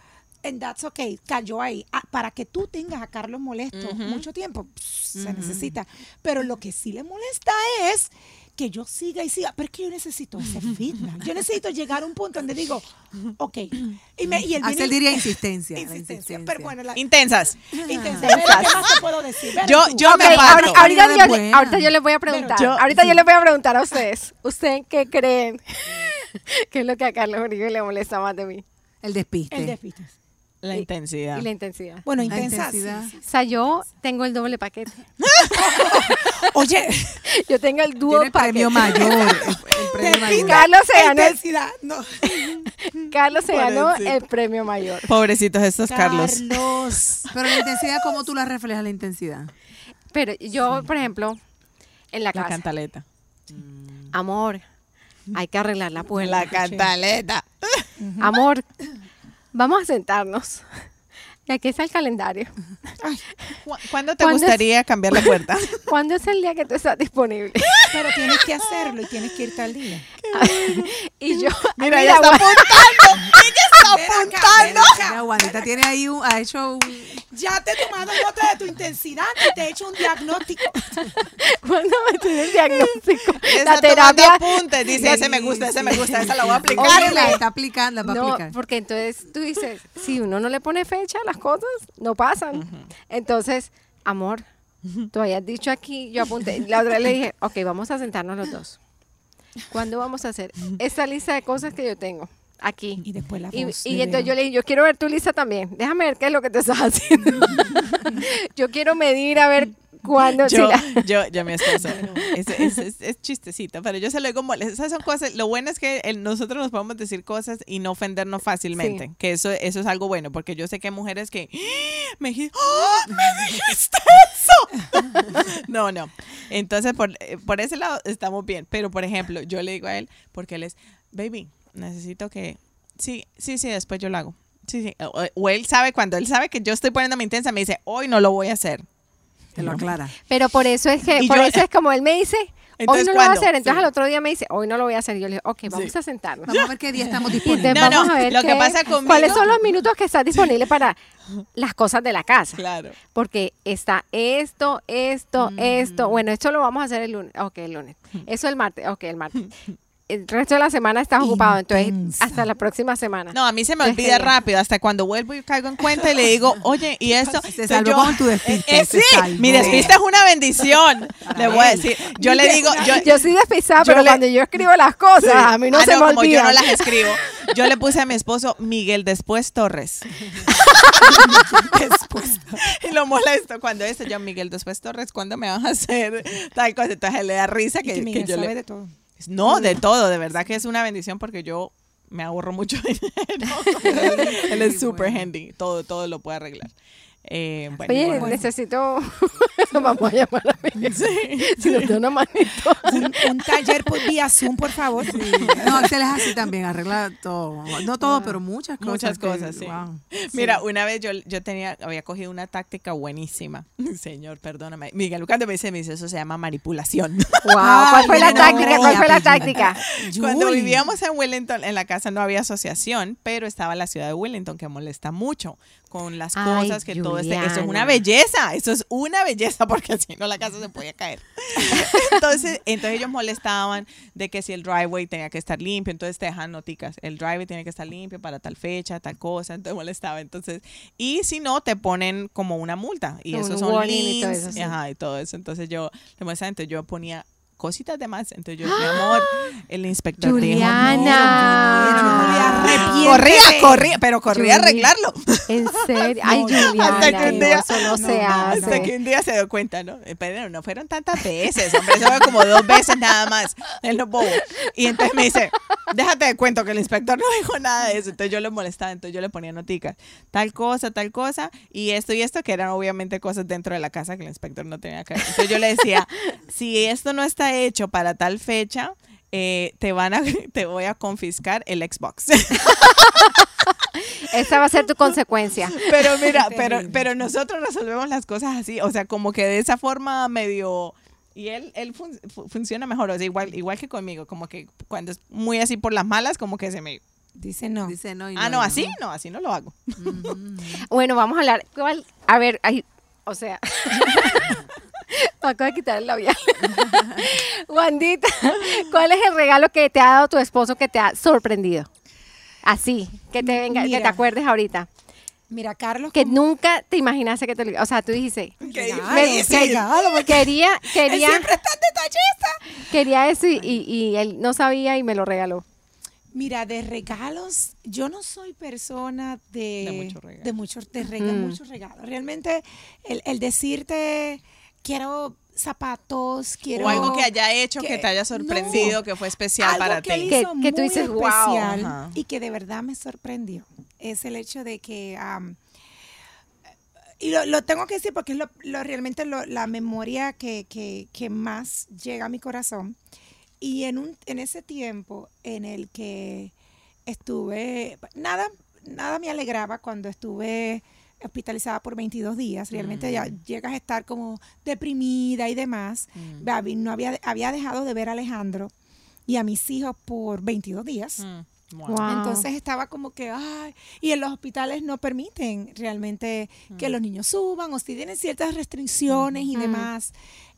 Speaker 3: And that's okay, cayó ahí. Ah, para que tú tengas a Carlos molesto mucho tiempo, pss, se necesita. Pero lo que sí le molesta es que yo siga y siga. Pero es que yo necesito ese feedback. Yo necesito llegar a un punto donde digo, ok. Y, me, y él viene
Speaker 2: diría insistencia.
Speaker 3: Insistencia.
Speaker 2: insistencia.
Speaker 3: Pero bueno, la,
Speaker 4: Intensas.
Speaker 3: intensa. Pero, ¿Qué más te puedo decir? Ven
Speaker 4: Yo- yo me aparto.
Speaker 1: ahorita, yo, le- ahorita yo les voy a preguntar.
Speaker 3: Yo-
Speaker 1: ahorita yo les voy a preguntar a ustedes. ¿Ustedes qué creen? ¿Qué es lo que a Carlos Uribe le molesta más de mí?
Speaker 2: El despiste.
Speaker 3: El déficit.
Speaker 4: La
Speaker 1: Y-
Speaker 4: intensidad.
Speaker 1: Y la intensidad.
Speaker 3: Bueno,
Speaker 2: La
Speaker 3: intensa. sí,
Speaker 2: intensidad.
Speaker 3: sí,
Speaker 1: O sea, yo tengo el doble paquete.
Speaker 3: Oye,
Speaker 1: Yo tengo el dúo paquete.
Speaker 2: premio mayor. El, premio mayor.
Speaker 1: Carlos se ganó, el-
Speaker 3: intensidad. No.
Speaker 1: Carlos se ganó el premio mayor.
Speaker 4: Pobrecitos estos Carlos.
Speaker 3: Carlos.
Speaker 2: Pero la intensidad, ¿cómo tú la reflejas la intensidad?
Speaker 1: Pero yo, por ejemplo, en la
Speaker 4: La
Speaker 1: casa,
Speaker 4: cantaleta.
Speaker 1: amor, hay que arreglar la puerta.
Speaker 4: La cantaleta.
Speaker 1: Amor, vamos a sentarnos. Y aquí está el calendario.
Speaker 4: ¿Cu- ¿Cuándo te
Speaker 1: ¿Cuándo es-
Speaker 4: gustaría cambiar la puerta?
Speaker 1: ¿Cuándo es el día que tú estás disponible?
Speaker 3: Pero tienes que hacerlo y tienes que irte al día.
Speaker 1: Y yo,
Speaker 4: Mira, ella está apuntando. Ella está apuntando.
Speaker 2: Mira, Juanita tiene ahí un, ha hecho un,
Speaker 3: Ya te he tomado nota de tu intensidad y te he hecho un diagnóstico.
Speaker 1: ¿Cuándo me tiene el diagnóstico?
Speaker 4: Está
Speaker 1: La terapia.
Speaker 4: apuntes. Dice, ese me gusta, ese me gusta, esa la voy a aplicar.
Speaker 2: Oye, la está aplicando, la va a
Speaker 1: No,
Speaker 2: aplicar.
Speaker 1: porque entonces tú dices, si uno no le pone fecha a las cosas, no pasan. Entonces, amor, tú hayas dicho aquí, yo apunté, la otra vez le dije, ok, vamos a sentarnos los dos. ¿Cuándo vamos a hacer esta lista de cosas que yo tengo aquí?
Speaker 3: Y después la
Speaker 1: Y, y entonces yo le dije, yo quiero ver tu lista también. Déjame ver qué es lo que te estás haciendo. yo quiero medir a ver cuándo. si
Speaker 4: Yo,
Speaker 1: la-
Speaker 4: yo, yo, mi esposo, es, es, es, es chistecito, pero yo se lo digo. Esas son cosas, lo bueno es que el- nosotros nos podemos decir cosas y no ofendernos fácilmente,
Speaker 1: Sí.
Speaker 4: que eso, eso es algo bueno, porque yo sé que hay mujeres que ¡Ah! me dijiste, ¡Ah! me dijiste eso. no, no. Entonces, por, eh, por ese lado estamos bien, pero por ejemplo, yo le digo a él, porque él es, baby, necesito que, sí, sí, sí, después yo lo hago. Sí, sí. O, o él sabe, cuando él sabe que yo estoy poniéndome intensa, me dice, hoy no lo voy a hacer.
Speaker 2: Te lo aclara.
Speaker 1: Pero por eso es que,
Speaker 4: Y
Speaker 1: por
Speaker 4: yo-
Speaker 1: eso es como él me dice, hoy no lo voy a hacer. Entonces
Speaker 4: Sí.
Speaker 1: al otro día me dice, hoy no lo voy a hacer. Y yo le digo, ok, vamos
Speaker 4: Sí.
Speaker 1: a sentarnos.
Speaker 2: Vamos a ver qué día estamos
Speaker 1: Y
Speaker 2: disponibles.
Speaker 1: entonces
Speaker 4: No,
Speaker 1: vamos
Speaker 4: no,
Speaker 1: a ver
Speaker 4: lo que pasa conmigo-
Speaker 1: cuáles son los minutos que estás disponible para las cosas de la casa.
Speaker 4: Claro.
Speaker 1: Porque está esto, esto, esto. Bueno, esto lo vamos a hacer el lunes. Ok, el lunes. Eso el martes. Ok, el martes. El resto de la semana estás ocupado. Entonces,
Speaker 3: Intensa.
Speaker 1: hasta la próxima semana.
Speaker 4: No, a mí se me olvida
Speaker 1: genial.
Speaker 4: rápido, hasta cuando vuelvo y caigo en cuenta y le digo, oye, ¿y esto?
Speaker 2: Se salvó
Speaker 4: yo-
Speaker 2: con tu despiste,
Speaker 4: Eh, sí,
Speaker 2: salvó.
Speaker 4: mi despiste es una bendición. le voy a decir. Yo le digo, yo,
Speaker 1: yo soy despistada, pero
Speaker 4: le-
Speaker 1: cuando yo escribo las cosas,
Speaker 4: Sí.
Speaker 1: a mí no
Speaker 4: Ah,
Speaker 1: se me
Speaker 4: como
Speaker 1: olvida.
Speaker 4: yo no las escribo. Yo le puse a mi esposo Miguel después Torres.
Speaker 3: Después.
Speaker 4: y lo molesto cuando esto, yo Miguel después Torres, ¿cuándo me vas a hacer tal cosa? Entonces le da risa
Speaker 3: Y
Speaker 4: que,
Speaker 3: que
Speaker 4: que
Speaker 3: Miguel
Speaker 4: yo
Speaker 3: sabe
Speaker 4: le...
Speaker 3: de todo.
Speaker 4: No, de todo, de verdad que es una bendición porque yo me ahorro mucho dinero. él es súper handy, todo, todo lo puede arreglar. Eh, bueno,
Speaker 1: Oye,
Speaker 4: bueno.
Speaker 1: necesito. Vamos a llamar a Miguel. Si nos da una manito.
Speaker 3: Un, un taller por vía Zoom, por favor.
Speaker 2: No, Axel es así también, arregla todo. No todo, pero muchas cosas.
Speaker 4: Muchas
Speaker 2: que-
Speaker 4: cosas, sí.
Speaker 2: wow.
Speaker 4: Mira, una vez yo, yo tenía, había cogido una táctica buenísima. Señor, perdóname. Miguel, cuando me dice, me dice, eso se llama manipulación.
Speaker 1: Wow, ¿cuál fue la
Speaker 2: Ay, no,
Speaker 1: táctica? ¿Cuál fue la táctica?
Speaker 4: Cuando vivíamos en Wellington, en la casa no había asociación, pero estaba la ciudad de Wellington que molesta mucho con las
Speaker 1: Ay,
Speaker 4: cosas que todo este, eso es una belleza, eso es una belleza porque si no la casa se podía caer. Entonces, entonces ellos molestaban de que si el driveway tenía que estar limpio, entonces te dejan noticas, el driveway tiene que estar limpio para tal fecha, tal cosa, entonces molestaba, entonces, y si no te ponen como una multa y
Speaker 1: Un
Speaker 4: eso son
Speaker 1: warning y todo eso, sí.
Speaker 4: ajá, y todo eso, entonces yo entonces yo ponía cositas de más, entonces yo, mi amor, el inspector dijo,
Speaker 1: Juliana.
Speaker 3: Arrepiéntete.
Speaker 4: corría, corría, pero corría a arreglarlo.
Speaker 1: En serio. Ay,
Speaker 3: No,
Speaker 1: Juliana,
Speaker 4: hasta que un día-
Speaker 1: eso no,
Speaker 3: no,
Speaker 1: se
Speaker 3: no,
Speaker 1: hace.
Speaker 4: Hasta que un día se dio cuenta, ¿no? Eh, Pero no fueron tantas veces, hombre, eso fue como dos veces nada más. Él no bobo. Y entonces me dice, déjate de cuento que el inspector no dijo nada de eso. Entonces yo le molestaba, entonces yo le ponía noticas, tal cosa, tal cosa, y esto y esto, que eran obviamente cosas dentro de la casa que el inspector no tenía que ver. Entonces yo le decía, si esto no está hecho para tal fecha, eh, te van a, te voy a confiscar el Xbox.
Speaker 1: Esa va a ser tu consecuencia.
Speaker 4: Pero mira, pero, pero nosotros resolvemos las cosas así, o sea, como que de esa forma medio... Y él, él fun- fu- funciona mejor, o sea, igual, igual que conmigo, como que cuando es muy así por las malas, como que se me...
Speaker 3: Dice no.
Speaker 2: Dice no y
Speaker 4: Ah,
Speaker 2: y
Speaker 4: no, así, no, así no lo hago.
Speaker 1: Bueno, vamos a hablar. ¿cuál? A ver, ay, o sea. Me acabo de quitar el labial. Wandita, ¿cuál es el regalo que te ha dado tu esposo que te ha sorprendido? Así, que te venga, que te acuerdes ahorita.
Speaker 3: Mira, Carlos.
Speaker 1: Que nunca te imaginaste que te lo O sea, tú dijiste. Me- que- quería,
Speaker 3: él
Speaker 1: quería,
Speaker 3: siempre está detallista.
Speaker 1: quería eso y, y- y él no sabía y me lo regaló.
Speaker 3: Mira, de regalos, yo no soy persona de,
Speaker 4: De mucho
Speaker 3: de muchos de rega-
Speaker 1: Mm.
Speaker 3: muchos regalos. Realmente, el, el decirte quiero zapatos, quiero
Speaker 4: O algo que haya hecho que,
Speaker 3: que-
Speaker 4: te haya sorprendido,
Speaker 3: no.
Speaker 4: que fue especial
Speaker 3: algo
Speaker 4: para
Speaker 3: que
Speaker 4: ti.
Speaker 1: Que-
Speaker 3: hizo
Speaker 1: que tú dices, "Wow".
Speaker 3: especial y que de verdad me sorprendió es el hecho de que am, y lo, lo tengo que decir porque es lo, lo- realmente lo- la memoria que, que- que más llega a mi corazón Y en, un, en ese tiempo en el que estuve, nada, nada me alegraba cuando estuve hospitalizada por 22 días, realmente ya llegas a estar como deprimida y demás. Babi no había, había dejado de ver a Alejandro y a mis hijos por 22 días.
Speaker 4: Mm, wow.
Speaker 1: Wow.
Speaker 3: Entonces estaba como que, ay, y en los hospitales no permiten realmente que los niños suban o si tienen ciertas restricciones y
Speaker 1: Mm.
Speaker 3: demás.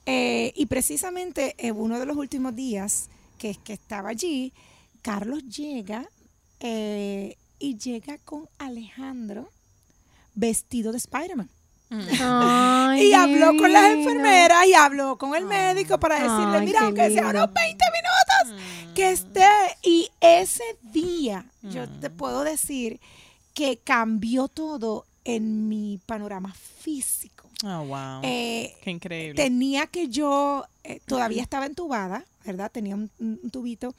Speaker 3: Eh, y precisamente en uno de los últimos días que, que estaba allí, Carlos llega eh, y llega con Alejandro vestido de Spider-Man.
Speaker 1: Ay,
Speaker 3: Y habló con las enfermeras y habló con el médico para decirle,
Speaker 1: Ay,
Speaker 3: mira, aunque sea unos 20 minutos, que esté. Y ese día, yo te puedo decir que cambió todo en mi panorama físico.
Speaker 4: Oh, wow.
Speaker 3: Eh,
Speaker 4: Qué increíble.
Speaker 3: tenía que yo, eh, todavía estaba entubada, ¿verdad? Tenía un, un tubito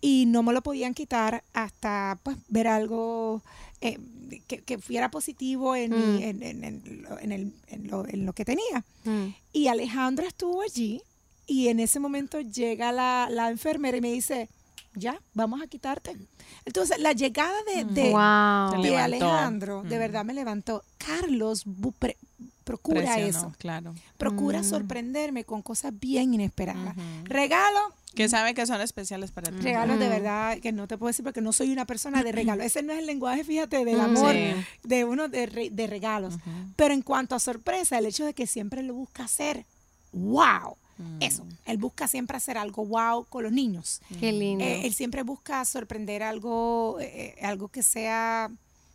Speaker 3: y no me lo podían quitar hasta pues ver algo eh, que, que fuera positivo en, mi-
Speaker 1: Mm.
Speaker 3: en, en- en lo, en el- en lo- en lo que tenía.
Speaker 1: Mm.
Speaker 3: Y Alejandra estuvo allí y en ese momento llega la, la enfermera y me dice, ya, vamos a quitarte. Entonces, la llegada de, de,
Speaker 1: Wow.
Speaker 3: De. Alejandro, de
Speaker 4: Mm.
Speaker 3: verdad me levantó. Carlos pre- procura
Speaker 4: Presionó,
Speaker 3: eso.
Speaker 4: Claro.
Speaker 3: Procura
Speaker 1: Mm.
Speaker 3: sorprenderme con cosas bien inesperadas.
Speaker 4: Ujú.
Speaker 3: Regalo,
Speaker 4: Que sabe que son especiales para ti.
Speaker 3: regalos de
Speaker 1: Mm.
Speaker 3: verdad que no te puedo decir porque no soy una persona de regalo. Ese no es el lenguaje, fíjate, del
Speaker 1: Mm.
Speaker 3: amor
Speaker 4: Sí.
Speaker 3: de uno de, re- de regalos.
Speaker 4: Ujú.
Speaker 3: Pero en cuanto a sorpresa, el hecho de que siempre lo busca hacer, wow.
Speaker 4: Mm.
Speaker 3: Eso, él busca siempre hacer algo wow con los niños.
Speaker 1: Qué lindo.
Speaker 3: Eh, él siempre busca sorprender algo, eh, algo que sea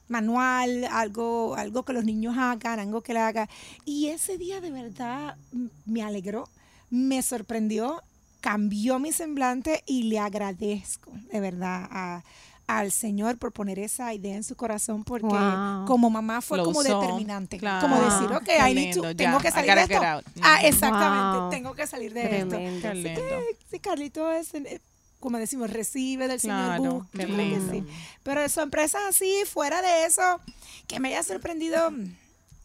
Speaker 3: manual, algo, algo que los niños hagan, algo que le haga. Y ese día de verdad mm, me alegró, me sorprendió, cambió mi semblante y le agradezco de verdad a- al Señor por poner esa idea en su corazón porque
Speaker 1: Wow.
Speaker 3: como mamá fue
Speaker 4: Lo
Speaker 3: como
Speaker 4: usó,
Speaker 3: determinante.
Speaker 4: claro.
Speaker 3: Como decir, ok, I need to-
Speaker 4: lindo,
Speaker 3: tengo que salir de esto. Ah, exactamente,
Speaker 1: Wow.
Speaker 3: tengo que salir de esto.
Speaker 1: Tremendo.
Speaker 4: Qué
Speaker 3: Sí, Carlito es, eh, como decimos, recibe del
Speaker 4: Claro,
Speaker 3: Señor. busca,
Speaker 4: qué
Speaker 3: que
Speaker 4: lindo.
Speaker 3: sí. Pero de sorpresas así, fuera de eso, que me haya sorprendido,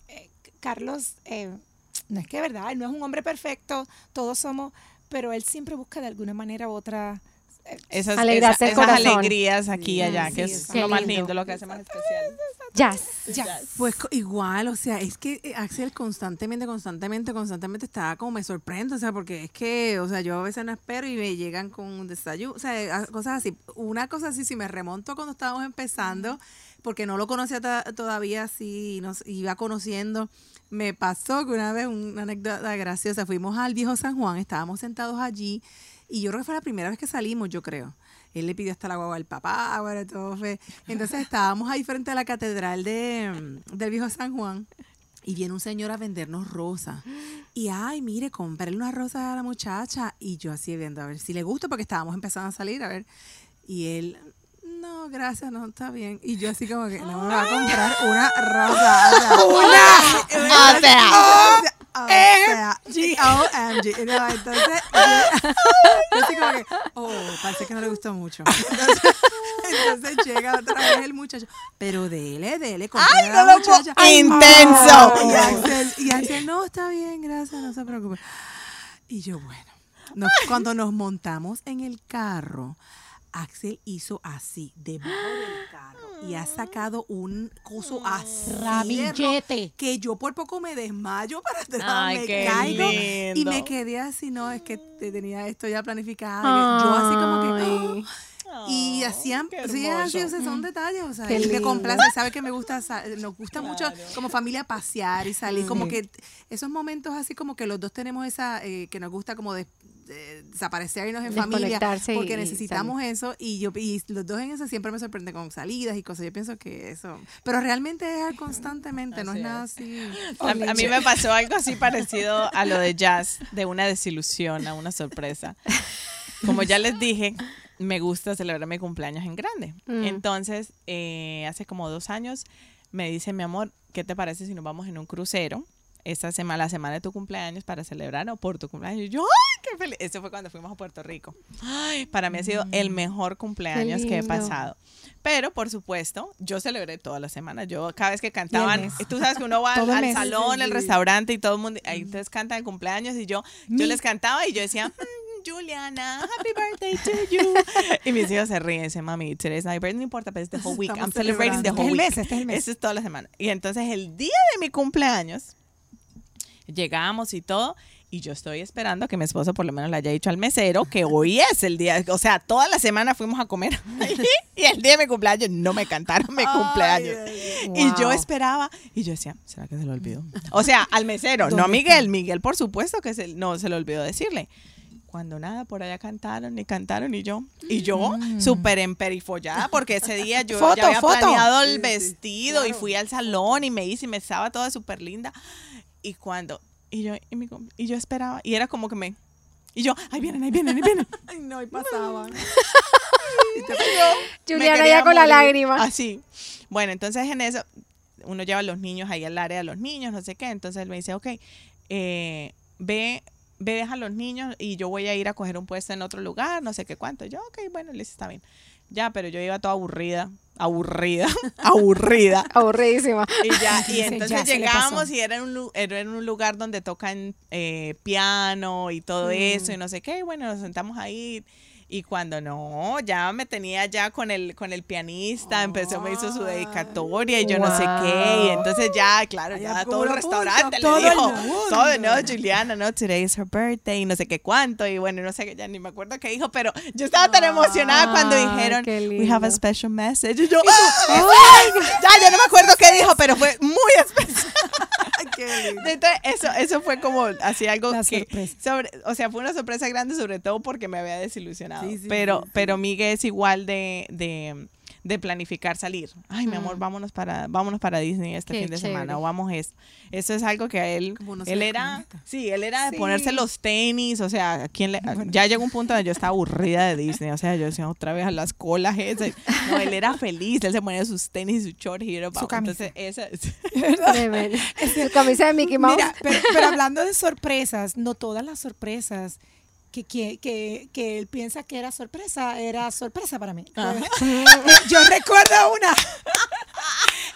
Speaker 3: eh, Carlos, eh, no es que es verdad, él no es un hombre perfecto, todos somos, pero él siempre busca de alguna manera u otra. eh,
Speaker 4: Esas, esas
Speaker 1: corazón.
Speaker 4: alegrías aquí y allá,
Speaker 3: Sí,
Speaker 4: que es lo más
Speaker 1: lindo.
Speaker 4: lo que hace más especial.
Speaker 1: Jazz.
Speaker 3: ya.
Speaker 2: Pues igual, o sea, es que eh, Axel constantemente, constantemente, constantemente está como me sorprende, o sea, porque es que, o sea, yo a veces no espero y me llegan con un desayuno, o sea, a- cosas así. Una cosa así, si me remonto cuando estábamos empezando, porque no lo conocía todavía así, y nos iba conociendo, me pasó que una vez una anécdota graciosa, fuimos al viejo San Juan, estábamos sentados allí, y yo creo que fue la primera vez que salimos, yo creo. Él le pidió hasta la guagua al papá, bueno, todo fue. Entonces estábamos ahí frente a la catedral de, mm, del viejo San Juan y viene un señor a vendernos rosas. Y ay, mire, comprarle una rosa a la muchacha. Y yo así viendo a ver si le gusta porque estábamos empezando a salir, a ver. Y él, no, gracias, no, está bien. Y yo así como que no me va a comprar una rosa. O sea,
Speaker 1: O sea.
Speaker 2: o sea, OMG. No, entonces, yo, así como que, oh, parece que no le gustó mucho. Entonces, entonces llega otra vez el muchacho, pero dele, dele, compré a la muchacha.
Speaker 4: Intenso.
Speaker 2: Y Axel, y Axel, no, está bien, gracias, no se preocupe. Y yo, bueno, nos- cuando nos montamos en el carro, Axel hizo así, debajo del carro, y ha sacado un coso así.
Speaker 3: Ramillete.
Speaker 2: Que yo por poco me desmayo para atrás,
Speaker 4: Ay,
Speaker 2: me
Speaker 4: qué
Speaker 2: caigo y me quedé así, no, es que te- tenía esto ya planificado. y Yo así como que,
Speaker 1: Ay.
Speaker 2: ¡oh! y hacían,
Speaker 4: qué
Speaker 2: sí,
Speaker 4: hermoso.
Speaker 2: así, o sea, son detalles, o sea,
Speaker 1: Qué
Speaker 2: él me
Speaker 1: lindo.
Speaker 2: complace, sabe que me gusta, sa- nos gusta mucho como familia pasear y salir, como que esos momentos así como que los dos tenemos esa, eh, que nos gusta como de, de desaparecernos en familia,
Speaker 1: y-
Speaker 2: porque
Speaker 1: y
Speaker 2: necesitamos eso y yo y los dos en eso siempre me sorprende con salidas y cosas, yo pienso que eso, pero realmente es constantemente, no es nada así.
Speaker 4: A, a mí me pasó algo así parecido a lo de jazz, de una desilusión a una sorpresa. Como ya les dije, me gusta celebrar mi cumpleaños en grande.
Speaker 1: Mm.
Speaker 4: Entonces, eh, hace como dos años, me dice mi amor, ¿qué te parece si nos vamos en un crucero? Esta semana, la semana de tu cumpleaños para celebrar o por tu cumpleaños. Yo, ¡ay, qué feliz! Eso fue cuando fuimos a Puerto Rico. Ay, para mí ha sido el mejor cumpleaños que he pasado. Pero, por supuesto, yo celebré toda la semana. Yo, cada vez que cantaban, tú sabes que uno va al, al salón, al restaurante y todo el mundo, ahí entonces cantan el cumpleaños y yo, yo les cantaba y yo decía, "Mm, Juliana, happy birthday to you. Y mis hijos se ríen, dicen, mami, today's my birthday, no importa, pero es the whole week.
Speaker 2: Estamos
Speaker 4: I'm celebrating the whole
Speaker 3: Este es
Speaker 4: week.
Speaker 3: el mes, este es el mes.
Speaker 4: Eso es toda la semana. Y entonces el día de mi cumpleaños, llegamos y todo. Y yo estoy esperando que mi esposo por lo menos le haya dicho al mesero que hoy es el día. O sea, toda la semana fuimos a comer y el día de mi cumpleaños no me cantaron mi cumpleaños. Y yo esperaba y yo decía, ¿será que se lo olvidó? O sea, al mesero, no a
Speaker 3: ¿Dónde
Speaker 4: Miguel. Miguel, por supuesto que se, no se le olvidó decirle. Cuando nada, por allá cantaron y cantaron y yo, y yo súper emperifollada porque ese día yo
Speaker 3: Foto,
Speaker 4: ya había
Speaker 3: foto.
Speaker 4: planeado el
Speaker 2: Sí, sí,
Speaker 4: vestido y fui al salón y me hice y me estaba toda súper linda. Y cuando, y yo, y, mi y yo esperaba, y era como que me, y yo, ahí vienen, ahí vienen, ahí vienen.
Speaker 2: Ay, no, y pasaban.
Speaker 4: Me
Speaker 1: Juliana ya con la lágrima.
Speaker 4: Así. Bueno, entonces en eso, uno lleva a los niños ahí al área de los niños, no sé qué. Entonces él me dice, ok, eh, ve, ve, deja a los niños y yo voy a ir a coger un puesto en otro lugar, no sé qué cuánto. Yo, ok, bueno, listo, está bien. Ya, pero yo iba toda aburrida, aburrida, aburrida.
Speaker 1: Aburridísima.
Speaker 4: Y ya, y entonces
Speaker 3: ya, pasó.
Speaker 4: y era en un, era en un lugar donde tocan eh, piano y todo eso y no sé qué. Y bueno, nos sentamos ahí. Y cuando no, ya me tenía ya con el, con el pianista, empezó, me hizo su dedicatoria y yo no sé qué. Y entonces ya, claro,
Speaker 2: Ay,
Speaker 4: ya
Speaker 2: ¿cómo
Speaker 4: todo el restaurante
Speaker 2: puso?
Speaker 4: le
Speaker 3: Todo
Speaker 4: dijo, todo, no, Juliana, no, today is her birthday y no sé qué cuánto. Y bueno, no sé qué, ya ni me acuerdo qué dijo, pero yo estaba tan emocionada cuando dijeron, we have a special message. Y yo, ya, ya no me acuerdo qué dijo, pero fue muy especial. Entonces, eso, eso fue como así algo
Speaker 3: La
Speaker 4: que
Speaker 3: sorpresa.
Speaker 4: sobre, o sea, fue una sorpresa grande sobre todo porque me había desilusionado.
Speaker 2: Sí, sí,
Speaker 4: pero,
Speaker 2: sí.
Speaker 4: pero Miguel es igual de, de, de planificar salir. Ay, mi amor,
Speaker 1: Mm.
Speaker 4: vámonos para, vámonos para Disney este
Speaker 1: Qué
Speaker 4: fin de
Speaker 1: chévere.
Speaker 4: semana. O vamos eso. Eso es algo que a él,
Speaker 2: se
Speaker 4: él era, sí, él era de
Speaker 3: Sí.
Speaker 4: ponerse los tenis, o sea, ¿a quién le, ya llegó un punto donde yo estaba aburrida de Disney, o sea, yo decía otra vez a las colas esas. No, él era feliz, él se ponía sus tenis y su short y era
Speaker 3: Su camisa.
Speaker 4: Entonces, esa,
Speaker 1: Tremendo. Su camisa de Mickey Mouse.
Speaker 3: Mira, pero, pero hablando de sorpresas, no todas las sorpresas que, que, que, que él piensa que era sorpresa, era sorpresa para mí. Yo recuerdo una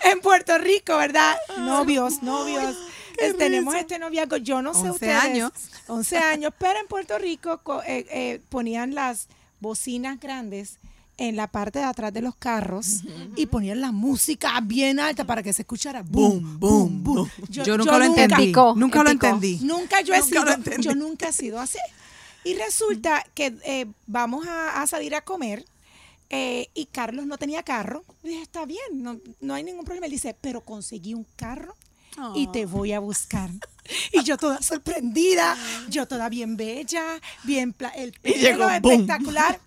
Speaker 3: en Puerto Rico, ¿verdad? Novios, novios. Eh, tenemos este noviazgo, yo no sé
Speaker 2: 11
Speaker 3: ustedes.
Speaker 2: años.
Speaker 3: 11 años, pero en Puerto Rico co- eh, eh, ponían las bocinas grandes en la parte de atrás de los carros y ponían la música bien alta para que se escuchara boom, boom, boom.
Speaker 2: Yo, nunca lo entendí.
Speaker 1: Picó,
Speaker 2: nunca lo entendí.
Speaker 3: Nunca yo he
Speaker 2: Nunca lo
Speaker 3: sido,
Speaker 2: entendí.
Speaker 3: yo nunca he sido así. Y resulta que eh, vamos a, a salir a comer eh, y Carlos no tenía carro. Y dije, está bien, no, no hay ningún problema. Él dice, pero conseguí un carro y te voy a buscar. Y yo toda sorprendida, yo toda bien bella, bien el
Speaker 4: Y llegó,
Speaker 3: pelo
Speaker 4: boom.
Speaker 3: espectacular.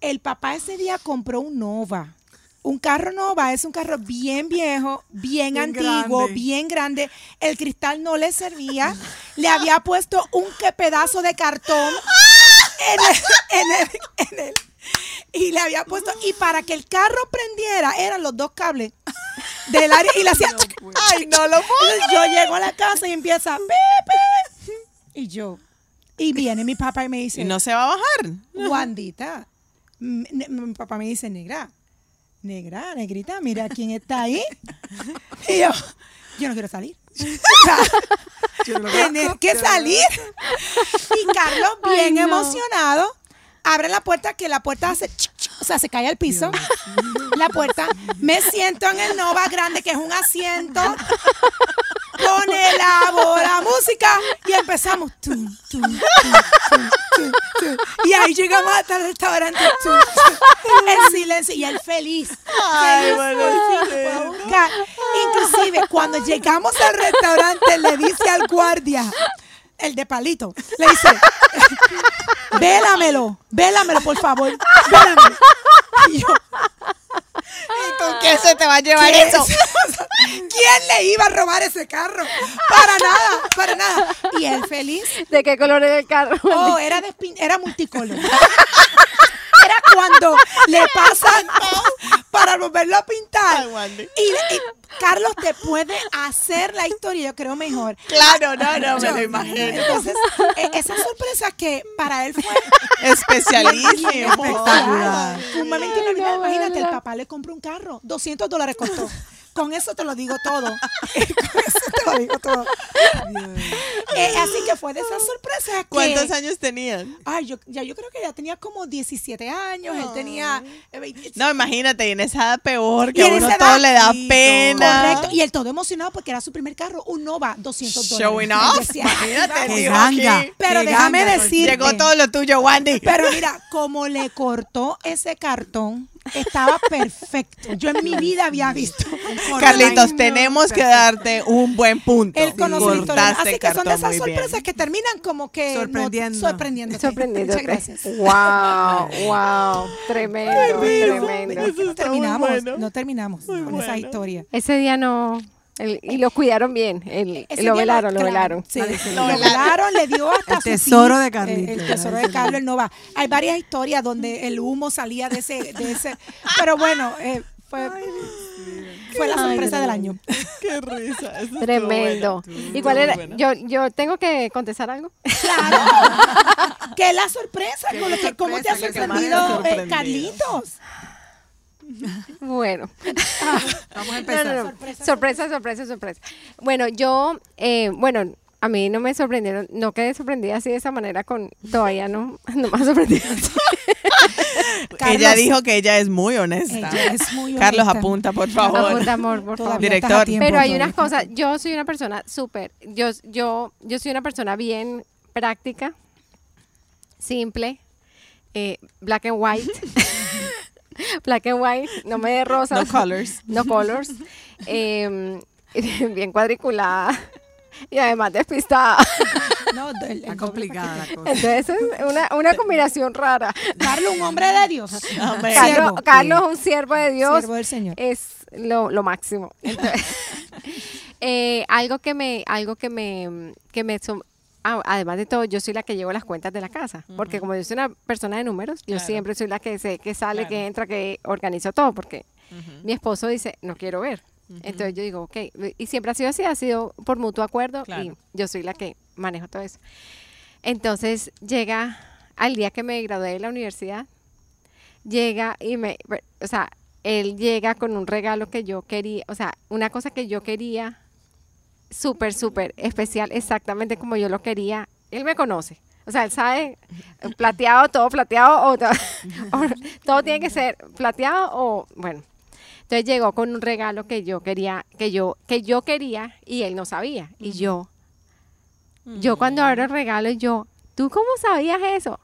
Speaker 3: El papá ese día compró un Nova. Un carro Nova es un carro bien viejo, bien,
Speaker 2: Bien
Speaker 3: antiguo,
Speaker 2: grande.
Speaker 3: bien grande. El cristal no le servía. Le había puesto un que pedazo de cartón en el, en el- en el- y le había puesto y para que el carro prendiera eran los dos cables del área y le hacía ay no lo puedo yo llego a la casa y empieza "Pi, pi". y yo y viene mi papá y me dice
Speaker 4: y no se va a bajar.
Speaker 3: Wandita mi papá me dice negra negra negrita mira quién está ahí y yo yo no quiero salir
Speaker 2: Yo
Speaker 3: tener que
Speaker 2: yo
Speaker 3: salir. Y Carlos,
Speaker 1: Ay,
Speaker 3: bien
Speaker 1: no.
Speaker 3: emocionado, abre la puerta, que la puerta hace, o sea, se cae al piso. La puerta, me siento en el Nova Grande, que es un asiento. Pone la bola música y empezamos. Tum, tum, tum. Y ahí llegamos hasta el restaurante. en silencio. Y él feliz.
Speaker 4: Ay,
Speaker 3: feliz
Speaker 4: bueno.
Speaker 3: Inclusive, cuando llegamos al restaurante, le dice al guardia, el de palito, le dice, vélamelo, vélamelo, por favor, vélamelo. Y yo,
Speaker 4: ¿Y tú qué se te va a llevar
Speaker 3: ¿Qué
Speaker 4: eso?
Speaker 3: es? ¿Quién le iba a robar ese carro? Para nada, para nada. Y él feliz.
Speaker 1: ¿De qué color era el carro?
Speaker 3: Oh, era, de era multicolor. Era cuando le pasan para volverlo a pintar.
Speaker 4: Ay, Wandy.
Speaker 3: Y, y Carlos te puede hacer la historia, yo creo, mejor.
Speaker 4: Claro, no, no, me lo imagino.
Speaker 3: Entonces, e- esa sorpresa que para él fue
Speaker 4: Especialísimo.
Speaker 2: Espectacular.
Speaker 3: Momento inolvidable.
Speaker 1: no,
Speaker 3: Imagínate, el papá le compró un carro. 200 dólares costó. Con eso te lo digo todo. Con eso te lo digo todo. Eh, así que fue de esas sorpresas que...
Speaker 4: ¿Cuántos años tenían?
Speaker 3: Ay, yo, ya yo creo que ya tenía como 17 años, él tenía eh, 20
Speaker 4: No, imagínate, y en esa edad peor, que a uno todo le da pena.
Speaker 3: Correcto, y él todo emocionado porque era su primer carro, un Nova, 200 dólares.
Speaker 4: Showing off.
Speaker 3: decía,
Speaker 4: Imagínate,
Speaker 2: ganga.
Speaker 3: Pero
Speaker 2: Qué
Speaker 3: déjame decirte.
Speaker 4: Llegó todo lo tuyo, Wandy.
Speaker 3: Pero mira, como le cortó ese cartón, estaba perfecto. Yo en mi vida había visto.
Speaker 4: Carlitos,
Speaker 2: Ay, no.
Speaker 4: tenemos que darte un buen punto.
Speaker 3: Él conoce la historia.
Speaker 4: Cortaste
Speaker 3: Así
Speaker 4: el
Speaker 3: que son de esas
Speaker 4: muy bien.
Speaker 3: sorpresas que terminan como que no-
Speaker 2: Sorprendiendo.
Speaker 3: sorprendiéndote.
Speaker 1: Sorprendido.
Speaker 3: Muchas gracias.
Speaker 1: Wow, wow. Tremendo, tremendo.
Speaker 3: No
Speaker 4: muy
Speaker 3: terminamos,
Speaker 4: bueno.
Speaker 3: no terminamos con esa historia.
Speaker 1: Ese día no. El- y lo cuidaron bien. el- lo velaron, lo velaron.
Speaker 3: Sí,
Speaker 2: Lo
Speaker 3: lo velaron, le dio hasta
Speaker 2: El
Speaker 3: su
Speaker 2: tesoro
Speaker 3: fin,
Speaker 2: de Carlitos,
Speaker 3: El, tesoro de Carlos, él no va. Hay varias historias donde el humo salía de ese, de ese. Pero bueno, eh, fue, fue la
Speaker 1: Ay,
Speaker 3: sorpresa del año.
Speaker 4: Qué risa. eso
Speaker 1: Tremendo. ¿Y cuál era? Yo, yo tengo que contestar algo.
Speaker 3: Claro. que es la sorpresa, con lo que, ¿cómo te ha sorprendido, eh,
Speaker 4: sorprendido.
Speaker 3: Carlitos?
Speaker 1: Bueno.
Speaker 2: Vamos a empezar.
Speaker 1: no, no. Sorpresa, sorpresa, sorpresa. Bueno, yo, eh, bueno, a mí no me sorprendieron, no quedé sorprendida así de esa manera con, todavía no, no me ha sorprendido. así.
Speaker 4: Ella dijo que ella es muy honesta.
Speaker 3: Ella es muy
Speaker 4: Carlos, apunta, por favor.
Speaker 1: Apunta, amor, por favor.
Speaker 4: Director.
Speaker 3: tiempo,
Speaker 1: Pero hay unas cosas, yo soy una persona súper, yo, yo, yo soy una persona bien práctica, simple, eh, black and white, black and white, no me de rosas,
Speaker 4: No colors.
Speaker 1: no colors, eh, bien cuadriculada y además despistada.
Speaker 3: No,
Speaker 2: Está complicada la cosa.
Speaker 1: Entonces es una, una combinación rara.
Speaker 3: Carlos, un hombre de Dios.
Speaker 1: Carlos,
Speaker 3: Siervo.
Speaker 1: Carlos, un siervo de Dios,
Speaker 3: Siervo del Señor.
Speaker 1: es lo, lo máximo. Entonces, eh, algo que me, algo que me, que me ah, además de todo, yo soy la que llevo las cuentas de la casa, porque como yo soy una persona de números, yo siempre soy la que sé que sale,
Speaker 4: Claro.
Speaker 1: que entra, que organizo todo, porque mi esposo dice, no quiero ver. Entonces yo digo, ok, y siempre ha sido así, ha sido por mutuo acuerdo
Speaker 4: Claro.
Speaker 1: y yo soy la que manejo todo eso. Entonces llega al día que me gradué de la universidad, llega y me, o sea, él llega con un regalo que yo quería, o sea, una cosa que yo quería, súper, súper especial, exactamente como yo lo quería. Él me conoce. O sea, él sabe, plateado, todo plateado, o, to- o todo tiene que ser plateado o, bueno. Entonces llegó con un regalo que yo quería, que yo, que yo quería y él no sabía. Y yo, yo cuando abro el regalo, yo, ¿tú cómo sabías eso?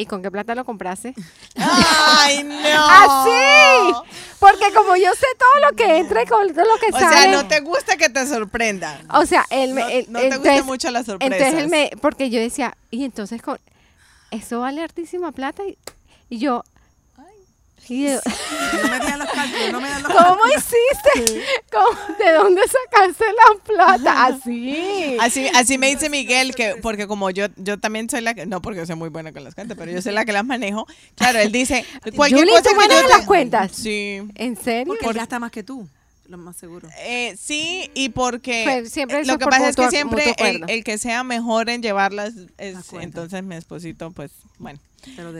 Speaker 1: ¿Y con qué plata lo compraste?
Speaker 4: ¡Ay, no!
Speaker 1: ¡Así! Porque como yo sé todo lo que entra y todo lo que
Speaker 4: O
Speaker 1: sale.
Speaker 4: sea, no te gusta que te sorprendan.
Speaker 1: O sea, él me.
Speaker 4: No,
Speaker 1: él-
Speaker 4: no te
Speaker 1: entonces-
Speaker 4: gustan mucho las sorpresas.
Speaker 1: Entonces él me. Porque yo decía, y entonces con. Eso vale hartísima plata. Y, y yo. Y yo,
Speaker 2: No me digan los cálculos, no me dan los
Speaker 1: ¿Cómo hiciste? ¿Cómo- ¿De dónde sacaste la plata? Así.
Speaker 4: Así, así me dice Miguel que, porque como yo, yo también soy la que, no porque yo soy muy buena con las cuentas, pero yo soy la que las manejo. Claro, él dice, cualquier
Speaker 1: Julie,
Speaker 4: cosa
Speaker 1: ¿tú manejas
Speaker 4: te-
Speaker 1: las cuentas?
Speaker 4: Sí.
Speaker 1: ¿En serio?
Speaker 2: Porque él gasta más que tú, lo más seguro.
Speaker 4: Eh, sí, y porque
Speaker 1: Fue- siempre
Speaker 4: eh, lo que pasa es que siempre el, que sea mejor en llevarlas es entonces mi esposito, pues, bueno.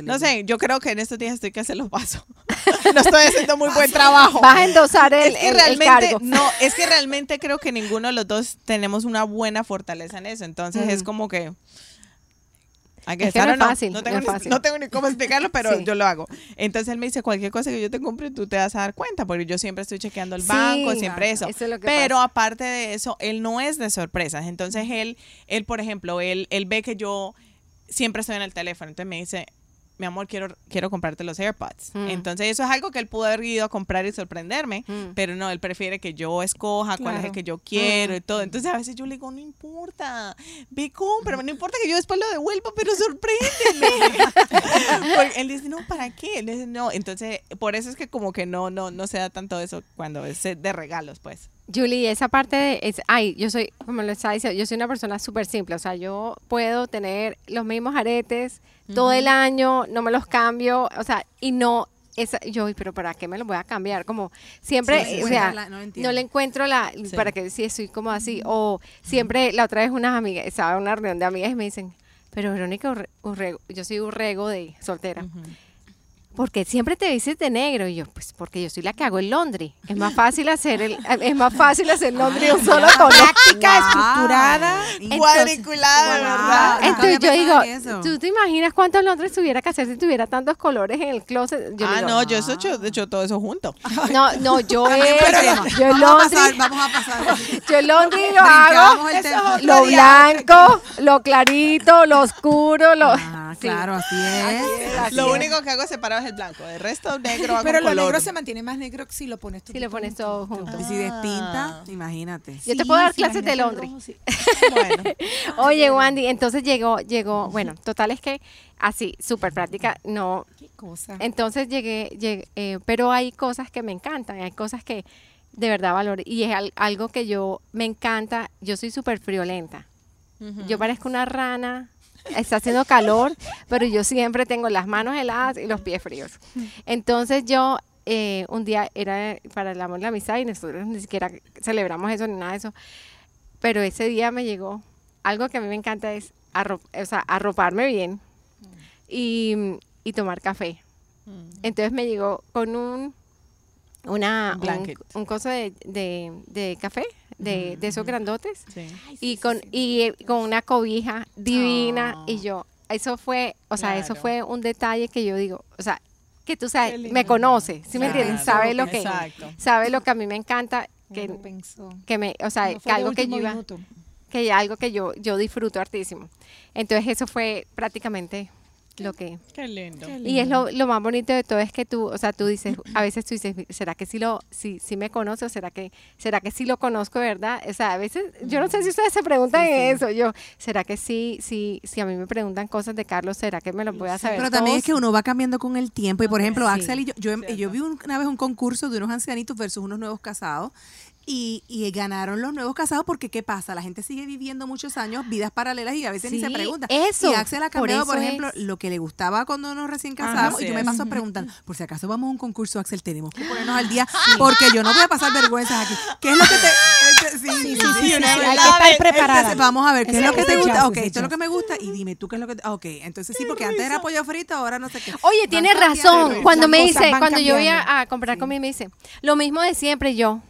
Speaker 4: No sé, yo creo que en estos días estoy que se los paso. no estoy haciendo muy buen trabajo.
Speaker 1: Vas a endosar el,
Speaker 4: es que
Speaker 1: el- el
Speaker 4: realmente,
Speaker 1: cargo.
Speaker 4: no, es que realmente creo que ninguno de los dos tenemos una buena fortaleza en eso. Entonces es
Speaker 1: Mm.
Speaker 4: como que.
Speaker 1: Es
Speaker 4: guess,
Speaker 1: que no
Speaker 4: don't
Speaker 1: es fácil,
Speaker 4: No
Speaker 1: no
Speaker 4: tengo, ni,
Speaker 1: fácil.
Speaker 4: no tengo ni cómo explicarlo, pero
Speaker 1: Sí.
Speaker 4: yo lo hago. Entonces él me dice: cualquier cosa que yo te compre, tú te vas a dar cuenta, porque yo siempre estoy chequeando el
Speaker 1: Sí,
Speaker 4: banco, siempre eso.
Speaker 1: eso es lo que
Speaker 4: pero
Speaker 1: pasa.
Speaker 4: aparte de eso, él no es de sorpresas. Entonces él, él por ejemplo, él, él ve que yo siempre estoy en el teléfono. Entonces me dice, mi amor, quiero, quiero comprarte los AirPods.
Speaker 1: Mm.
Speaker 4: Entonces eso es algo que él pudo haber ido a comprar y sorprenderme,
Speaker 1: Mm.
Speaker 4: pero no, él prefiere que yo escoja cuál es el que yo quiero y todo. Entonces a veces yo le digo, no importa, ve, cómprame, no importa que yo después lo devuelva, pero sorpréndeme. Porque él dice, no, ¿para qué? Él dice, no, entonces por eso es que como que no, no, no se da tanto eso cuando es de regalos, pues.
Speaker 1: Julie, esa parte de, es, ay, yo soy, como lo estaba diciendo, yo soy una persona súper simple, o sea, yo puedo tener los mismos aretes todo el año, no me los cambio, o sea, y no, esa, yo, pero ¿para qué me los voy a cambiar? Como siempre,
Speaker 2: Sí, sí,
Speaker 1: o sea,
Speaker 2: la- no
Speaker 1: le encuentro la,
Speaker 4: Sí.
Speaker 1: para que si soy como así, o siempre, la otra vez unas amigas, estaba en una reunión de amigas y me dicen, pero Verónica, Urre- Urrego, yo soy Urrego de soltera. Porque siempre te dices de negro y yo, pues porque yo soy la que hago el laundry. Es más fácil hacer el, es más fácil hacer de un solo color.
Speaker 3: Práctica,
Speaker 2: Wow.
Speaker 3: estructurada.
Speaker 4: Cuadriculada,
Speaker 2: Wow.
Speaker 4: verdad.
Speaker 1: Entonces yo
Speaker 2: había
Speaker 1: digo,
Speaker 2: eso.
Speaker 1: ¿tú te imaginas cuántos Londres tuviera que hacer si tuviera tantos colores en el closet? Yo
Speaker 4: ah,
Speaker 1: digo,
Speaker 4: no, yo eso he hecho, he hecho todo eso junto.
Speaker 1: No, no, yo
Speaker 2: el tema.
Speaker 1: yo en
Speaker 2: vamos, a pasar,
Speaker 1: Londres,
Speaker 2: vamos a pasar.
Speaker 1: yo Londres lo hago
Speaker 2: el
Speaker 1: lo blanco, lo clarito, lo oscuro, lo
Speaker 2: Ah,
Speaker 1: sí.
Speaker 2: claro, así es.
Speaker 1: Así
Speaker 4: Lo
Speaker 1: es.
Speaker 4: único que hago separado es el blanco. El resto negro
Speaker 3: Pero lo
Speaker 4: color.
Speaker 3: negro se mantiene más negro si lo pones tú.
Speaker 1: Si lo pones todo junto.
Speaker 2: Y si despinta, imagínate.
Speaker 1: Yo te puedo dar clases de Londres.
Speaker 4: Bueno,
Speaker 1: Oye, Wandy, entonces llegó, llegó, bueno, total es que así, súper práctica, no,
Speaker 3: Qué cosa.
Speaker 1: Entonces llegué, llegué, eh, pero hay cosas que me encantan, hay cosas que de verdad valoro y es al- algo que yo me encanta, yo soy súper friolenta, yo parezco una rana, está haciendo calor, pero yo siempre tengo las manos heladas y los pies fríos. Entonces yo eh, un día era para el amor y la amistad y nosotros ni siquiera celebramos eso ni nada de eso, pero ese día me llegó, algo que a mí me encanta es arro- o sea, arroparme bien y, y tomar café. Entonces me llegó con un una un, un coso de, de, de café, de, de esos grandotes,
Speaker 4: sí.
Speaker 1: y con y eh, con una cobija divina
Speaker 2: Oh.
Speaker 1: y yo eso fue, o sea, eso fue un detalle que yo digo, o sea, que tú sabes, me conoce, ¿sí me entiendes? Sabe lo que
Speaker 4: Exacto.
Speaker 1: sabe lo que a mí me encanta
Speaker 3: Que
Speaker 1: que,
Speaker 3: pensó.
Speaker 1: que me, o sea,
Speaker 3: No
Speaker 1: que algo que yo iba que algo que yo yo disfruto hartísimo. Entonces eso fue prácticamente lo que
Speaker 4: Qué lindo.
Speaker 3: Qué
Speaker 1: y es lo, lo más bonito de todo es que tú, o sea, tú dices, a veces tú dices, ¿será que sí lo, sí, sí me conoce o será que, será que sí lo conozco verdad? O sea, a veces, yo no sé si ustedes se preguntan eso, yo, ¿será que sí, sí, si a mí me preguntan cosas de Carlos, ¿será que me lo voy a saber?
Speaker 2: Pero también es que uno va cambiando con el tiempo. Y por ejemplo,
Speaker 1: Sí.
Speaker 2: Axel y yo, yo, yo vi un- una vez un concurso de unos ancianitos versus unos nuevos casados. Y, y ganaron los nuevos casados porque ¿qué pasa? La gente sigue viviendo muchos años, vidas paralelas y a veces ni se pregunta.
Speaker 1: eso,
Speaker 2: Y Axel ha cambiado, por, ejemplo,
Speaker 1: es.
Speaker 2: lo que le gustaba cuando nos recién
Speaker 4: Ajá,
Speaker 2: casábamos. y yo me
Speaker 4: es.
Speaker 2: paso preguntando, por si acaso vamos a un concurso, Axel, tenemos que ponernos al día porque yo no voy a pasar vergüenzas aquí. ¿Qué es lo que te...? este, sí, sí, sí,
Speaker 4: una
Speaker 3: hay que estar preparada.
Speaker 2: entonces, vamos a ver, ¿qué es lo que te gusta?
Speaker 3: jazz,
Speaker 2: Ok, esto es lo que me gusta y dime tú qué es lo que... Ok, entonces sí, porque antes era pollo frito, ahora no sé qué.
Speaker 1: Oye, tienes razón. Cuando me dice, cuando yo voy a comprar comida, me dice, lo mismo de siempre yo.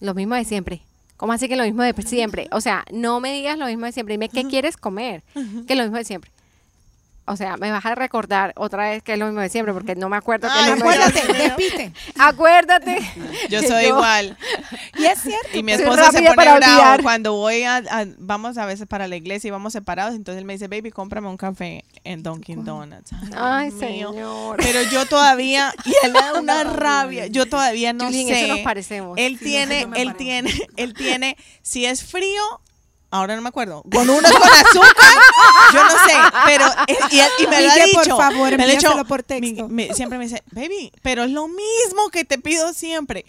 Speaker 1: Lo mismo de siempre. ¿Cómo así que lo mismo de siempre? O sea, no me digas lo mismo de siempre. Dime qué quieres comer, que lo mismo de siempre. O sea, me vas a recordar otra vez que es lo mismo de siempre, porque no me acuerdo que es
Speaker 4: Ay,
Speaker 1: lo mismo
Speaker 3: Acuérdate, despiste.
Speaker 1: Acuérdate.
Speaker 4: Yo soy igual.
Speaker 3: Y es cierto.
Speaker 4: Y mi
Speaker 1: Soy
Speaker 4: esposo se pone
Speaker 1: para
Speaker 4: bravo
Speaker 1: olvidar.
Speaker 4: cuando voy a, a- vamos a veces para la iglesia y vamos separados, entonces él me dice, baby, cómprame un café en Dunkin' Donuts.
Speaker 1: Ay, señor.
Speaker 4: Pero yo todavía, y él me da una rabia, yo todavía no
Speaker 1: Julie, en
Speaker 4: sé.
Speaker 1: eso nos parecemos.
Speaker 4: Él
Speaker 2: Sí,
Speaker 4: tiene, él tiene, él tiene, si es frío, ahora no me acuerdo, con unos con azúcar, yo no sé, pero, y, me lo ha
Speaker 3: por
Speaker 4: dicho.
Speaker 3: favor,
Speaker 4: me lo ha dicho,
Speaker 3: por texto.
Speaker 4: mi- siempre me dice, baby, pero es lo mismo que te pido siempre.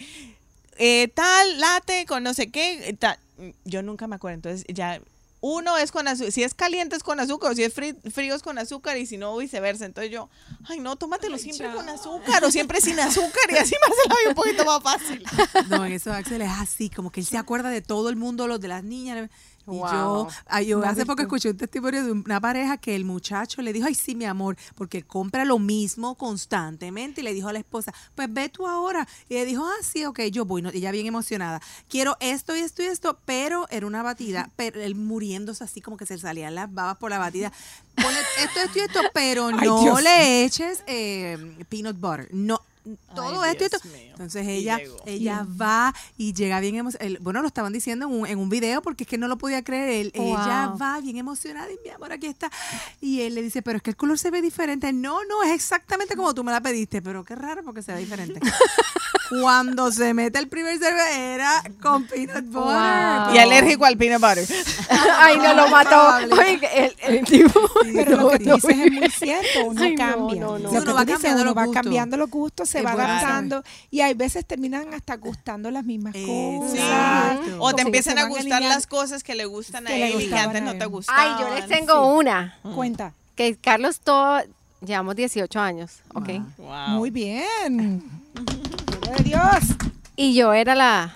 Speaker 4: Eh, tal, late con no sé qué, eh, tal. Yo nunca me acuerdo, entonces ya... Uno es con azúcar, si es caliente es con azúcar, o si es frío es con azúcar, y si no, viceversa. Entonces yo, ay no, tómatelo siempre con azúcar, o siempre sin azúcar, y así me hace la vida un poquito más fácil.
Speaker 2: No, en eso Axel es así, como que él se acuerda de todo el mundo, los de las niñas. Y yo, ay, yo hace poco escuché un testimonio de una pareja que el muchacho le dijo, ay, sí, mi amor, porque compra lo mismo constantemente. Y le dijo a la esposa, pues ve tú ahora. Y le dijo, ah, sí, ok, yo voy. No, ella bien emocionada. Quiero esto y esto y esto, pero era una batida, pero él muriéndose así como que se salían las babas por la batida. Ponle esto, esto y esto, pero
Speaker 3: Ay,
Speaker 2: no
Speaker 3: Dios.
Speaker 2: le eches eh, peanut butter. No, todo
Speaker 4: Ay,
Speaker 2: esto y esto. Entonces
Speaker 4: Y
Speaker 2: ella, ella va y llega bien emocionada. Bueno, lo estaban diciendo en un, en un video porque es que no lo podía creer. Él- Ella va bien emocionada y mi amor, aquí está. Y él le dice, pero es que el color se ve diferente. No, no, es exactamente como tú me la pediste, pero qué raro porque se ve diferente. Cuando se mete el primer cerveza era con peanut butter.
Speaker 1: Wow.
Speaker 4: Y alérgico al peanut butter.
Speaker 1: Ay, no lo mató. Oye, el, el tipo.
Speaker 3: Pero lo que tú
Speaker 1: no,
Speaker 3: dices es muy cierto, uno
Speaker 1: Ay, no,
Speaker 3: cambia.
Speaker 1: no, no.
Speaker 3: Lo
Speaker 2: Sí,
Speaker 3: que tú
Speaker 2: va
Speaker 3: dices,
Speaker 2: cambiando
Speaker 3: uno va
Speaker 2: gustos.
Speaker 3: cambiando los gustos, se
Speaker 2: Es
Speaker 3: va
Speaker 2: bueno
Speaker 3: adaptando y hay veces terminan hasta gustando las mismas cosas.
Speaker 2: Exacto.
Speaker 4: O te empiezan a gustar las cosas que le gustan
Speaker 3: Que
Speaker 4: a él y que antes no te gustaban.
Speaker 1: Ay, yo les tengo una.
Speaker 3: Cuenta.
Speaker 1: Que Carlos todo, llevamos 18 años, ¿ok?
Speaker 4: Wow.
Speaker 3: Muy bien. De Dios.
Speaker 1: Y yo era la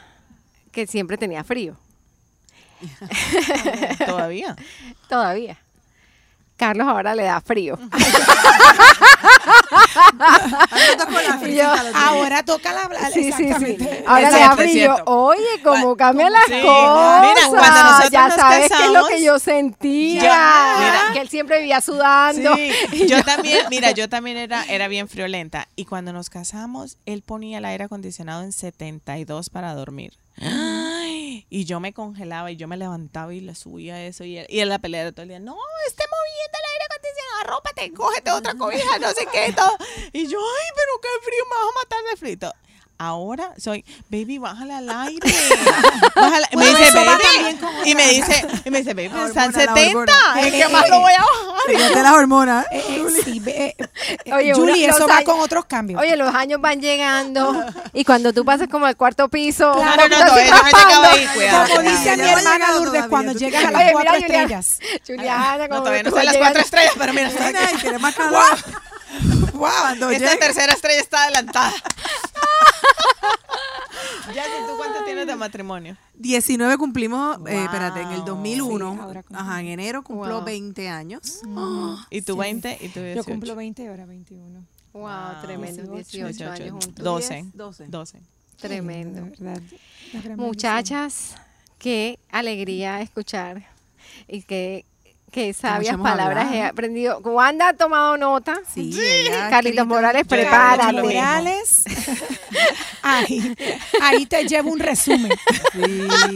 Speaker 1: que siempre tenía frío,
Speaker 4: Todavía.
Speaker 1: todavía. Carlos ahora le da frío.
Speaker 2: Ahora toco la
Speaker 1: yo,
Speaker 3: toca la
Speaker 1: Sí, sí, sí. Ahora le y yo,
Speaker 4: cierto.
Speaker 1: oye, como
Speaker 4: Cua-
Speaker 1: cambian las
Speaker 4: Sí.
Speaker 1: cosas.
Speaker 4: Mira, cuando nosotros
Speaker 1: ya
Speaker 4: nos
Speaker 1: sabes qué es lo que yo sentía.
Speaker 4: Yo- mira.
Speaker 1: que él siempre vivía sudando.
Speaker 4: Sí, yo también, mira, yo también era, era bien friolenta. Y cuando nos casamos, él ponía el aire acondicionado en 72 para dormir. Ay, y yo me congelaba y yo me levantaba y le subía eso. Y él, y él la pelea todo el día, no, esté moviendo el acondicionado, arrópate, cógete otra cobija, no sé qué. Y yo, ay, pero qué frío, me vas a matar de frito. Ahora soy, baby, bájale al aire. Bájale. me
Speaker 3: Bueno,
Speaker 4: dice,
Speaker 3: eso va
Speaker 4: baby. Y me dice, y me dice, baby,
Speaker 2: La
Speaker 4: están
Speaker 2: hormona, la
Speaker 4: 70.
Speaker 2: hormona.
Speaker 4: ¿En qué más lo voy a bajar?
Speaker 2: Fíjate las hormonas.
Speaker 3: Eh, eh, sí, eh, eh,
Speaker 1: Oye,
Speaker 3: Julie,
Speaker 1: uno-
Speaker 3: eso va
Speaker 1: años-
Speaker 3: con otros cambios.
Speaker 1: Oye, los años van llegando y cuando tú pasas como al cuarto piso, un
Speaker 4: No, no, no, no ahí, cuidado.
Speaker 3: Como
Speaker 4: cuidado.
Speaker 3: dice mi hermana Lourdes,
Speaker 2: todavía,
Speaker 3: cuando llegas a las
Speaker 1: Oye,
Speaker 3: cuatro
Speaker 1: mira,
Speaker 3: estrellas.
Speaker 1: Juliana, como
Speaker 4: No, todavía no en las cuatro estrellas, pero mira,
Speaker 2: quieres más calor.
Speaker 3: Wow.
Speaker 4: Esta tercera estrella está adelantada. ya, ¿tú cuánto tienes de matrimonio?
Speaker 2: 19 cumplimos, eh,
Speaker 4: Wow.
Speaker 2: espérate, en el 2001.
Speaker 3: Sí, ahora
Speaker 2: ajá, en enero cumplo
Speaker 1: Wow.
Speaker 2: 20 años.
Speaker 4: ¿Y tú 20 y tú 18?
Speaker 3: Yo cumplo 20 ahora 21.
Speaker 1: Wow,
Speaker 4: Wow.
Speaker 1: tremendo, 18,
Speaker 4: 18,
Speaker 1: años juntos.
Speaker 4: 12.
Speaker 2: 12.
Speaker 4: 12.
Speaker 1: Tremendo. Muchachas, qué alegría escuchar y qué, qué sabias palabras
Speaker 2: hablado.
Speaker 1: he aprendido. Wanda ha tomado nota.
Speaker 2: Sí,
Speaker 1: Carlitos Morales, prepárate.
Speaker 3: Morales. ahí, ahí te llevo un resumen.
Speaker 2: Sí, sí,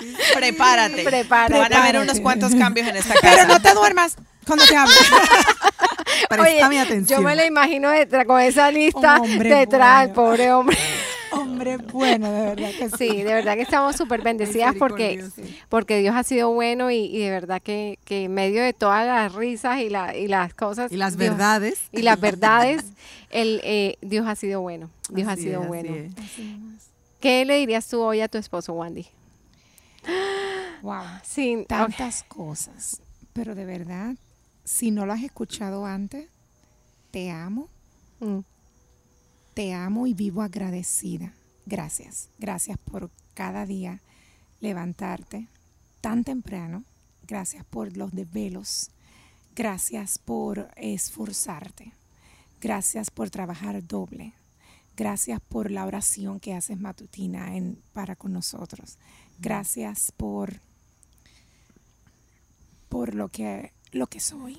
Speaker 2: sí.
Speaker 4: Prepárate.
Speaker 1: Prepárate.
Speaker 4: Van a haber unos cuantos cambios en esta casa.
Speaker 3: Pero no te duermas cuando te hable.
Speaker 2: Presta mi
Speaker 1: Oye,
Speaker 2: atención.
Speaker 1: yo me la imagino detrás, con esa lista
Speaker 3: Hombre
Speaker 1: detrás,
Speaker 3: bueno.
Speaker 1: pobre hombre.
Speaker 3: Hombre, bueno, de verdad que sí.
Speaker 1: Sí, de verdad que estamos súper bendecidas porque, porque Dios ha sido bueno y, y de verdad que, que en medio de todas las risas y, la, y las cosas.
Speaker 2: Y las
Speaker 1: Dios-
Speaker 2: verdades.
Speaker 1: y las verdades, el, eh, Dios ha sido bueno. Dios
Speaker 2: Así
Speaker 1: ha sido
Speaker 2: es,
Speaker 1: bueno. ¿Qué le dirías tú hoy a tu esposo, Wandy?
Speaker 3: Wow.
Speaker 1: Sin.
Speaker 3: Tantas cosas. Pero de verdad, si no lo has escuchado antes, te amo,
Speaker 1: Mm.
Speaker 3: Te amo y vivo agradecida. Gracias. Gracias por cada día levantarte tan temprano. Gracias por los desvelos. Gracias por esforzarte. Gracias por trabajar doble. Gracias por la oración que haces matutina en, para con nosotros. Gracias por, por lo, que, lo que soy.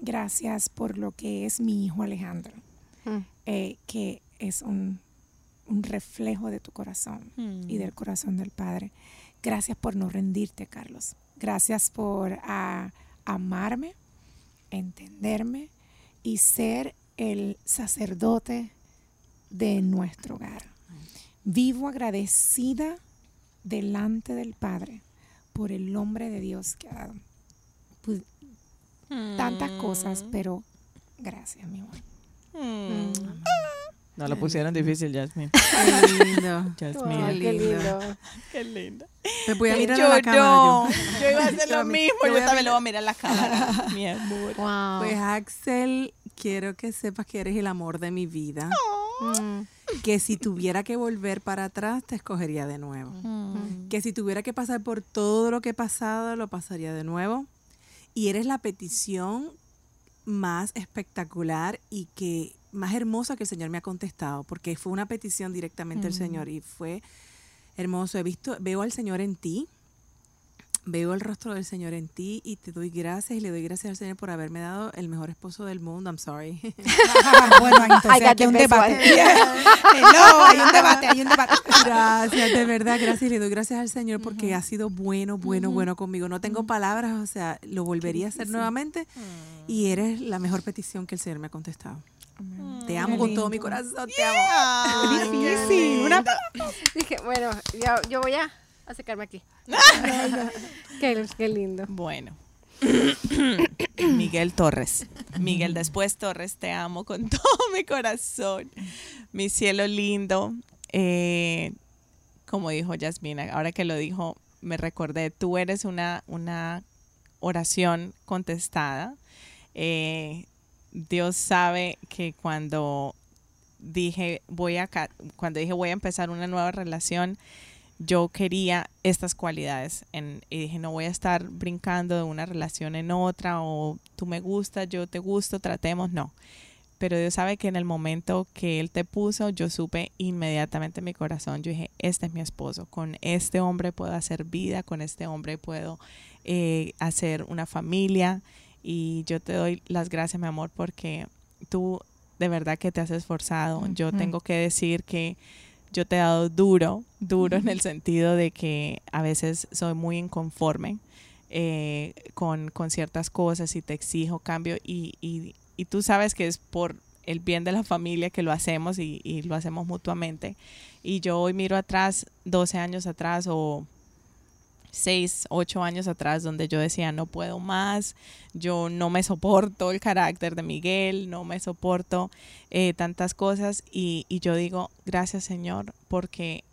Speaker 3: Gracias por lo que es mi hijo Alejandro,
Speaker 1: Mm.
Speaker 3: eh, que es un, un reflejo de tu corazón y del corazón del Padre. Gracias por no rendirte, Carlos. Gracias por ah, amarme, entenderme y ser el sacerdote de nuestro hogar. Vivo agradecida delante del Padre por el nombre de Dios que ha dado. Pu- Tantas cosas, pero gracias, mi amor.
Speaker 4: Mm. No lo pusieron difícil, Jasmine.
Speaker 2: Qué lindo.
Speaker 4: Jasmine.
Speaker 1: Ay,
Speaker 2: Qué lindo.
Speaker 1: lindo.
Speaker 4: Qué linda.
Speaker 2: Me voy a mirar
Speaker 4: yo
Speaker 2: a la cámara.
Speaker 4: no.
Speaker 2: yo.
Speaker 4: Yo iba a hacer
Speaker 2: Yo
Speaker 4: lo mismo.
Speaker 2: yo a
Speaker 4: también
Speaker 2: mirar-
Speaker 4: lo voy a mirar en la cámara. Mi amor.
Speaker 1: Wow.
Speaker 2: Pues Axel, quiero que sepas que eres el amor de mi vida.
Speaker 1: Mm.
Speaker 2: Que si tuviera que volver para atrás, te escogería de nuevo. Que si tuviera que pasar por todo lo que he pasado, lo pasaría de nuevo. Y eres la petición más espectacular y que más hermosa que el Señor me ha contestado, porque fue una petición directamente del Señor y fue hermoso. He visto, veo al Señor en ti, veo el rostro del Señor en ti y te doy gracias y le doy gracias al Señor por haberme dado el mejor esposo del mundo. I'm sorry.
Speaker 3: bueno, entonces aquí hay un debate. Hello, hay un debate, hay un debate.
Speaker 2: Gracias, de verdad, gracias. Y le doy gracias al Señor porque ha sido bueno, bueno, bueno conmigo. No tengo palabras, o sea, lo volvería a hacer nuevamente. Y eres la mejor petición que el Señor me ha contestado. Te amo con todo mi corazón, te amo.
Speaker 3: Difícil. Una
Speaker 1: Dije, bueno, yo, yo voy a acercarme aquí. qué, qué lindo.
Speaker 4: Bueno. Miguel Torres. Miguel después Torres, te amo con todo mi corazón. Mi cielo lindo. Eh, como dijo Yasmina, ahora que lo dijo, me recordé, tú eres una, una oración contestada. Eh, Dios sabe que cuando dije voy a cuando dije voy a empezar una nueva relación, yo quería estas cualidades y dije no voy a estar brincando de una relación en otra o tú me gustas, yo te gusto, tratemos, no. pero Dios sabe que en el momento que Él te puso, yo supe inmediatamente en mi corazón, yo dije, este es mi esposo, con este hombre puedo hacer vida, con este hombre puedo eh, hacer una familia y yo te doy las gracias, mi amor, porque tú de verdad que te has esforzado. Yo tengo que decir que yo te he dado duro, duro en el sentido de que a veces soy muy inconforme eh, con, con, ciertas cosas y te exijo cambio y, y, y, tú sabes que es por el bien de la familia que lo hacemos y, y lo hacemos mutuamente. Y yo hoy miro atrás, 12 años atrás o seis, ocho años atrás, donde yo decía, no puedo más, yo no me soporto el carácter de Miguel, no me soporto eh, tantas cosas. Y, y, yo digo, gracias Señor, porque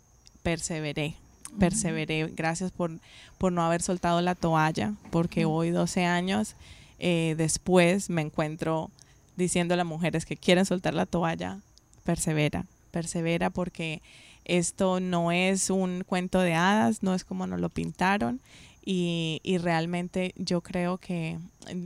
Speaker 4: perseveré, perseveré. Gracias por, por no haber soltado la toalla, porque hoy, 12 años eh, después, me encuentro diciendo a las mujeres que quieren soltar la toalla, persevera, persevera porque esto no es un cuento de hadas, no es como nos lo pintaron. Y, y, realmente yo creo que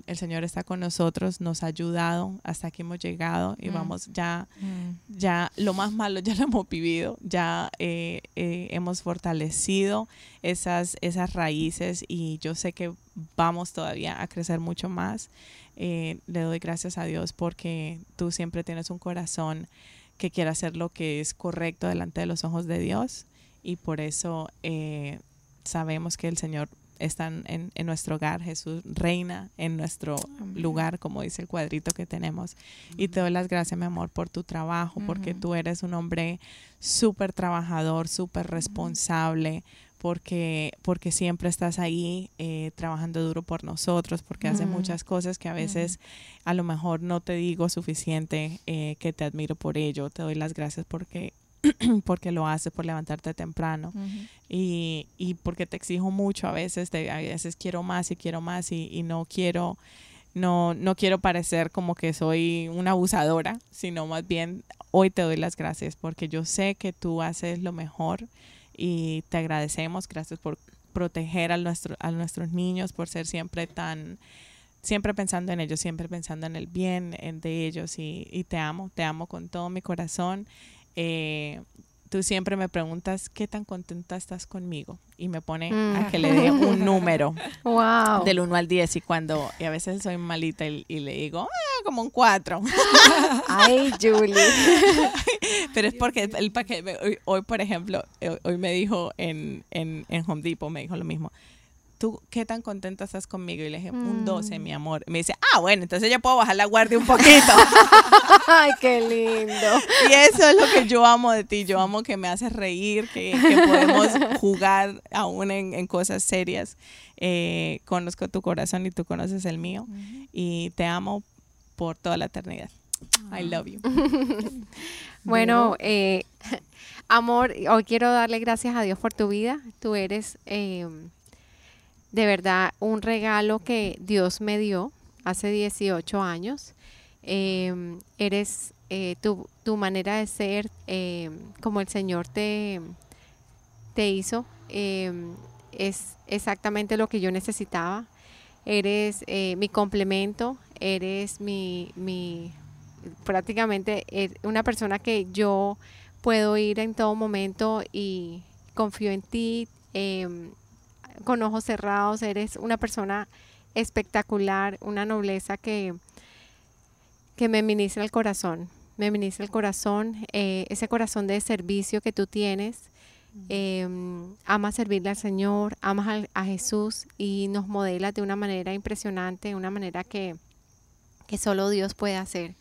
Speaker 4: el Señor está con nosotros, nos ha ayudado, hasta aquí hemos llegado y mm. vamos ya, mm. ya lo más malo ya lo hemos vivido, ya eh, eh, hemos fortalecido esas, esas raíces y yo sé que vamos todavía a crecer mucho más. Eh, le doy gracias a Dios porque tú siempre tienes un corazón que quiere hacer lo que es correcto delante de los ojos de Dios y por eso eh, sabemos que el Señor está en, en, nuestro hogar, Jesús reina en nuestro lugar, como dice el cuadrito que tenemos. Y te doy las gracias, mi amor, por tu trabajo, porque tú eres un hombre súper trabajador, súper responsable, porque, porque siempre estás ahí eh, trabajando duro por nosotros, porque haces muchas cosas que a veces a lo mejor no te digo suficiente eh, que te admiro por ello. Te doy las gracias porque porque lo haces, por levantarte temprano y, y, porque te exijo mucho a veces, te, a veces quiero más y quiero más y, y no quiero no, no quiero parecer como que soy una abusadora, sino más bien hoy te doy las gracias porque yo sé que tú haces lo mejor y te agradecemos, gracias por proteger a, nuestro, a nuestros niños, por ser siempre tan, siempre pensando en ellos, siempre pensando en el bien de ellos y, y te amo, te amo con todo mi corazón. Eh, tú siempre me preguntas qué tan contenta estás conmigo y me pone a mm. que le dé un número
Speaker 1: wow.
Speaker 4: del 1 al 10 y cuando y a veces soy malita y, le digo ah, como un 4
Speaker 1: ay Julie
Speaker 4: pero es porque el paquete hoy, por ejemplo eh, hoy me dijo en, en, en Home Depot me dijo lo mismo ¿tú qué tan contenta estás conmigo? Y le dije, un 12, mm. mi amor. me dice, ah, bueno, entonces ya puedo bajar la guardia un poquito.
Speaker 1: Ay, qué lindo.
Speaker 4: Y eso es lo que yo amo de ti. Yo amo que me haces reír, que, podemos jugar aún en, cosas serias. Eh, conozco tu corazón y tú conoces el mío. Y te amo por toda la eternidad. I love you.
Speaker 1: bueno, eh, amor, hoy quiero darle gracias a Dios por tu vida. Tú eres... Eh, de verdad un regalo que Dios me dio hace 18 años. Em, eres eh, tu, tu, manera de ser em, como el Señor te, te hizo. Em, es exactamente lo que yo necesitaba. Eres eh, mi complemento, eres mi, mi prácticamente eh, una persona que yo puedo ir en todo momento y confío en ti con ojos cerrados, eres una persona espectacular, una nobleza que, que me ministra el corazón, me ministra el corazón, eh, ese corazón de servicio que tú tienes. Eh, amas servirle al Señor, amas a, Jesús y nos modela de una manera impresionante, una manera que, que solo Dios puede hacer.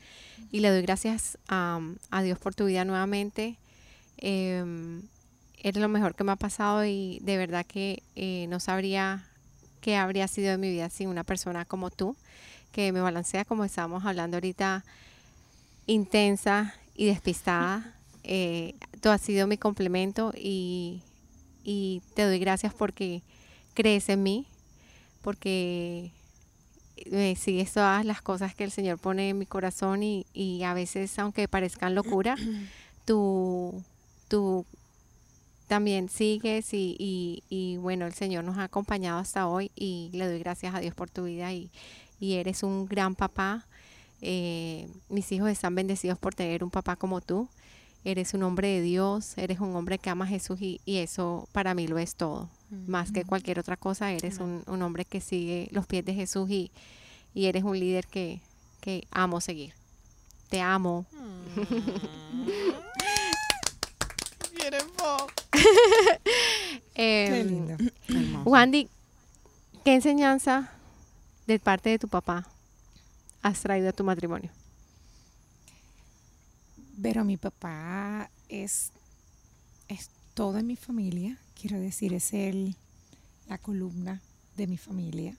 Speaker 1: Y le doy gracias a, a Dios por tu vida nuevamente. Eh, es lo mejor que me ha pasado y de verdad que eh, no sabría qué habría sido de mi vida sin una persona como tú, que me balancea como estábamos hablando ahorita, intensa y despistada. Eh, tú has sido mi complemento y, y te doy gracias porque crees en mí, porque me sigues todas las cosas que el Señor pone en mi corazón y, y a veces, aunque parezcan locura, tú, tú también sigues y, y, bueno, el Señor nos ha acompañado hasta hoy y le doy gracias a Dios por tu vida y, y eres un gran papá Eh, mis hijos están bendecidos por tener un papá como tú. Eres un hombre de Dios, eres un hombre que ama a Jesús y, y eso para mí lo es todo. Más que cualquier otra cosa, eres un, un hombre que sigue los pies de Jesús y, y eres un líder que, que amo seguir. Te amo.
Speaker 4: Beautiful.
Speaker 1: Eh,
Speaker 3: Qué lindo.
Speaker 2: Hermoso.
Speaker 1: Wandy, ¿qué enseñanza de parte de tu papá has traído a tu matrimonio?
Speaker 3: Pero mi papá es, es todo en mi familia. Quiero decir, es él la columna de mi familia.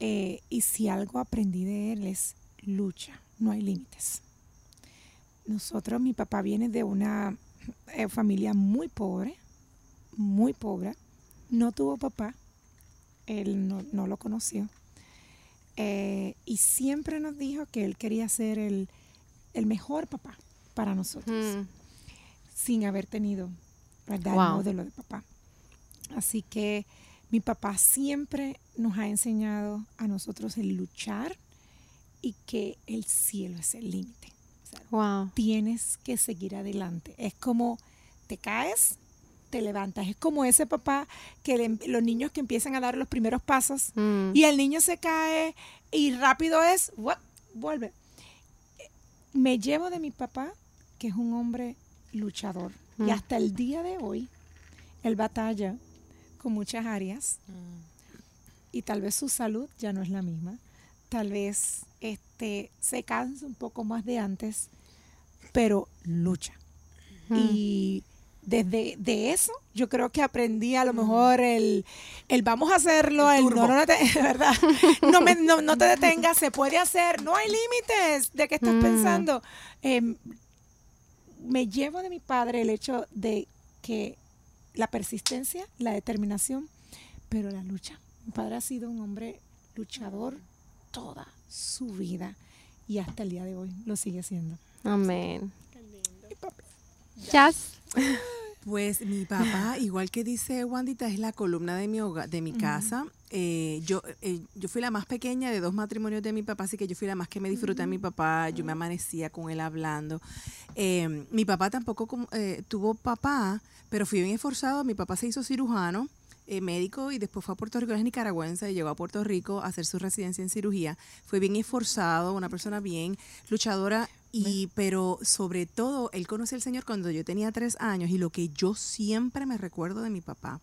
Speaker 3: Eh, y si algo aprendí de él es lucha, no hay límites. Nosotros, mi papá viene de una eh, familia muy pobre, muy pobre. No tuvo papá, él no, no lo conoció. Eh, y siempre nos dijo que él quería ser el, el mejor papá para nosotros,
Speaker 1: Mm,
Speaker 3: sin haber tenido ¿verdad?
Speaker 1: Wow.
Speaker 3: el modelo de papá. Así que mi papá siempre nos ha enseñado a nosotros el luchar y que el cielo es el límite.
Speaker 1: Wow.
Speaker 3: tienes que seguir adelante. Es como te caes, te levantas. Es como ese papá que le- los niños que empiezan a dar los primeros pasos
Speaker 1: Mm,
Speaker 3: y el niño se cae y rápido es, vuelve. Me llevo de mi papá, que es un hombre luchador.
Speaker 1: Mm.
Speaker 3: Y hasta el día de hoy, él batalla con muchas áreas y tal vez su salud ya no es la misma. Tal vez este, se cansa un poco más de antes, pero lucha. Y desde de eso, yo creo que aprendí a lo mejor el, el vamos a hacerlo, el, no, no, no te, ¿verdad? No, me- no, no te detengas, se puede hacer, no hay límites de qué estás
Speaker 1: Mm.
Speaker 3: pensando. Em, me llevo de mi padre el hecho de que la persistencia, la determinación, pero la lucha. Mi padre ha sido un hombre luchador toda su vida y hasta el día de hoy lo sigue siendo.
Speaker 1: Amén. Jazz.
Speaker 2: Pues mi papá, igual que dice Wandita, es la columna de mi hogar, de mi casa. Eh, yo, eh, yo fui la más pequeña de dos matrimonios de mi papá, así que yo fui la más que me disfruté de mi papá. Yo me amanecía con él hablando. Eh, mi papá tampoco eh, tuvo papá, pero fui bien esforzado. Mi papá se hizo cirujano. Eh, médico y después fue a Puerto Rico, es nicaragüense y llegó a Puerto Rico a hacer su residencia en cirugía. Fue bien esforzado, una persona bien luchadora y pero sobre todo él conoció al Señor cuando yo tenía tres años y lo que yo siempre me recuerdo de mi papá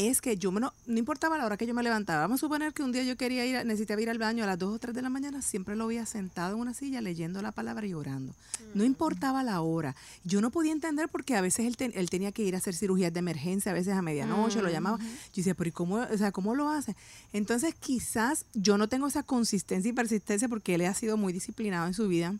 Speaker 2: es que yo me no, no importaba la hora que yo me levantaba. Vamos a suponer que un día yo quería ir, a- necesitaba ir al baño a las 2 o 3 de la mañana, siempre lo veía sentado en una silla leyendo la palabra y orando. No importaba la hora. Yo no podía entender porque a veces él, ten- él tenía que ir a hacer cirugías de emergencia, a veces a medianoche lo llamaba. Yo decía, pero ¿y cómo, o sea, cómo lo hace? Entonces quizás yo no tengo esa consistencia y persistencia porque él ha sido muy disciplinado en su vida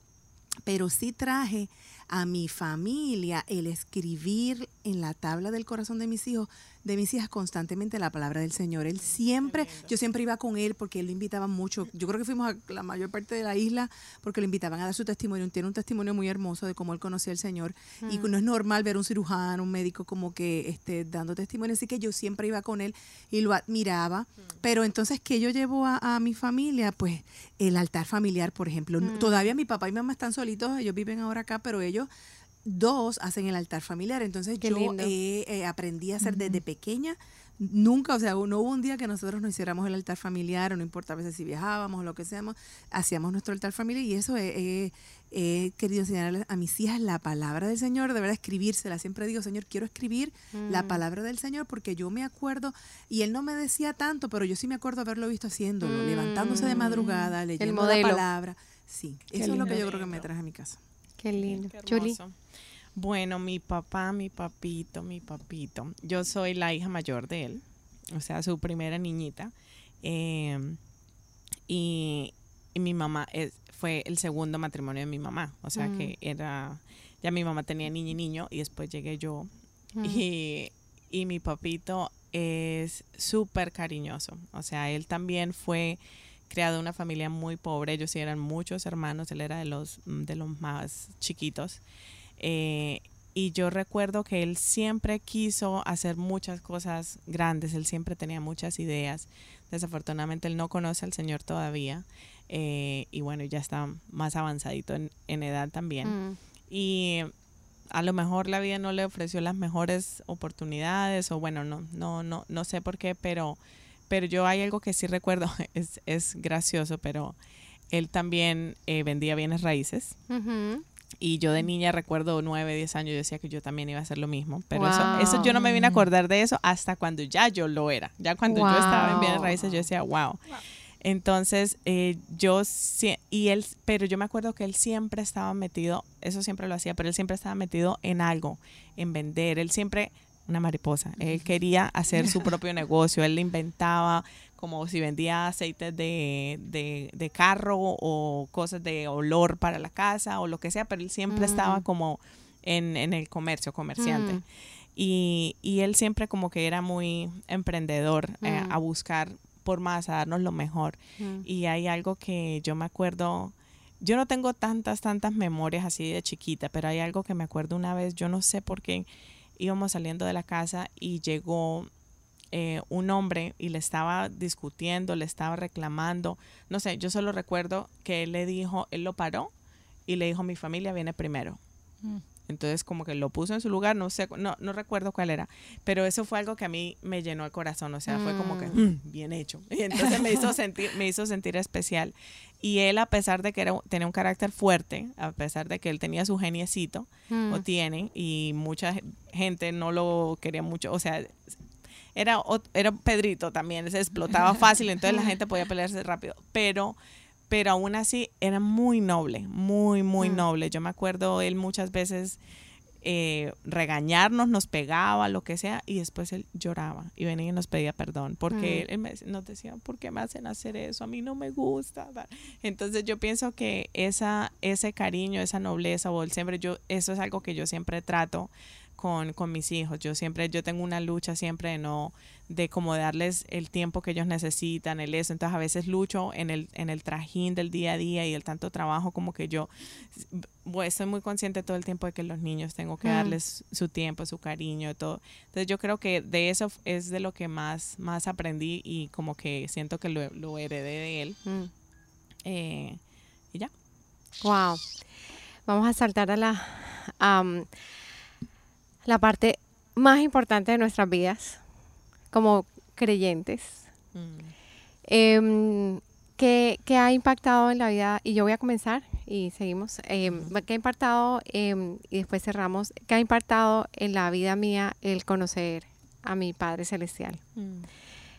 Speaker 2: pero sí traje a mi familia el escribir en la tabla del corazón de mis hijos, de mis hijas constantemente la palabra del Señor. Él siempre, yo siempre iba con él porque él lo invitaba mucho. Yo creo que fuimos a la mayor parte de la isla porque lo invitaban a dar su testimonio. Tiene un testimonio muy hermoso de cómo él conocía al Señor. Y no es normal ver un cirujano, un médico como que esté dando testimonio. Así que yo siempre iba con él y lo admiraba. Pero entonces, ¿qué yo llevo a, a mi familia? Pues el altar familiar, por ejemplo. Todavía mi papá y mi mamá están solitos, ellos viven ahora acá, pero ellos dos hacen el altar familiar. Entonces
Speaker 1: Qué
Speaker 2: yo eh, eh, aprendí a hacer desde pequeña. Nunca, o sea, no hubo un día que nosotros no hiciéramos el altar familiar, o no importa a veces si viajábamos o lo que seamos, hacíamos nuestro altar familiar y eso he, he- he querido enseñarle a mis hijas la palabra del Señor, de verdad escribírsela. Siempre digo, Señor, quiero escribir la palabra del Señor porque yo me acuerdo, y Él no me decía tanto, pero yo sí me acuerdo haberlo visto haciéndolo,
Speaker 1: Mm.
Speaker 2: levantándose de madrugada, leyendo la palabra. Sí,
Speaker 3: Qué
Speaker 2: eso es lo que yo creo que me traje a mi casa.
Speaker 1: Qué lindo.
Speaker 4: Qué. Bueno, mi papá, mi papito, mi papito. Yo soy la hija mayor de él, o sea, su primera niñita. Eh, y, y mi mamá es, fue el segundo matrimonio de mi mamá, o sea
Speaker 1: Mm.
Speaker 4: que era, ya mi mamá tenía niño y niño y después llegué yo.
Speaker 1: Mm.
Speaker 4: Y, y mi papito es súper cariñoso, o sea, él también fue criado en una familia muy pobre, ellos sí eran muchos hermanos, él era de los, de los más chiquitos. Eh, y yo recuerdo que él siempre quiso hacer muchas cosas grandes, él siempre tenía muchas ideas. Desafortunadamente él no conoce al Señor todavía. eh, y bueno, ya está más avanzadito en, en edad también.
Speaker 1: Mm.
Speaker 4: Y a lo mejor la vida no le ofreció las mejores oportunidades o bueno, no, no, no, no sé por qué, pero, pero yo hay algo que sí recuerdo, es, es gracioso, pero él también eh, vendía bienes raíces. Y yo de niña recuerdo 9, 10 años, yo decía que yo también iba a hacer lo mismo. Pero eso,
Speaker 1: Wow.
Speaker 4: eso yo no me vine a acordar de eso hasta cuando ya yo lo era. Ya cuando yo estaba en bienes raíces, yo decía, wow. Entonces, eh, yo, sí- y él, pero yo me acuerdo que él siempre estaba metido, eso siempre lo hacía, pero él siempre estaba metido en algo, en vender. Él siempre, una mariposa, él quería hacer su propio negocio, él le inventaba como si vendía aceites de, de, de carro o cosas de olor para la casa o lo que sea, pero él siempre
Speaker 1: Mm.
Speaker 4: estaba como en, en el comercio, comerciante.
Speaker 1: Mm.
Speaker 4: Y, y él siempre como que era muy emprendedor eh,
Speaker 1: Mm.
Speaker 4: a buscar por más, a darnos lo mejor. Y hay algo que yo me acuerdo, yo no tengo tantas, tantas memorias así de chiquita, pero hay algo que me acuerdo una vez, yo no sé por qué íbamos saliendo de la casa y llegó eh, un hombre y le estaba discutiendo, le estaba reclamando, no sé, yo solo recuerdo que él le dijo, él lo paró y le dijo, mi familia viene primero.
Speaker 3: Mm.
Speaker 4: Entonces como que lo puso en su lugar, no sé, no, no recuerdo cuál era, pero eso fue algo que a mí me llenó el corazón, o sea, fue como que
Speaker 1: Mm.
Speaker 4: "Mm, bien hecho. Y entonces me hizo sentir, me hizo sentir especial. Y él, a pesar de que era, tenía un carácter fuerte, a pesar de que él tenía su geniecito,
Speaker 1: Mm.
Speaker 4: o tiene, y mucha ge- gente no lo quería mucho, o sea, era, era Pedrito también, se explotaba fácil, entonces la gente podía pelearse rápido, pero, pero aún así era muy noble, muy, muy
Speaker 1: Mm.
Speaker 4: noble. Yo me acuerdo él muchas veces eh, regañarnos, nos pegaba, lo que sea, y después él lloraba y venía y nos pedía perdón, porque
Speaker 1: Mm.
Speaker 4: él, me- nos decía, ¿por qué me hacen hacer eso? A mí no me gusta. Entonces yo pienso que esa, ese cariño, esa nobleza o el siempre, yo, eso es algo que yo siempre trato con, con mis hijos. Yo siempre, yo tengo una lucha siempre de no, de como darles el tiempo que ellos necesitan, el eso. Entonces a veces lucho en el, en el trajín del día a día y el tanto trabajo como que yo bueno, estoy muy consciente todo el tiempo de que los niños tengo que
Speaker 1: Mm.
Speaker 4: darles su tiempo, su cariño, todo. Entonces yo creo que de eso es de lo que más, más aprendí y como que siento que lo, lo heredé de él.
Speaker 1: Mm.
Speaker 4: Eh, y ya.
Speaker 1: Wow. Vamos a saltar a la, am, la parte más importante de nuestras vidas como creyentes. Em, ¿qué, qué ha impactado en la vida? Y yo voy a comenzar y seguimos. Em, ¿Qué ha impactado, em, y después cerramos, qué ha impactado en la vida mía el conocer a mi Padre Celestial?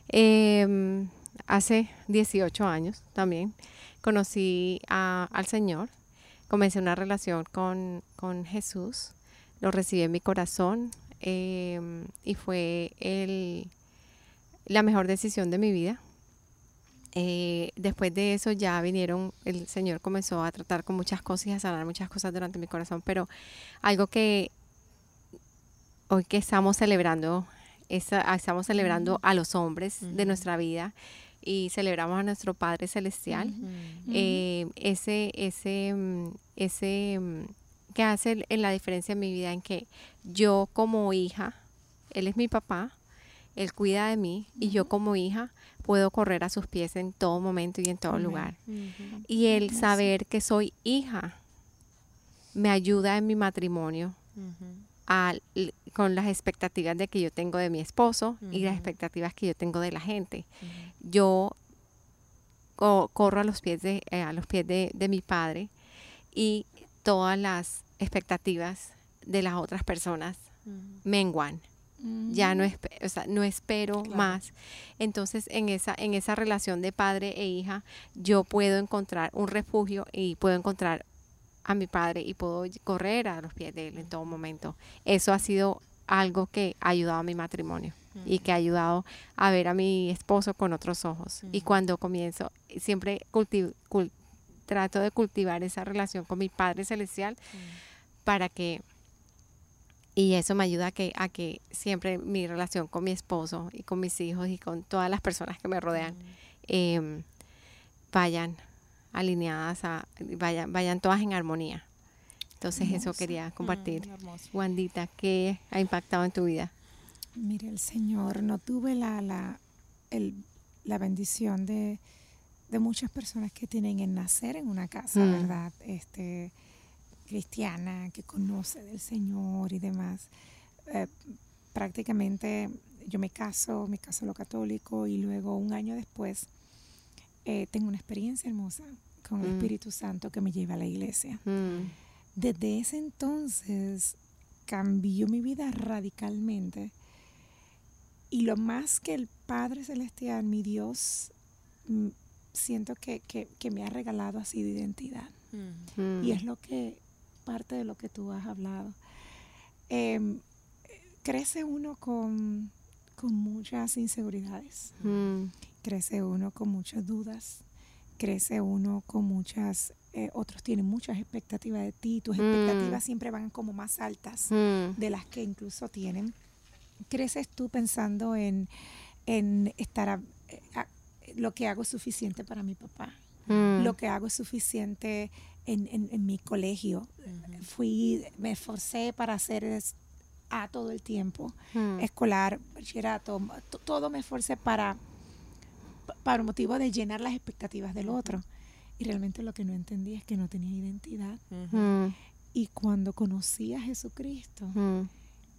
Speaker 1: Em, hace 18 años también conocí a- al Señor, comencé una relación con, con Jesús, lo recibí en mi corazón em, y fue el, la mejor decisión de mi vida. Eh, después de eso ya vinieron, el Señor comenzó a tratar con muchas cosas y a sanar muchas cosas durante mi corazón, pero algo que hoy que estamos celebrando, esa- estamos celebrando a los hombres de nuestra vida y celebramos a nuestro Padre Celestial. Eh, ese, ese, mm, ese, mm, que hace en la diferencia en mi vida en que yo como hija, él es mi papá, él cuida de mí y yo como hija puedo correr a sus pies en todo momento y en todo lugar. Y el saber que soy hija me ayuda en mi matrimonio a- con las expectativas de que yo tengo de mi esposo y las expectativas que yo tengo de la gente. Yo co- corro a los pies de eh, a los pies de, de mi padre y todas las expectativas de las otras personas menguan. Ya no, espe- o sea, no espero
Speaker 3: Claro.
Speaker 1: más. Entonces, en esa, en esa relación de padre e hija, yo puedo encontrar un refugio y puedo encontrar a mi padre y puedo correr a los pies de él en todo momento. Eso ha sido algo que ha ayudado a mi matrimonio y que ha ayudado a ver a mi esposo con otros ojos. Y cuando comienzo, siempre culti- cul- trato de cultivar esa relación con mi Padre Celestial para que, y eso me ayuda a que, a que siempre mi relación con mi esposo y con mis hijos y con todas las personas que me rodean em, vayan alineadas, a, vayan, vayan todas en armonía. Entonces eso quería compartir. Wandita, ¿qué ha impactado en tu vida?
Speaker 3: Mire, el Señor, no tuve la, la, el- la bendición de, de muchas personas que tienen el nacer en una casa,
Speaker 1: Mm.
Speaker 3: ¿verdad? Este, cristiana, que conoce del Señor y demás. Eh, prácticamente yo me caso, me caso lo católico y luego un año después eh, tengo una experiencia hermosa con el
Speaker 1: Mm.
Speaker 3: Espíritu Santo que me lleva a la iglesia.
Speaker 1: Mm,
Speaker 3: Desde ese entonces cambió mi vida radicalmente. Y lo más que el Padre Celestial, mi Dios, mm, siento que, que- que me ha regalado ha sido identidad.
Speaker 1: mm,
Speaker 3: Y es lo que, parte de lo que tú has hablado. Em, crece uno con, con muchas inseguridades,
Speaker 1: mm,
Speaker 3: crece uno con muchas dudas, crece uno con muchas, eh, otros tienen muchas expectativas de ti, tus
Speaker 1: Mm.
Speaker 3: expectativas siempre van como más altas
Speaker 1: mm,
Speaker 3: de las que incluso tienen. Creces tú pensando en, en estar, a- a- lo que hago es suficiente para mi papá, lo que hago es suficiente en, en- en mi colegio. Fui, me esforcé para hacer es- A todo el tiempo,
Speaker 1: mm,
Speaker 3: escolar, bachillerato, to- todo me esforcé para, para motivo de llenar las expectativas del otro. Y realmente lo que no entendía es que no tenía identidad.
Speaker 1: mm,
Speaker 3: Y cuando conocí a Jesucristo,
Speaker 1: mm,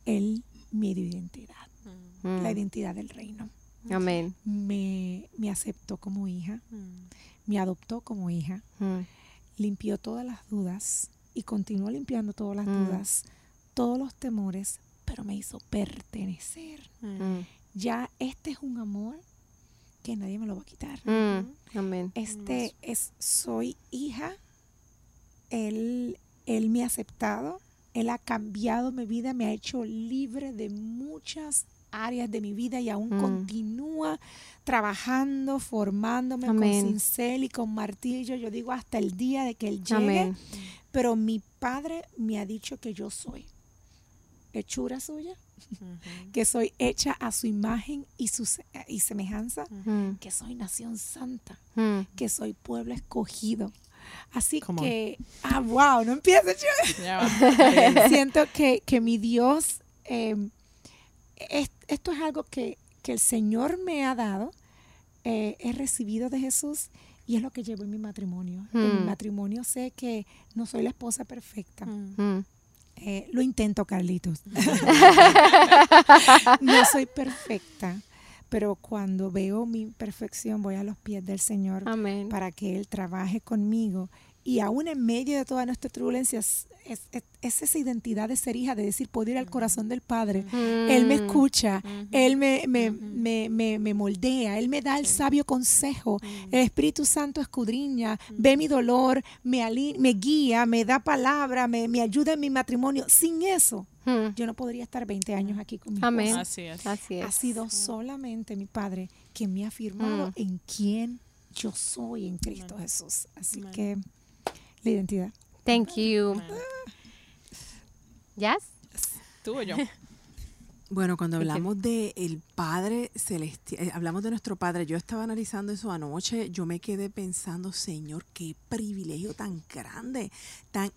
Speaker 3: Él me dio identidad,
Speaker 1: mm.
Speaker 3: la identidad del reino.
Speaker 1: Amén.
Speaker 3: Me, me aceptó como hija, me adoptó como hija,
Speaker 1: Mm,
Speaker 3: limpió todas las dudas y continuó limpiando todas las
Speaker 1: Mm.
Speaker 3: dudas, todos los temores, pero me hizo pertenecer.
Speaker 1: mm,
Speaker 3: Ya este es un amor que nadie me lo va a quitar.
Speaker 1: mm. Amén.
Speaker 3: Este es, soy hija, él, él me ha aceptado, él ha cambiado mi vida, me ha hecho libre de muchas áreas de mi vida y aún
Speaker 1: Mm.
Speaker 3: continúa trabajando, formándome
Speaker 1: Amén.
Speaker 3: con cincel y con martillo, yo digo hasta el día de que él llegue,
Speaker 1: Amén.
Speaker 3: pero mi padre me ha dicho que yo soy hechura suya, que soy hecha a su imagen y, su, y semejanza, que soy nación santa
Speaker 1: mm.
Speaker 3: que soy pueblo escogido. Así
Speaker 4: Come on.
Speaker 3: que, ah, wow, no empieces.
Speaker 4: va.
Speaker 3: siento que, que mi Dios, eh, es- esto es algo que, que el Señor me ha dado, eh, he recibido de Jesús y es lo que llevo en mi matrimonio. En mi
Speaker 1: Hmm.
Speaker 3: matrimonio sé que no soy la esposa perfecta.
Speaker 1: Mm,
Speaker 3: Eh, lo intento, Carlitos. no soy perfecta, pero cuando veo mi perfección voy a los pies del Señor
Speaker 1: Amén.
Speaker 3: para que Él trabaje conmigo. Y aún en medio de toda nuestra turbulencia, es, es- es- es esa identidad de ser hija, de decir, puedo ir al corazón del Padre. Él me
Speaker 1: Mm,
Speaker 3: escucha, Él me, me, me, me, me moldea, Él me da el sabio consejo. El Espíritu Santo escudriña, ve mi dolor, me, me guía, me da palabra, me, me ayuda en mi matrimonio. Sin eso,
Speaker 1: mm.
Speaker 3: yo no podría estar 20 años aquí con mi
Speaker 1: Amén.
Speaker 3: esposo.
Speaker 4: Así es.
Speaker 1: Así es.
Speaker 3: Ha sido solamente mi Padre que me ha afirmado
Speaker 1: Mm.
Speaker 3: en quién yo soy en Cristo Jesús. Así
Speaker 4: Amén.
Speaker 3: que la identidad.
Speaker 1: Thank you.
Speaker 4: ¿Tú o yo?
Speaker 2: Bueno, cuando hablamos de el Padre Celestial, eh, hablamos de nuestro Padre, yo estaba analizando eso anoche, yo me quedé pensando, Señor, qué privilegio tan grande, tan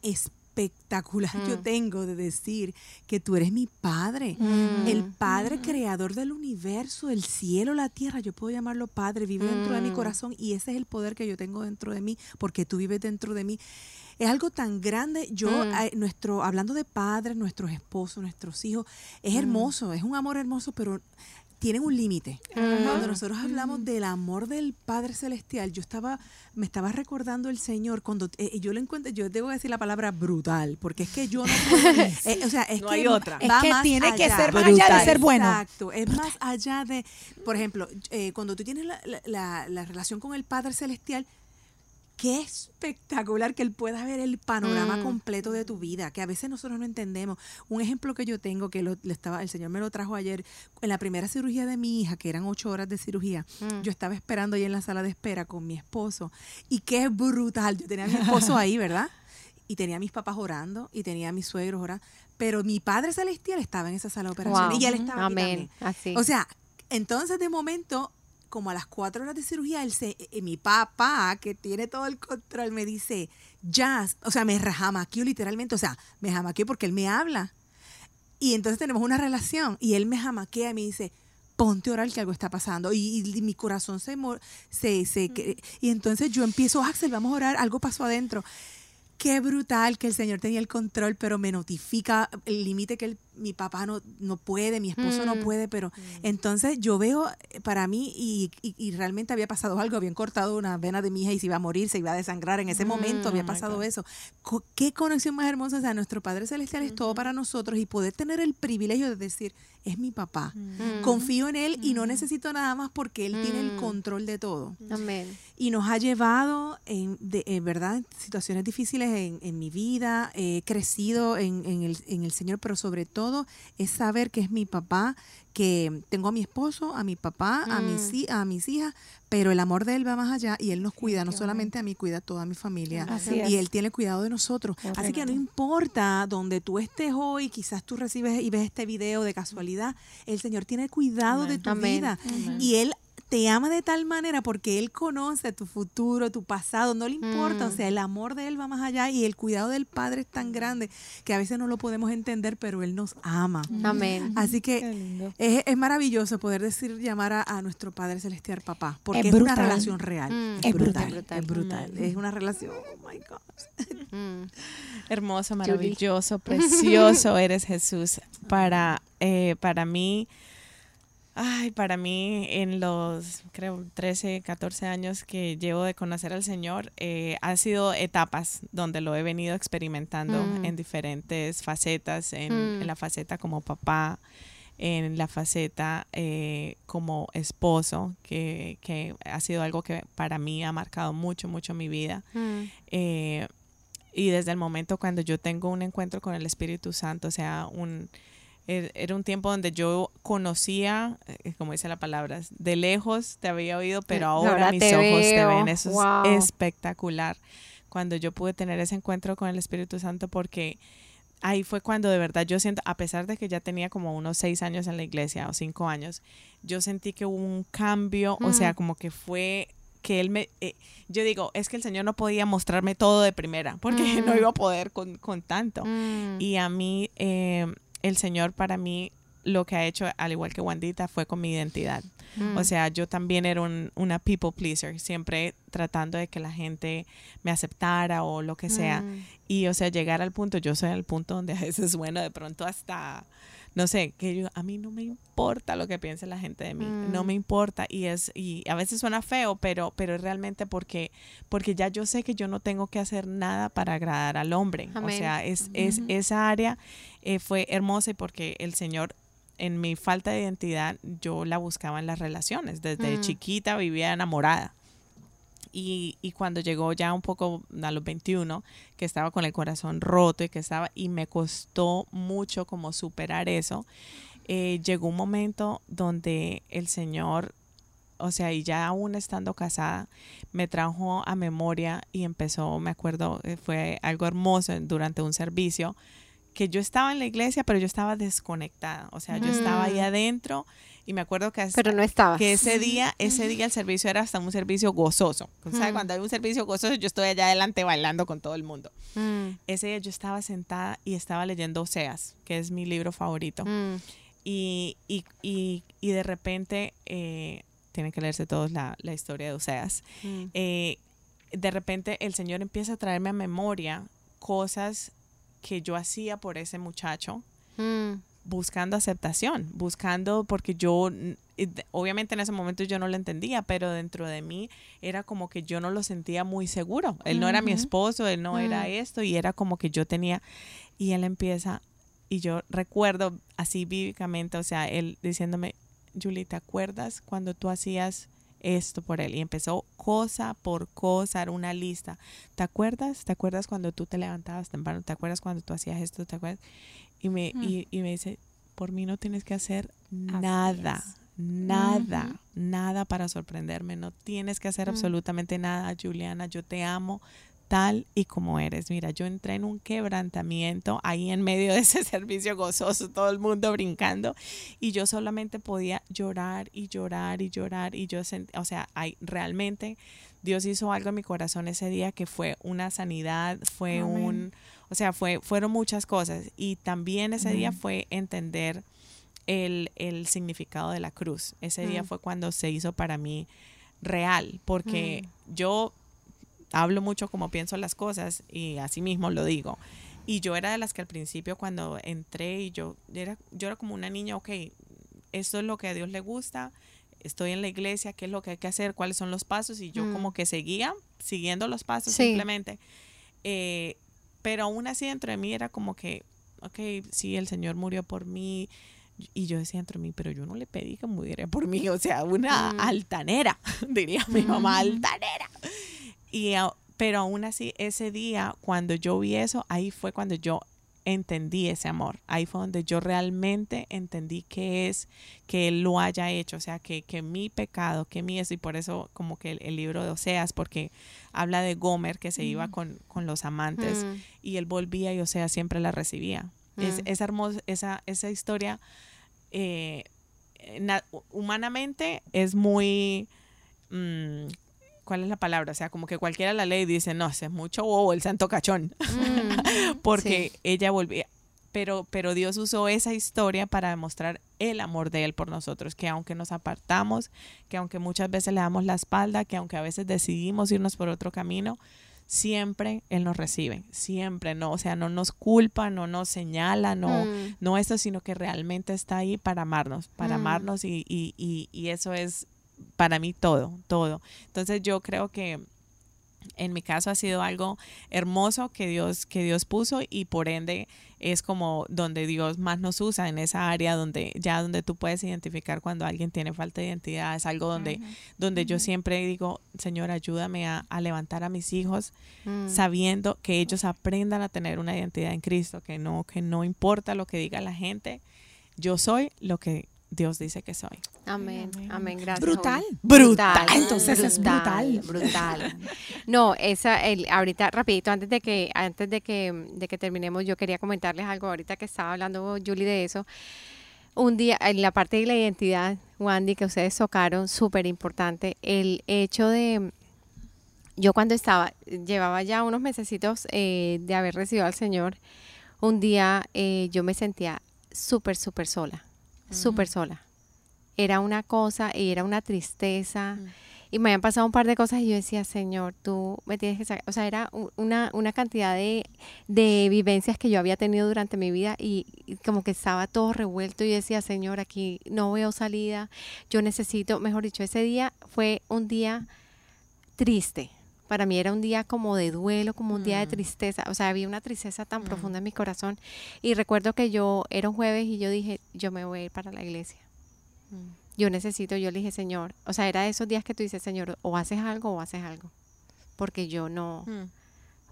Speaker 2: espectacular yo
Speaker 1: Mm.
Speaker 2: tengo de decir que tú eres mi Padre.
Speaker 1: Mm.
Speaker 2: El Padre creador del universo, el cielo, la tierra, yo puedo llamarlo Padre, vive dentro de mi
Speaker 1: Mm.
Speaker 2: corazón y ese es el poder que yo tengo dentro de mí, porque tú vives dentro de mí. Es algo tan grande, yo,
Speaker 1: Mm.
Speaker 2: eh, nuestro, hablando de padres, nuestros esposos, nuestros hijos, es hermoso, es un amor hermoso, pero tienen un límite. Cuando nosotros hablamos del amor del Padre Celestial, yo estaba, me estaba recordando el Señor cuando eh, yo lo encuentro, yo debo decir la palabra brutal, porque es que yo no puedo, eh, o sea, es
Speaker 4: No
Speaker 2: que
Speaker 4: hay otra.
Speaker 3: Es que tiene que ser más allá de ser bueno.
Speaker 2: Exacto, es más allá de, por ejemplo, eh, cuando tú tienes la, la- la- la relación con el Padre Celestial, qué espectacular que Él pueda ver el panorama
Speaker 1: Mm.
Speaker 2: completo de tu vida, que a veces nosotros no entendemos. Un ejemplo que yo tengo, que lo, le estaba, el Señor me lo trajo ayer, en la primera cirugía de mi hija, que eran ocho horas de cirugía,
Speaker 1: Mm.
Speaker 2: yo estaba esperando ahí en la sala de espera con mi esposo, y qué brutal, yo tenía a mi esposo ahí, ¿verdad? Y tenía a mis papás orando, y tenía a mis suegros orando, pero mi Padre Celestial estaba en esa sala de operaciones,
Speaker 1: Wow.
Speaker 2: y él estaba aquí
Speaker 1: Amén.
Speaker 2: también.
Speaker 1: Así.
Speaker 2: O sea, entonces de momento, como a las cuatro horas de cirugía, él se, eh, mi papá, que tiene todo el control, me dice, Jazz, o sea, me jamaqueó literalmente, o sea, me jamaqueó porque él me habla. Y entonces tenemos una relación y él me jamaquea y me dice, ponte a orar que algo está pasando. Y, y mi corazón se, se, se y entonces yo empiezo, Axel, vamos a orar, algo pasó adentro. Qué brutal que el Señor tenía el control, pero me notifica el límite que el- mi papá no, no puede, mi esposo no
Speaker 1: Mm.
Speaker 2: puede, pero entonces yo veo eh, para mí y, y- y realmente había pasado algo, habían cortado una vena de mi hija y se iba a morir, se iba a desangrar, en ese momento había pasado eso. Qué conexión más hermosa, o sea, nuestro Padre Celestial es todo para nosotros y poder tener el privilegio de decir, es mi papá,
Speaker 1: Mm.
Speaker 2: confío en Él y no necesito nada más porque Él tiene el
Speaker 1: Mm.
Speaker 2: control de todo
Speaker 1: Amén.
Speaker 2: y nos ha llevado en, de, en verdad en situaciones difíciles en, en mi vida he crecido en, en el, en el Señor pero sobre todo es saber que es mi papá que tengo a mi esposo a mi papá a mis
Speaker 1: Mm.
Speaker 2: a mis hijas pero el amor de él va más allá y él nos cuida no solamente a mí cuida a toda mi familia
Speaker 3: Así
Speaker 2: y
Speaker 3: es.
Speaker 2: él tiene cuidado de nosotros así que no importa donde tú estés hoy quizás tú recibes y ves este video de casualidad el Señor tiene cuidado de tu
Speaker 1: Amén.
Speaker 2: vida
Speaker 4: Amén.
Speaker 2: y él te ama de tal manera porque Él conoce tu futuro, tu pasado, no le importa,
Speaker 1: Mm.
Speaker 2: o sea, el amor de Él va más allá y el cuidado del Padre es tan grande que a veces no lo podemos entender, pero Él nos ama.
Speaker 1: Amén.
Speaker 2: Así que es, es maravilloso poder decir, llamar a, a nuestro Padre Celestial papá, porque
Speaker 3: Es
Speaker 2: es, una
Speaker 3: brutal.
Speaker 2: relación real.
Speaker 1: Mm.
Speaker 2: Es,
Speaker 3: Es
Speaker 2: brutal,
Speaker 1: brutal.
Speaker 2: es brutal. Es una relación, oh my God.
Speaker 1: Mm.
Speaker 4: Hermoso, maravilloso, precioso eres Jesús. Para, eh, para mí, ay, para mí en los, creo, 13, 14 años que llevo de conocer al Señor, eh, han sido etapas donde lo he venido experimentando
Speaker 1: Mm.
Speaker 4: en diferentes facetas, en,
Speaker 1: Mm.
Speaker 4: en la faceta como papá, en la faceta eh, como esposo, que, que ha sido algo que para mí ha marcado mucho, mucho mi vida.
Speaker 1: Mm.
Speaker 4: Eh, y desde el momento cuando yo tengo un encuentro con el Espíritu Santo, o sea, un, era un tiempo donde yo conocía, eh, como dice la palabra, de lejos te había oído, pero ahora,
Speaker 1: ahora
Speaker 4: mis
Speaker 1: te
Speaker 4: ojos te
Speaker 1: veo.
Speaker 4: ven. Eso
Speaker 1: Wow.
Speaker 4: es espectacular. Cuando yo pude tener ese encuentro con el Espíritu Santo, porque ahí fue cuando de verdad yo siento, a pesar de que ya tenía como unos seis años en la iglesia o cinco años, yo sentí que hubo un cambio, o sea,
Speaker 1: Mm.
Speaker 4: como que fue que él me, eh, yo digo, es que el Señor no podía mostrarme todo de primera, porque
Speaker 1: Mm.
Speaker 4: no iba a poder con, con tanto.
Speaker 1: Mm.
Speaker 4: Y a mí, eh, el Señor para mí, lo que ha hecho, al igual que Wandita, fue con mi identidad.
Speaker 1: Mm.
Speaker 4: O sea, yo también era un, una people pleaser, siempre tratando de que la gente me aceptara o lo que sea.
Speaker 1: Mm.
Speaker 4: Y, o sea, llegar al punto, yo soy al punto donde a veces, bueno, de pronto hasta, no sé, que yo, a mí no me importa lo que piense la gente de mí, no
Speaker 1: Mm.
Speaker 4: me importa. Y es, y a veces suena feo, pero, pero es realmente porque, porque ya yo sé que yo no tengo que hacer nada para agradar al hombre. O sea, es, es, esa área eh, fue hermosa y porque el Señor en mi falta de identidad yo la buscaba en las relaciones. Desde
Speaker 1: Mm.
Speaker 4: chiquita vivía enamorada. Y, y cuando llegó ya un poco a los 21, que estaba con el corazón roto y que estaba, y me costó mucho como superar eso, eh, llegó un momento donde el Señor, o sea, y ya aún estando casada, me trajo a memoria y empezó, me acuerdo, eh, fue algo hermoso durante un servicio, que yo estaba en la iglesia, pero yo estaba desconectada, o sea, yo estaba ahí
Speaker 1: Mm.
Speaker 4: adentro y me acuerdo que hasta-
Speaker 1: Pero no
Speaker 4: que ese día, ese día el servicio era hasta un servicio gozoso. ¿Sabes?
Speaker 1: Mm.
Speaker 4: Cuando hay un servicio gozoso, yo estoy allá adelante bailando con todo el mundo.
Speaker 1: Mm.
Speaker 4: Ese día yo estaba sentada y estaba leyendo Oseas, que es mi libro favorito.
Speaker 1: Mm.
Speaker 4: Y, y, y, y de repente, eh, tienen que leerse todos la, la historia de Oseas.
Speaker 1: Mm.
Speaker 4: Eh, de repente el Señor empieza a traerme a memoria cosas que yo hacía por ese muchacho
Speaker 1: Mm.
Speaker 4: Buscando aceptación, buscando, porque yo, obviamente en ese momento yo no lo entendía, pero dentro de mí era como que yo no lo sentía muy seguro. Él no era mi esposo, él no era
Speaker 1: Mm.
Speaker 4: esto, y era como que yo tenía, y él empieza, y yo recuerdo así vívicamente, o sea, él diciéndome, Julie, ¿te acuerdas cuando tú hacías esto por él? Y empezó cosa por cosa, era una lista. ¿Te acuerdas? ¿Te acuerdas cuando tú te levantabas temprano? ¿Te acuerdas cuando tú hacías esto? ¿Te acuerdas? Y me,
Speaker 3: Mm.
Speaker 4: y, y me dice, por mí no tienes que hacer
Speaker 3: Así
Speaker 4: nada,
Speaker 3: es.
Speaker 4: nada, nada para sorprenderme. No tienes que hacer
Speaker 1: Mm.
Speaker 4: absolutamente nada, Juliana. Yo te amo tal y como eres. Mira, yo entré en un quebrantamiento ahí en medio de ese servicio gozoso, todo el mundo brincando, y yo solamente podía llorar y llorar y llorar, y yo sent- o sea, hay, realmente Dios hizo algo en mi corazón ese día que fue una sanidad, fue
Speaker 3: Amén.
Speaker 4: un, o sea, fue, fueron muchas cosas, y también ese día fue entender el, el significado de la cruz. Ese día
Speaker 1: Mm.
Speaker 4: fue cuando se hizo para mí real, porque yo hablo mucho como pienso las cosas y así mismo lo digo. Y yo era de las que al principio cuando entré y yo era, yo era como una niña, ok, esto es lo que a Dios le gusta, estoy en la iglesia, qué es lo que hay que hacer, cuáles son los pasos y yo
Speaker 1: Mm.
Speaker 4: como que seguía siguiendo los pasos
Speaker 1: Sí.
Speaker 4: simplemente. Eh, pero aún así dentro de mí era como que, ok, sí, el Señor murió por mí. Y yo decía dentro de mí, pero yo no le pedí que muriera por mí, o sea, una
Speaker 1: Mm.
Speaker 4: altanera, diría mi mamá,
Speaker 1: Mm.
Speaker 4: altanera. Y, pero aún así, ese día, cuando yo vi eso, ahí fue cuando yo entendí ese amor. Ahí fue donde yo realmente entendí que es que Él lo haya hecho. O sea, que, que mi pecado, que mi eso, y por eso como que el, el libro de Oseas, porque habla de Gomer que se iba con, con los amantes
Speaker 1: Mm.
Speaker 4: y él volvía y Oseas siempre la recibía.
Speaker 1: Mm.
Speaker 4: es hermosa esa, esa historia. eh, na- humanamente es muy... mm, ¿Cuál es la palabra? O sea, como que cualquiera la lee y dice, no, ese es mucho bobo, el santo cachón
Speaker 1: Mm.
Speaker 4: porque
Speaker 1: Sí.
Speaker 4: ella volvía. Pero, pero Dios usó esa historia para demostrar el amor de Él por nosotros, que aunque nos apartamos, que aunque muchas veces le damos la espalda, que aunque a veces decidimos irnos por otro camino, siempre Él nos recibe, siempre, no, o sea, no nos culpa, no nos señala, no,
Speaker 1: Mm.
Speaker 4: no eso, sino que realmente está ahí para amarnos, para
Speaker 1: Mm.
Speaker 4: amarnos y, y, y, y eso es para mí todo, todo. Entonces yo creo que en mi caso ha sido algo hermoso que Dios, que Dios puso y por ende es como donde Dios más nos usa en esa área donde ya donde tú puedes identificar cuando alguien tiene falta de identidad, es algo donde, donde yo siempre digo, Señor, ayúdame a, a levantar a mis hijos
Speaker 1: Mm.
Speaker 4: sabiendo que ellos aprendan a tener una identidad en Cristo, que no, que no importa lo que diga la gente, yo soy lo que Dios dice que soy.
Speaker 1: Amén,
Speaker 3: Amén.
Speaker 1: amén, gracias.
Speaker 3: Brutal.
Speaker 1: Oli.
Speaker 4: Brutal.
Speaker 3: Entonces es brutal.
Speaker 1: Brutal. No, esa, el, ahorita, rapidito, antes de que, antes de que, de que terminemos, yo quería comentarles algo ahorita que estaba hablando Julie de eso. Un día, en la parte de la identidad, Wandy, que ustedes tocaron, súper importante, el hecho de, yo cuando estaba, llevaba ya unos mesecitos eh, de haber recibido al Señor, un día eh, yo me sentía súper, súper sola, súper sola. Era una cosa y era una tristeza. Y me habían pasado un par de cosas y yo decía, Señor, tú me tienes que sacar. O sea, era una, una cantidad de, de vivencias que yo había tenido durante mi vida y, y como que estaba todo revuelto. Y yo decía, Señor, aquí no veo salida. Yo necesito, mejor dicho, ese día fue un día triste. Para mí era un día como de duelo, como un día de
Speaker 4: Mm.
Speaker 1: tristeza. O sea, había una tristeza tan
Speaker 4: Mm.
Speaker 1: profunda en mi corazón. Y recuerdo que yo era un jueves y yo dije, yo me voy a ir para la iglesia. Yo necesito, yo le dije, Señor, o sea, era de esos días que tú dices, Señor, o haces algo o haces algo. Porque yo no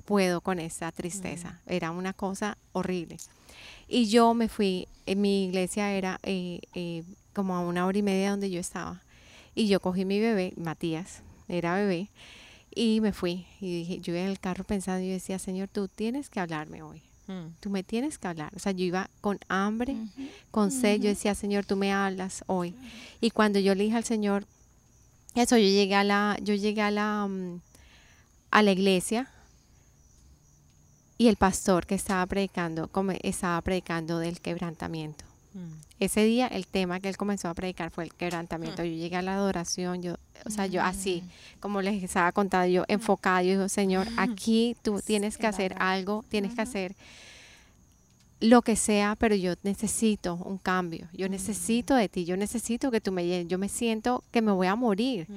Speaker 1: puedo con esa tristeza. Era una cosa horrible. Y yo me fui, en mi iglesia era eh, eh, como a una hora y media donde yo estaba. Y yo cogí mi bebé, Matías, era bebé, y me fui. Y dije, yo iba en el carro pensando, y yo decía, Señor, tú tienes que hablarme hoy. Tú me tienes que hablar. O sea, yo iba con hambre, con sed. Yo decía, Señor, tú me hablas hoy. Y cuando yo le dije al Señor, eso, yo llegué a la, yo llegué a la, mm, a la iglesia y el pastor que estaba predicando, come- estaba predicando del quebrantamiento. Ese día el tema que él comenzó a predicar fue el quebrantamiento. Yo llegué a la adoración, yo, o sea, yo así, como les estaba contando, yo enfocada, yo digo, Señor, aquí tú tienes que hacer algo, tienes que hacer lo que sea, pero yo necesito un cambio, yo necesito de ti, yo necesito que tú me llenes, yo me siento que me voy a morir.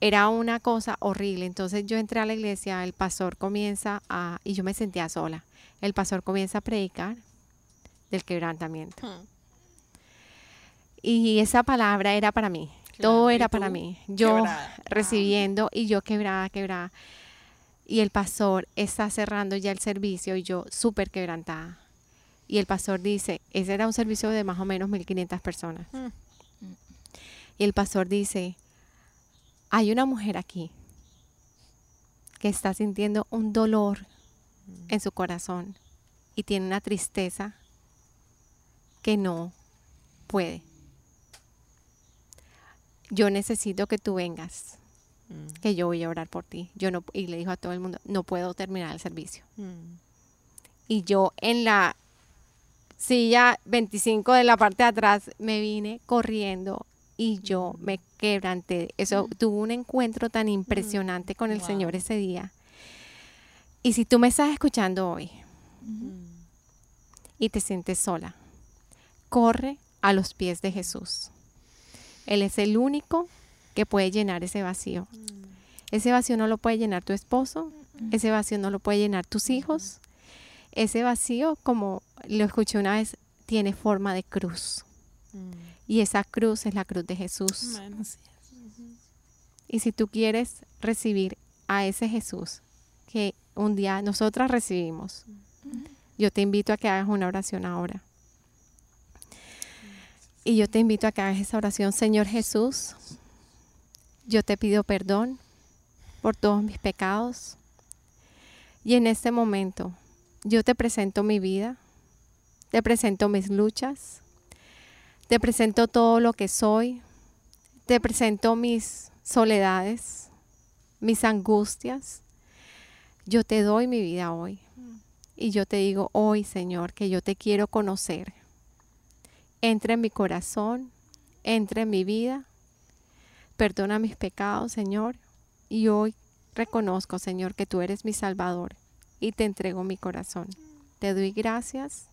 Speaker 1: Era una cosa horrible, entonces yo entré a la iglesia, el pastor comienza a, y yo me sentía sola, el pastor comienza a predicar del quebrantamiento. Y esa palabra era para mí, todo
Speaker 4: Claro,
Speaker 1: era para mí. Yo
Speaker 4: quebrada.
Speaker 1: recibiendo y yo quebrada, quebrada. Y el pastor está cerrando ya el servicio y yo súper quebrantada. Y el pastor dice, ese era un servicio de más o menos 1500 personas.
Speaker 4: Mm.
Speaker 1: Y el pastor dice, hay una mujer aquí que está sintiendo un dolor en su corazón y tiene una tristeza que no puede. Yo necesito que tú vengas, que yo voy a orar por ti. Yo no y le dijo a todo el mundo, no puedo terminar el servicio. Y yo en la silla 25 de la parte de atrás, me vine corriendo y yo me quebranté. Eso tuvo un encuentro tan impresionante con el Señor ese día. Y si tú me estás escuchando hoy y te sientes sola, corre a los pies de Jesús. Él es el único que puede llenar ese vacío. Ese vacío no lo puede llenar tu esposo, ese vacío no lo puede llenar tus hijos. Ese vacío, como lo escuché una vez, tiene forma de cruz. Y esa cruz es la cruz de Jesús. Y si tú quieres recibir a ese Jesús que un día nosotras recibimos, yo te invito a que hagas una oración ahora. Y yo te invito a que hagas esa oración, Señor Jesús, yo te pido perdón por todos mis pecados. Y en este momento yo te presento mi vida, te presento mis luchas, te presento todo lo que soy, te presento mis soledades, mis angustias. Yo te doy mi vida hoy. Y yo te digo hoy, Señor, que yo te quiero conocer. Entra en mi corazón, entra en mi vida. Perdona mis pecados, Señor. Y hoy reconozco, Señor, que tú eres mi Salvador y te entrego mi corazón. Te doy gracias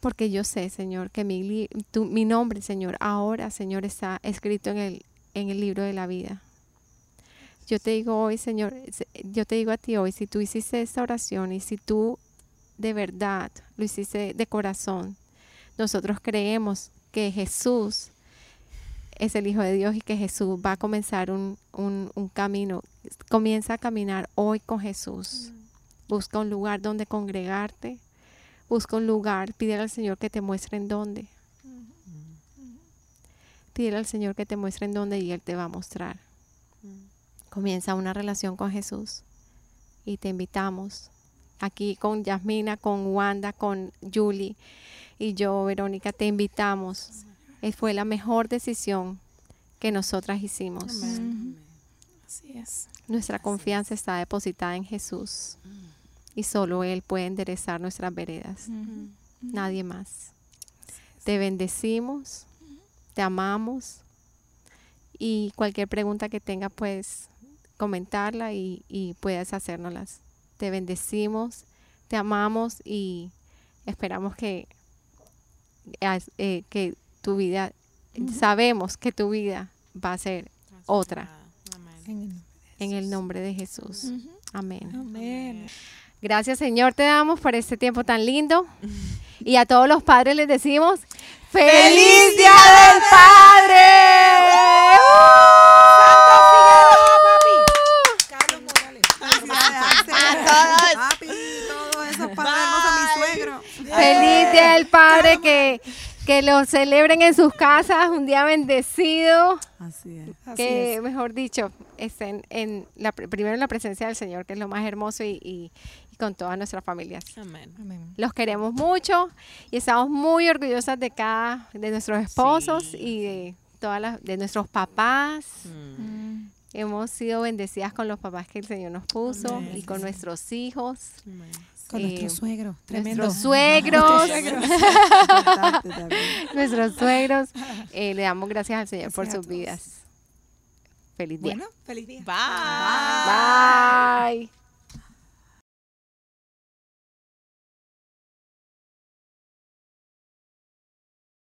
Speaker 1: porque yo sé, Señor, que mi, nombre, Señor, ahora, Señor, está escrito en el, en el libro de la vida. Yo te digo hoy, Señor, se- yo te digo a ti hoy, si tú hiciste esta oración y si tú de verdad lo hiciste de corazón, nosotros creemos que Jesús es el Hijo de Dios y que Jesús va a comenzar un, un- un camino. Comienza a caminar hoy con Jesús. Busca un lugar donde congregarte. Busca un lugar. Pídele al Señor que te muestre en dónde. Pídele al Señor que te muestre en dónde y Él te va a mostrar. Comienza una relación con Jesús. Y te invitamos aquí con Yasmina, con Wanda, con Julie y yo, Verónica, te invitamos. Fue la mejor decisión que nosotras hicimos.
Speaker 3: Así es.
Speaker 1: Nuestra confianza está depositada en Jesús y solo Él puede enderezar nuestras veredas. Nadie más. Te bendecimos, te amamos y cualquier pregunta que tenga puedes comentarla y, y puedes hacérnoslas. Te bendecimos, te amamos y esperamos que, eh, que tu vida, sabemos que tu vida va a ser otra
Speaker 4: Amén.
Speaker 3: En el nombre de
Speaker 1: Jesús. Amén.
Speaker 3: Amén.
Speaker 1: Gracias Señor te damos por este tiempo tan lindo. Y a todos los padres les decimos, ¡Feliz Día del Padre!
Speaker 3: Carlos Morales.
Speaker 2: Papi, todo eso es para hermoso a mi suegro.
Speaker 1: ¡Feliz Día del Padre! Que, que lo celebren en sus casas, un día bendecido.
Speaker 2: Así es.
Speaker 3: Así
Speaker 1: que,
Speaker 3: es.
Speaker 1: mejor dicho, estén en la, primero en la presencia del Señor, que es lo más hermoso, y, y- y con todas nuestras familias.
Speaker 4: Amén.
Speaker 3: Amén.
Speaker 1: Los queremos mucho y estamos muy orgullosas de cada de nuestros esposos
Speaker 4: Sí.
Speaker 1: y de todas las de nuestros papás.
Speaker 4: Mm.
Speaker 1: Hemos sido bendecidas con los papás que el Señor nos puso
Speaker 4: Amén.
Speaker 1: y con nuestros hijos,
Speaker 4: Amén.
Speaker 3: Con
Speaker 1: Eh,
Speaker 3: nuestro suegro. Tremendo.
Speaker 1: nuestros suegros, nuestros suegros. Eh, le damos gracias al Señor por
Speaker 3: Gracias a
Speaker 1: sus vidas. Feliz día.
Speaker 3: Bueno, feliz día.
Speaker 4: Bye.
Speaker 1: Bye.